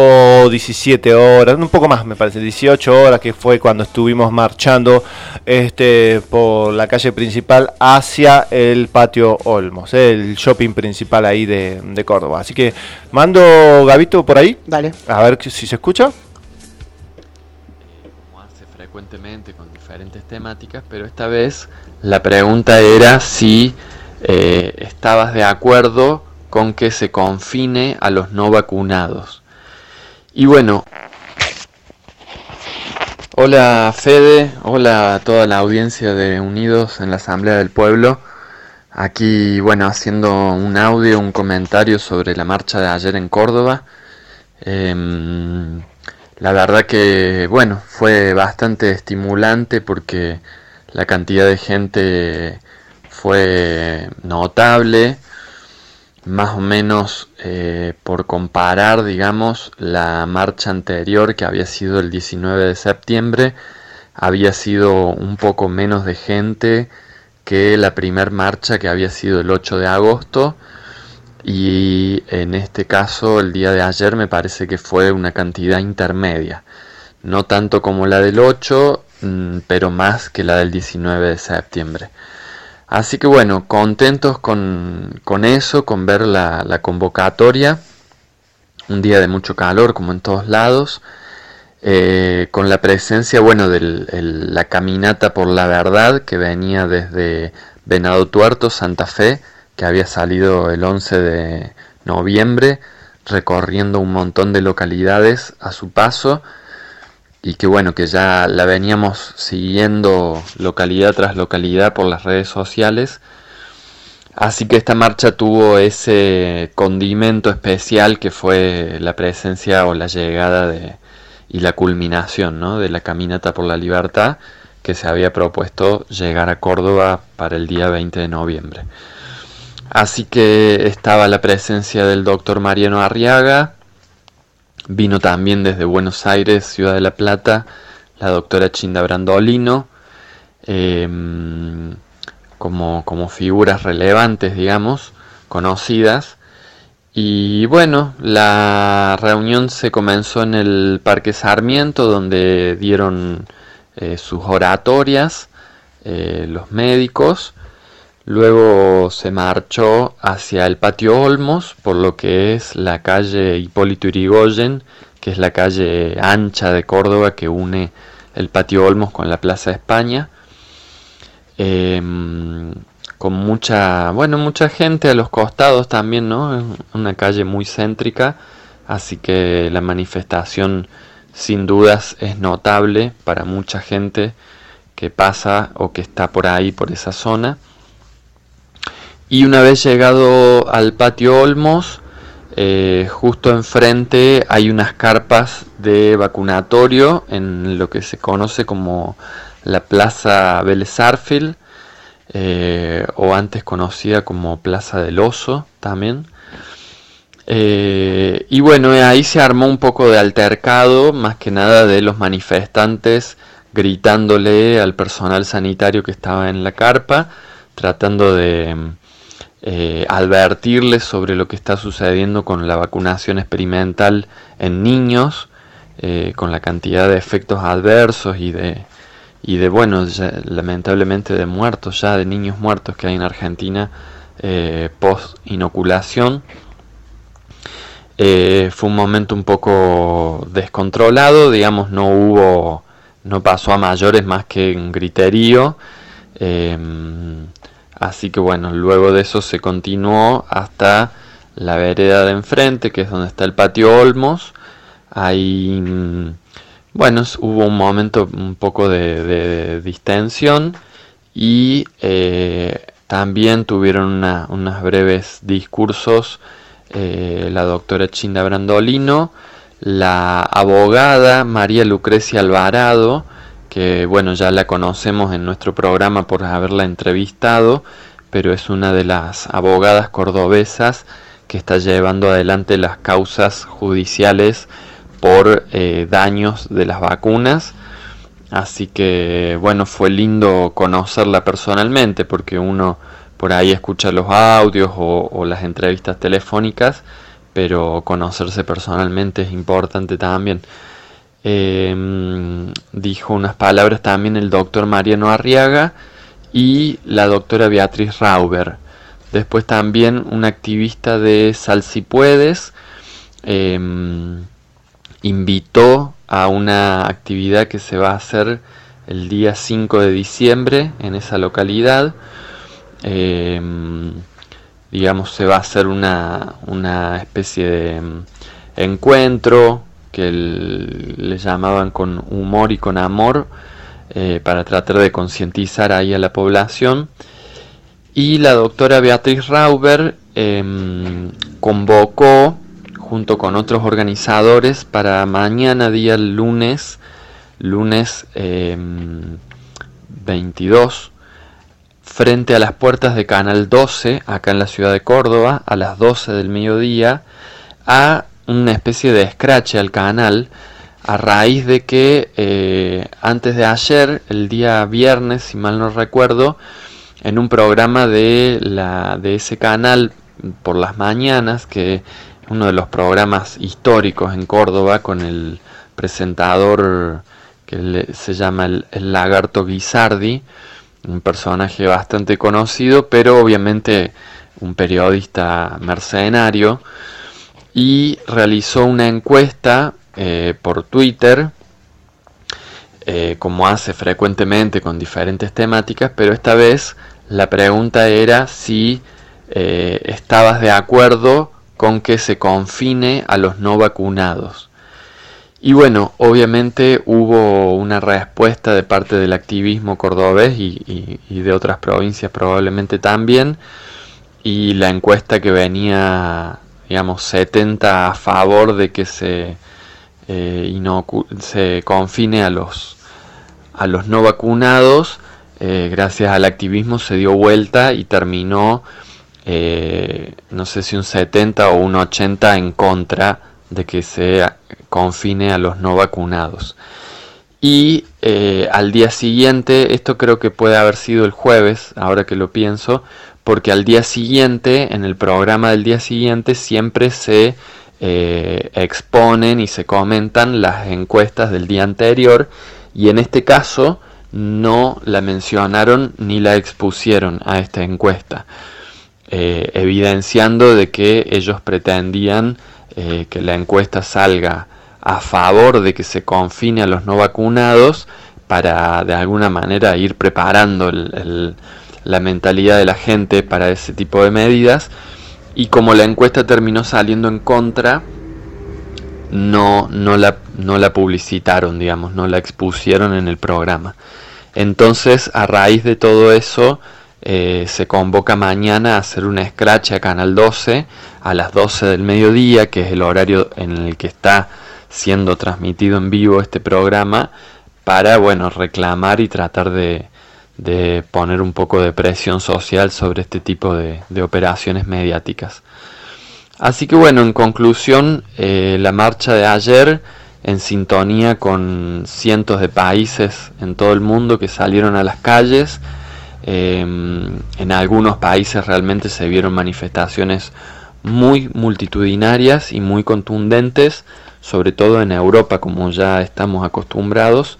[SPEAKER 2] 17 horas, un poco más me parece, 18 horas que fue cuando estuvimos marchando este por la calle principal hacia el patio Olmos, eh, el shopping principal ahí de, de Córdoba. Así que mando Gabito por ahí,
[SPEAKER 3] Dale.
[SPEAKER 2] a ver si se escucha.
[SPEAKER 10] como hace frecuentemente con diferentes temáticas, pero esta vez la pregunta era si eh, estabas de acuerdo con que se confine a los no vacunados. Y bueno, hola Fede, hola a toda la audiencia de Unidos en la Asamblea del Pueblo. Aquí, bueno, haciendo un audio, un comentario sobre la marcha de ayer en Córdoba. Em, la verdad que, bueno, fue bastante estimulante porque la cantidad de gente fue notable, más o menos eh, por comparar, digamos, la marcha anterior que había sido el 19 de septiembre, había sido un poco menos de gente que la primer marcha que había sido el 8 de agosto y en este caso el día de ayer me parece que fue una cantidad intermedia, no tanto como la del 8, mm, pero más que la del 19 de septiembre. Así que bueno, contentos con, eso, con ver la, convocatoria, un día de mucho calor como en todos lados, eh, con la presencia, bueno, de la caminata por la verdad que venía desde Venado Tuerto, Santa Fe, que había salido el 11 de noviembre, recorriendo un montón de localidades a su paso y que bueno, que ya la veníamos siguiendo localidad tras localidad por las redes sociales. Así que esta marcha tuvo ese condimento especial que fue la presencia o la llegada de, y la culminación ¿no? de la caminata por la libertad que se había propuesto llegar a Córdoba para el día 20 de noviembre. Así que estaba la presencia del doctor Mariano Arriaga, vino también desde Buenos Aires, Ciudad de la Plata, la doctora Chinda Brandolino, em, como, como figuras relevantes, digamos, conocidas. Y bueno, la reunión se comenzó en el Parque Sarmiento, donde dieron eh, sus oratorias eh, los médicos. Luego se marchó hacia el patio Olmos, por lo que es la calle Hipólito Irigoyen, que es la calle ancha de Córdoba que une el patio Olmos con la Plaza España. Em, con mucha, bueno, mucha gente a los costados también, ¿no? Es una calle muy céntrica, así que la manifestación sin dudas es notable para mucha gente que pasa o que está por ahí, por esa zona. Y una vez llegado al patio Olmos, eh, justo enfrente hay unas carpas de vacunatorio en lo que se conoce como la Plaza Vélez eh, o antes conocida como Plaza del Oso también. Eh, y bueno, ahí se armó un poco de altercado, más que nada de los manifestantes gritándole al personal sanitario que estaba en la carpa, tratando de eh, advertirles sobre lo que está sucediendo con la vacunación experimental en niños, eh, con la cantidad de efectos adversos y de, y de bueno, lamentablemente de muertos ya, de niños muertos que hay en Argentina eh, post inoculación. fue un momento un poco descontrolado, digamos, no hubo, no pasó a mayores más que un griterío. Así que bueno, luego de eso se continuó hasta la vereda de enfrente, que es donde está el patio Olmos. Ahí, mm, bueno, hubo un momento un poco de, distensión y eh, también tuvieron unos breves discursos eh, la doctora Chinda Brandolino, la abogada María Lucrecia Alvarado, que bueno, ya la conocemos en nuestro programa por haberla entrevistado, pero es una de las abogadas cordobesas que está llevando adelante las causas judiciales por eh, daños de las vacunas. Así que bueno, fue lindo conocerla personalmente porque uno por ahí escucha los audios o las entrevistas telefónicas, pero conocerse personalmente es importante también. Em, dijo unas palabras también el doctor Mariano Arriaga y la doctora Beatriz Rauber. Después también un activista de Sal Si Puedes em, invitó a una actividad que se va a hacer el día 5 de diciembre en esa localidad. Em, digamos, se va a hacer una, una especie de encuentro que le llamaban con humor y con amor eh, para tratar de concientizar ahí a la población. Y la doctora Beatriz Rauber em, convocó junto con otros organizadores para mañana día lunes, lunes 22, em, frente a las puertas de Canal 12, acá en la ciudad de Córdoba, a las 12 del mediodía, a una especie de scratch al canal a raíz de que eh, antes de ayer, el día viernes, si mal no recuerdo, en un programa de, la, de ese canal por las mañanas, que es uno de los programas históricos en Córdoba, con el presentador que se llama el, el Lagarto Guisardi, un personaje bastante conocido, pero obviamente un periodista mercenario, y realizó una encuesta eh, por Twitter, eh, como hace frecuentemente con diferentes temáticas, pero esta vez la pregunta era si eh, estabas de acuerdo con que se confine a los no vacunados. Y bueno, obviamente hubo una respuesta de parte del activismo cordobés y de otras provincias probablemente también. Y la encuesta que venía, digamos, 70 a favor de que se eh, se confine a los, a los no vacunados, eh, gracias al activismo se dio vuelta y terminó, eh, no sé si un 70 o un 80 en contra de que se confine a los no vacunados. Y al día siguiente, esto creo que puede haber sido el jueves, ahora que lo pienso, porque al día siguiente, en el programa del día siguiente, siempre se eh, exponen y se comentan las encuestas del día anterior y en este caso no la mencionaron ni la expusieron a esta encuesta, eh, evidenciando de que ellos pretendían eh, que la encuesta salga a favor de que se confine a los no vacunados para de alguna manera ir preparando la mentalidad de la gente para ese tipo de medidas y como la encuesta terminó saliendo en contra, no, no, la, no la publicitaron, digamos, no la expusieron en el programa. Entonces, a raíz de todo eso, eh, se convoca mañana a hacer una scratch a Canal 12 a las 12 del mediodía, que es el horario en el que está siendo transmitido en vivo este programa, para, bueno, reclamar y tratar de, de poner un poco de presión social sobre este tipo de, operaciones mediáticas. Así que bueno, en conclusión, eh, la marcha de ayer, en sintonía con cientos de países en todo el mundo que salieron a las calles, em, en algunos países realmente se vieron manifestaciones muy multitudinarias y muy contundentes, sobre todo en Europa como ya estamos acostumbrados,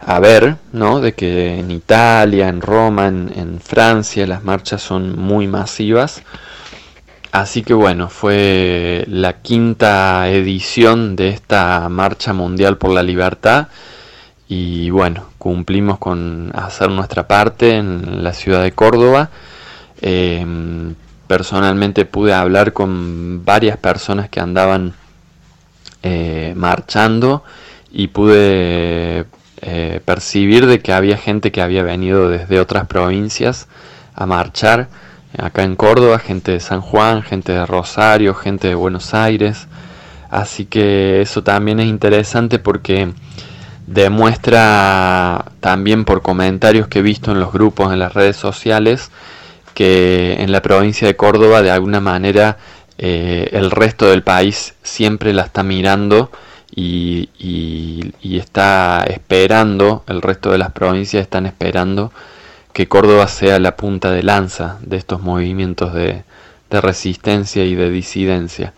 [SPEAKER 10] a ver, ¿no? De que en Italia, en Roma, en, Francia las marchas son muy masivas. Así que bueno, fue la quinta edición de esta Marcha Mundial por la Libertad y bueno, cumplimos con hacer nuestra parte en la ciudad de Córdoba. Em, personalmente pude hablar con varias personas que andaban eh, marchando y pude eh, percibir de que había gente que había venido desde otras provincias a marchar acá en Córdoba, gente de San Juan, gente de Rosario, gente de Buenos Aires. Así que eso también es interesante porque demuestra también por comentarios que he visto en los grupos, en las redes sociales, que en la provincia de Córdoba de alguna manera eh, el resto del país siempre la está mirando y, está esperando, el resto de las provincias están esperando que Córdoba sea la punta de lanza de estos movimientos de, resistencia y de disidencia.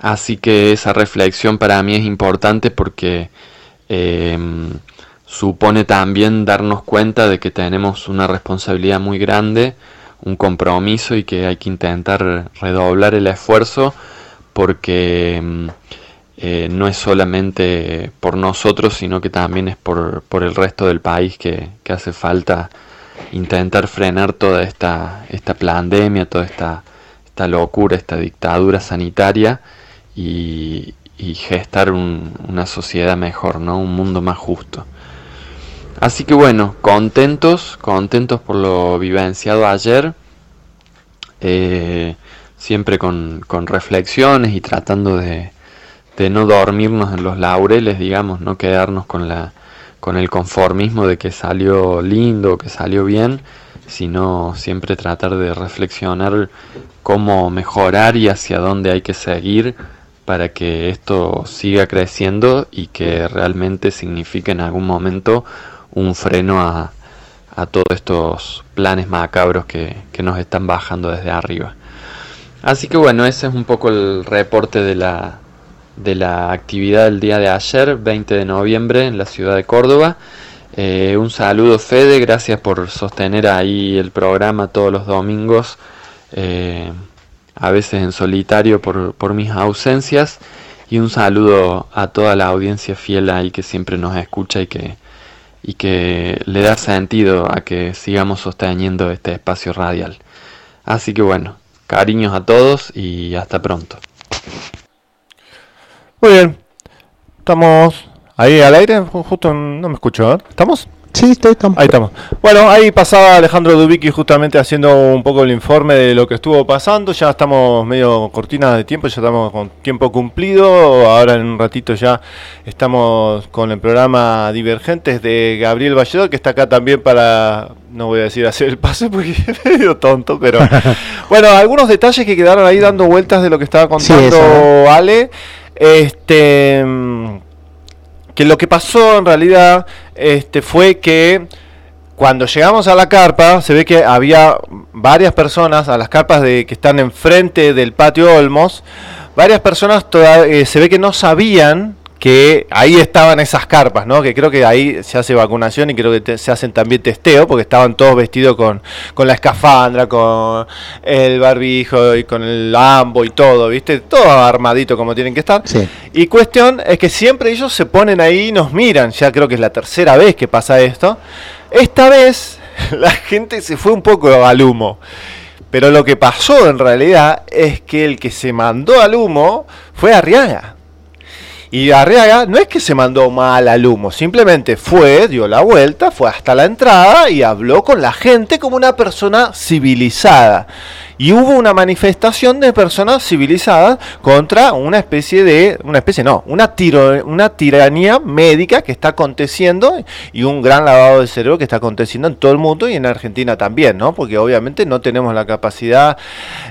[SPEAKER 10] Así que esa reflexión para mí es importante porque em, supone también darnos cuenta de que tenemos una responsabilidad muy grande, un compromiso y que hay que intentar redoblar el esfuerzo porque em, eh, no es solamente por nosotros, sino que también es por, el resto del país que, hace falta intentar frenar toda esta, esta pandemia, toda esta, esta locura, esta dictadura sanitaria y, gestar una sociedad mejor, ¿no? un mundo más justo. Así que bueno, contentos, contentos por lo vivenciado ayer. Eh, siempre con, con reflexiones y tratando de, de no dormirnos en los laureles, digamos, no quedarnos con la con el conformismo de que salió lindo, que salió bien, sino siempre tratar de reflexionar cómo mejorar y hacia dónde hay que seguir para que esto siga creciendo y que realmente signifique en algún momento un freno a, a todos estos planes macabros que, que nos están bajando desde arriba. Así que bueno, ese es un poco el reporte de la, de la actividad del día de ayer, 20 de noviembre, en la ciudad de Córdoba. Eh, un saludo Fede, gracias por sostener ahí el programa todos los domingos, eh, a veces en solitario por, por, mis ausencias. Y un saludo a toda la audiencia fiel ahí que siempre nos escucha y que, y que le da sentido a que sigamos sosteniendo este espacio radial. Así que bueno, cariños a todos y hasta pronto.
[SPEAKER 2] Muy bien. Estamos ahí al aire. Justo no me escucho. ¿eh? ¿Estamos?
[SPEAKER 3] Sí, estamos.
[SPEAKER 2] Ahí estamos. Bueno, ahí pasaba Alejandro Dubicki justamente haciendo un poco el informe de lo que estuvo pasando. Ya estamos medio cortina de tiempo, ya estamos con tiempo cumplido. Ahora en un ratito ya estamos con el programa Divergentes de Gabriel Valledor, que está acá también para, no voy a decir hacer el pase porque es medio tonto, pero bueno, algunos detalles que quedaron ahí dando vueltas de lo que estaba contando sí, Ale. Este que lo que pasó en realidad este, fue que cuando llegamos a la carpa se ve que había varias personas a las carpas de que están enfrente del patio Olmos varias personas toda, eh, se ve que no sabían que ahí estaban esas carpas, ¿no? Que creo que ahí se hace vacunación y creo que te, se hacen también testeo, porque estaban todos vestidos con, con la escafandra, con el barbijo y con el ambo y todo, ¿viste? Todo armadito como tienen que estar.
[SPEAKER 3] Sí.
[SPEAKER 2] Y cuestión es que siempre ellos se ponen ahí y nos miran, ya creo que es la tercera vez que pasa esto. Esta vez la gente se fue un poco al humo. Pero lo que pasó en realidad es que el que se mandó al humo fue Arriaga. Y Arriaga no es que se mandó mal al humo, simplemente fue, dio la vuelta, fue hasta la entrada y habló con la gente como una persona civilizada. Y hubo una manifestación de personas civilizadas contra una especie de, una especie no, una, tiro, una tiranía médica que está aconteciendo y un gran lavado de cerebro que está aconteciendo en todo el mundo y en Argentina también, ¿no? Porque obviamente no tenemos la capacidad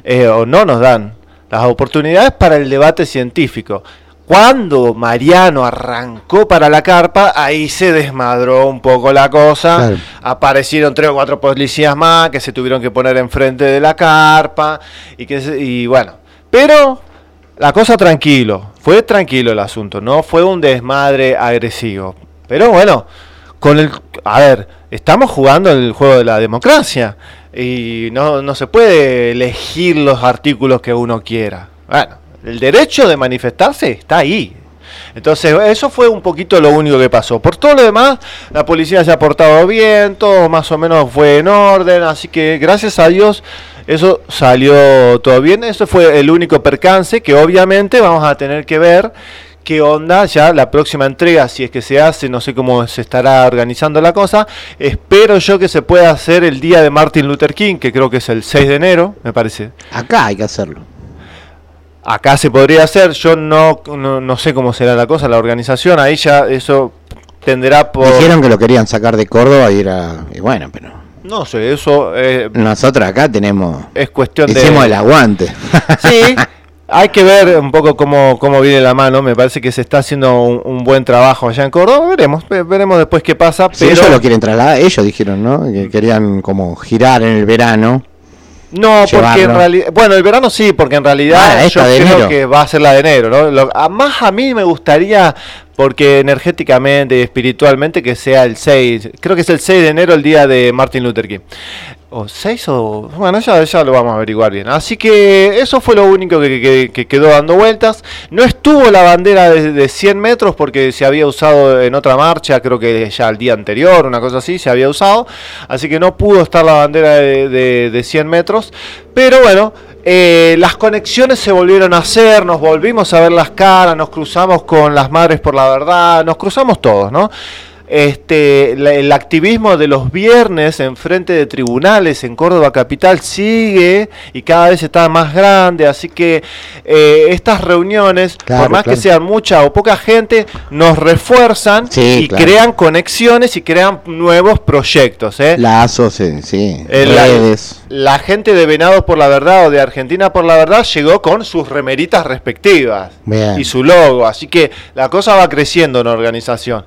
[SPEAKER 2] eh, o no nos dan las oportunidades para el debate científico. Cuando Mariano arrancó para la carpa, ahí se desmadró un poco la cosa.
[SPEAKER 3] Claro.
[SPEAKER 2] Aparecieron tres o cuatro policías más que se tuvieron que poner enfrente de la carpa. Y, que se- y bueno, pero la cosa tranquilo. Fue tranquilo el asunto, no fue un desmadre agresivo. Pero bueno, con el. A ver, estamos jugando el juego de la democracia. Y no, no se puede elegir los artículos que uno quiera. Bueno, el derecho de manifestarse está ahí. Entonces, eso fue un poquito lo único que pasó. Por todo lo demás, la policía se ha portado bien, todo más o menos fue en orden, así que gracias a Dios eso salió todo bien. Eso fue el único percance que obviamente vamos a tener que ver qué onda ya la próxima entrega, si es que se hace, no sé cómo se estará organizando la cosa. Espero yo que se pueda hacer el día de Martin Luther King, que creo que es el 6 de enero, me parece.
[SPEAKER 3] Acá hay que hacerlo.
[SPEAKER 2] Acá se podría hacer, yo no, no, no sé cómo será la cosa, la organización, ahí ya eso tenderá por...
[SPEAKER 3] Dijeron que lo querían sacar de Córdoba y era. Y bueno, pero.
[SPEAKER 2] No sé, eso eh,
[SPEAKER 3] Nosotros acá tenemos.
[SPEAKER 2] es cuestión de...
[SPEAKER 3] Hicimos el aguante.
[SPEAKER 2] Sí, hay que ver un poco cómo, cómo viene la mano, me parece que se está haciendo un, un buen trabajo allá en Córdoba, veremos, ve- veremos después qué pasa,
[SPEAKER 3] Si
[SPEAKER 2] pero...
[SPEAKER 3] ellos lo quieren trasladar, ellos dijeron, ¿no? Que querían como girar en el verano.
[SPEAKER 2] No, porque en realidad, bueno, el verano sí, porque en realidad
[SPEAKER 3] Ah,
[SPEAKER 2] yo creo
[SPEAKER 3] enero.
[SPEAKER 2] que va a ser la de enero, ¿no? Lo- a- más a mí me gustaría, porque energéticamente y espiritualmente, que sea el 6, creo que es el 6 de enero el día de Martin Luther King. O 6 o... Bueno, ya, ya lo vamos a averiguar bien. Así que eso fue lo único que, que- que quedó dando vueltas. No estuvo la bandera de, de 100 metros porque se había usado en otra marcha, creo que ya el día anterior, una cosa así, se había usado. Así que no pudo estar la bandera de, de- de 100 metros. Pero bueno, eh, las conexiones se volvieron a hacer, nos volvimos a ver las caras, nos cruzamos con las madres por la verdad, nos cruzamos todos, ¿no? Este, el activismo de los viernes en frente de tribunales en Córdoba capital sigue y cada vez está más grande, así que eh, estas reuniones, por más que sean mucha o poca gente, nos refuerzan y crean conexiones y crean nuevos proyectos. ¿eh?
[SPEAKER 3] Lazos, sí,
[SPEAKER 2] redes. La, gente de Venados por la Verdad o de Argentina por la Verdad llegó con sus remeritas respectivas y su logo, así que la cosa va creciendo en organización.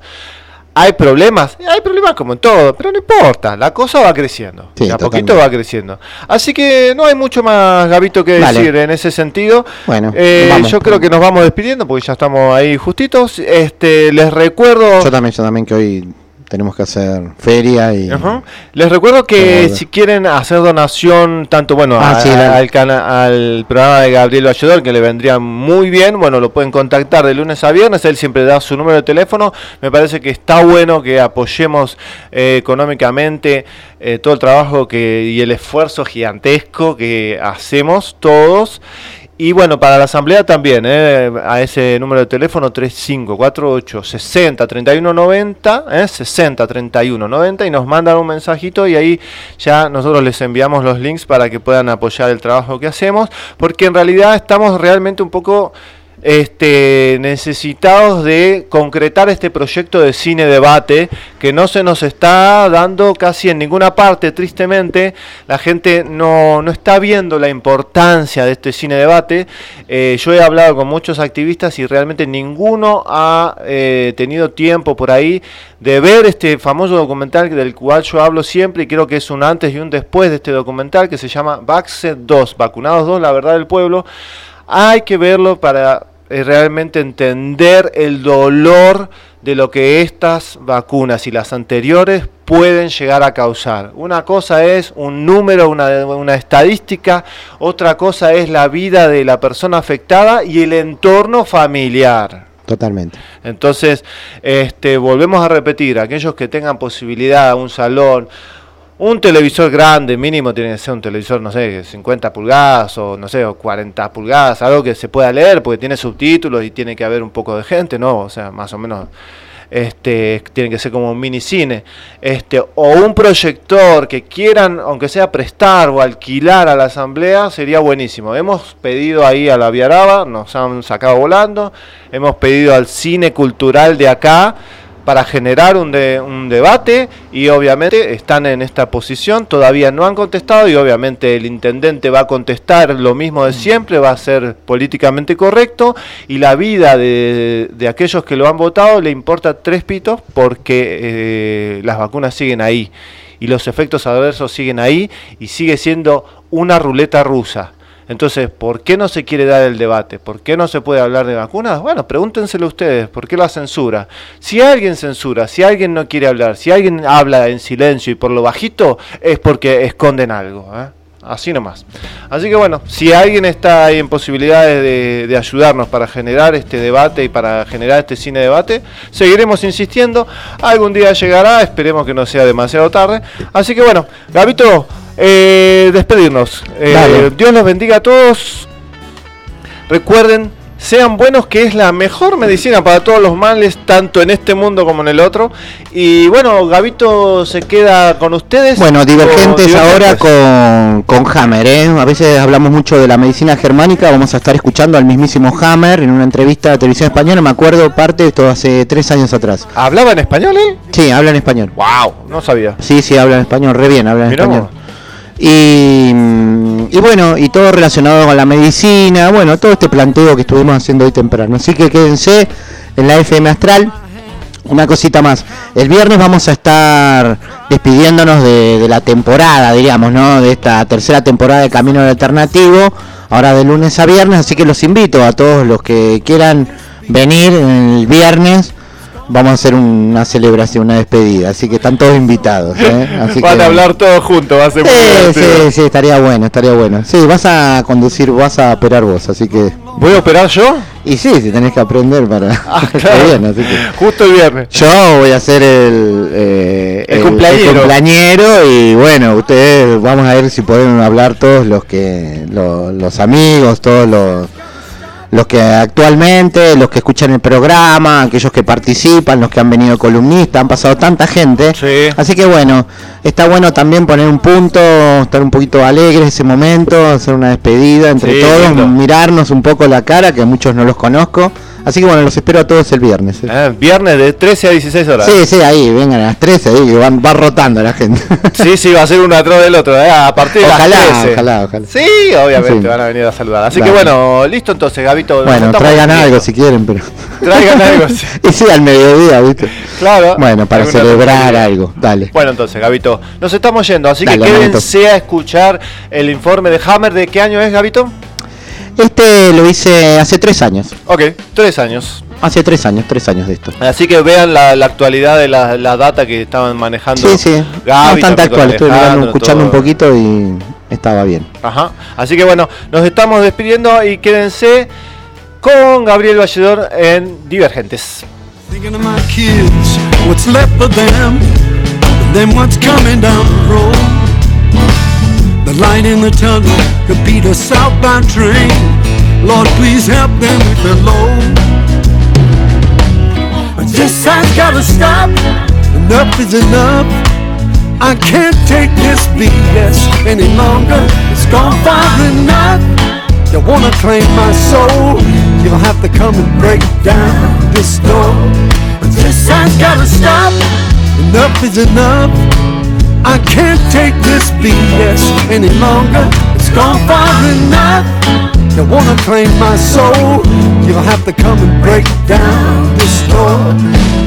[SPEAKER 2] ¿Hay problemas? Hay problemas como en todo, pero no importa, la cosa va creciendo. a poquito va creciendo. Así que no hay mucho más, Gabito, que decir en ese sentido. Bueno, eh, yo creo que nos vamos despidiendo porque ya estamos ahí justitos. Este, les recuerdo.
[SPEAKER 3] Yo también, yo también que hoy tenemos que hacer feria y...
[SPEAKER 2] Les recuerdo que si quieren hacer donación, tanto bueno ah, al, al programa de Gabriel Valledor, que le vendría muy bien, bueno, lo pueden contactar de lunes a viernes, él siempre da su número de teléfono, me parece que está bueno que apoyemos eh, económicamente eh, todo el trabajo que, y el esfuerzo gigantesco que hacemos todos. Y bueno, para la asamblea también, ¿eh? a ese número de teléfono 3548 60 31 90, ¿eh? 60 31 90 y nos mandan un mensajito y ahí ya nosotros les enviamos los links para que puedan apoyar el trabajo que hacemos, porque en realidad estamos realmente un poco este, necesitados de concretar este proyecto de cine debate que no se nos está dando casi en ninguna parte, tristemente. La gente no, no está viendo la importancia de este cine debate. Eh, yo he hablado con muchos activistas y realmente ninguno ha eh, tenido tiempo por ahí de ver este famoso documental del cual yo hablo siempre y creo que es un antes y un después de este documental que se llama Vaccine 2, Vacunados 2, la verdad del pueblo. Hay que verlo para realmente entender el dolor de lo que estas vacunas y las anteriores pueden llegar a causar. Una cosa es un número, una, una, estadística, otra cosa es la vida de la persona afectada y el entorno familiar.
[SPEAKER 3] Totalmente.
[SPEAKER 2] Entonces, este, volvemos a repetir, aquellos que tengan posibilidad, un salón, un televisor grande, mínimo tiene que ser un televisor, no sé, 50 pulgadas o no sé, o 40 pulgadas, algo que se pueda leer porque tiene subtítulos y tiene que haber un poco de gente, ¿no? O sea, más o menos este tiene que ser como un mini cine, este o un proyector que quieran aunque sea prestar o alquilar a la asamblea sería buenísimo. Hemos pedido ahí a la Viaraba, nos han sacado volando, hemos pedido al cine cultural de acá para generar un, un debate y obviamente están en esta posición, todavía no han contestado y obviamente el intendente va a contestar lo mismo de siempre, va a ser políticamente correcto y la vida de, aquellos que lo han votado le importa tres pitos porque eh, las vacunas siguen ahí y los efectos adversos siguen ahí y sigue siendo una ruleta rusa. Entonces, ¿por qué no se quiere dar el debate? ¿Por qué no se puede hablar de vacunas? Bueno, pregúntenselo ustedes, ¿por qué la censura? Si alguien censura, si alguien no quiere hablar, si alguien habla en silencio y por lo bajito, es porque esconden algo. ¿eh? Así nomás. Así que bueno, si alguien está ahí en posibilidades de, ayudarnos para generar este debate y para generar este cine debate, seguiremos insistiendo. Algún día llegará, esperemos que no sea demasiado tarde. Así que bueno, Gabito, eh, despedirnos. Eh, Dios los bendiga a todos. Recuerden, sean buenos, que es la mejor medicina para todos los males, tanto en este mundo como en el otro. Y bueno, Gabito se queda con ustedes.
[SPEAKER 3] Bueno, divergentes, ahora con, con Hammer. ¿eh? A veces hablamos mucho de la medicina germánica. Vamos a estar escuchando al mismísimo Hammer en una entrevista de televisión española. Me acuerdo parte de esto hace tres años atrás.
[SPEAKER 2] ¿Hablaba en español él?
[SPEAKER 3] Sí, habla en español.
[SPEAKER 2] ¡Wow! No sabía.
[SPEAKER 3] Sí, sí, habla en español, re bien, habla en español. Y, bueno, y todo relacionado con la medicina, bueno, todo este planteo que estuvimos haciendo hoy temprano. Así que quédense en la FM Astral. Una cosita más. El viernes vamos a estar despidiéndonos de, la temporada, digamos, ¿no? De esta tercera temporada de Camino Alternativo. Ahora de lunes a viernes. Así que los invito a todos los que quieran venir el viernes vamos a hacer una celebración, una despedida, así que están todos invitados. ¿eh?
[SPEAKER 2] Van a hablar todos juntos, va a ser
[SPEAKER 3] sí, sí, sí, estaría bueno, estaría bueno. Sí, vas a conducir, vas a operar vos, así que...
[SPEAKER 2] ¿Voy a operar yo?
[SPEAKER 3] Y sí, si tenés que aprender para...
[SPEAKER 2] Ah, bien, así que... Justo el viernes.
[SPEAKER 3] Yo voy a ser el... Eh, el, cumpleañero. y bueno, ustedes vamos a ver si pueden hablar todos los que... los amigos, todos los los que actualmente, los que escuchan el programa, aquellos que participan, los que han venido columnistas, han pasado tanta gente. Así que bueno, está bueno también poner un punto, estar un poquito alegre ese momento, hacer una despedida entre todos, mirarnos un poco la cara, que muchos no los conozco. Así que bueno, los espero a todos el viernes.
[SPEAKER 2] ¿eh? Ah, viernes de 13 a 16 horas.
[SPEAKER 3] Sí, sí, ahí, vengan a las 13, ahí, que van, va rotando la gente.
[SPEAKER 2] Sí, sí, va a ser uno atrás del otro, ¿eh? a partir de
[SPEAKER 3] ojalá,
[SPEAKER 2] las 13.
[SPEAKER 3] Ojalá, ojalá.
[SPEAKER 2] Sí, obviamente, van a venir a saludar. Así que bueno, listo entonces, Gabito.
[SPEAKER 3] Bueno, traigan algo si quieren, pero...
[SPEAKER 2] Traigan algo. Sí.
[SPEAKER 3] y sí, al mediodía, ¿viste?
[SPEAKER 2] Claro.
[SPEAKER 3] Bueno, para celebrar algo, dale.
[SPEAKER 2] Bueno, entonces, Gabito, nos estamos yendo, así que quédense a escuchar el informe de Hammer. ¿De qué año es, Gabito?
[SPEAKER 3] Este lo hice hace tres años.
[SPEAKER 2] Ok, tres años.
[SPEAKER 3] Hace tres años, tres años de esto.
[SPEAKER 2] Así que vean la, actualidad de la, data que estaban manejando.
[SPEAKER 3] Sí, sí, bastante actual. Estoy escuchando un poquito y estaba bien.
[SPEAKER 2] Ajá. Así que bueno, nos estamos despidiendo y quédense con Gabriel Valledor en Divergentes. The light in the tunnel could beat a southbound train. Lord, please help them with their load. But this has gotta stop. Enough is enough. I can't take this BS any longer. It's gone far enough. You wanna claim my soul? You'll have to come and break down this door. But this has gotta stop. Enough is enough. I can't take this BS any longer. It's gone far enough. You wanna claim my soul? You'll have to come and break down this door.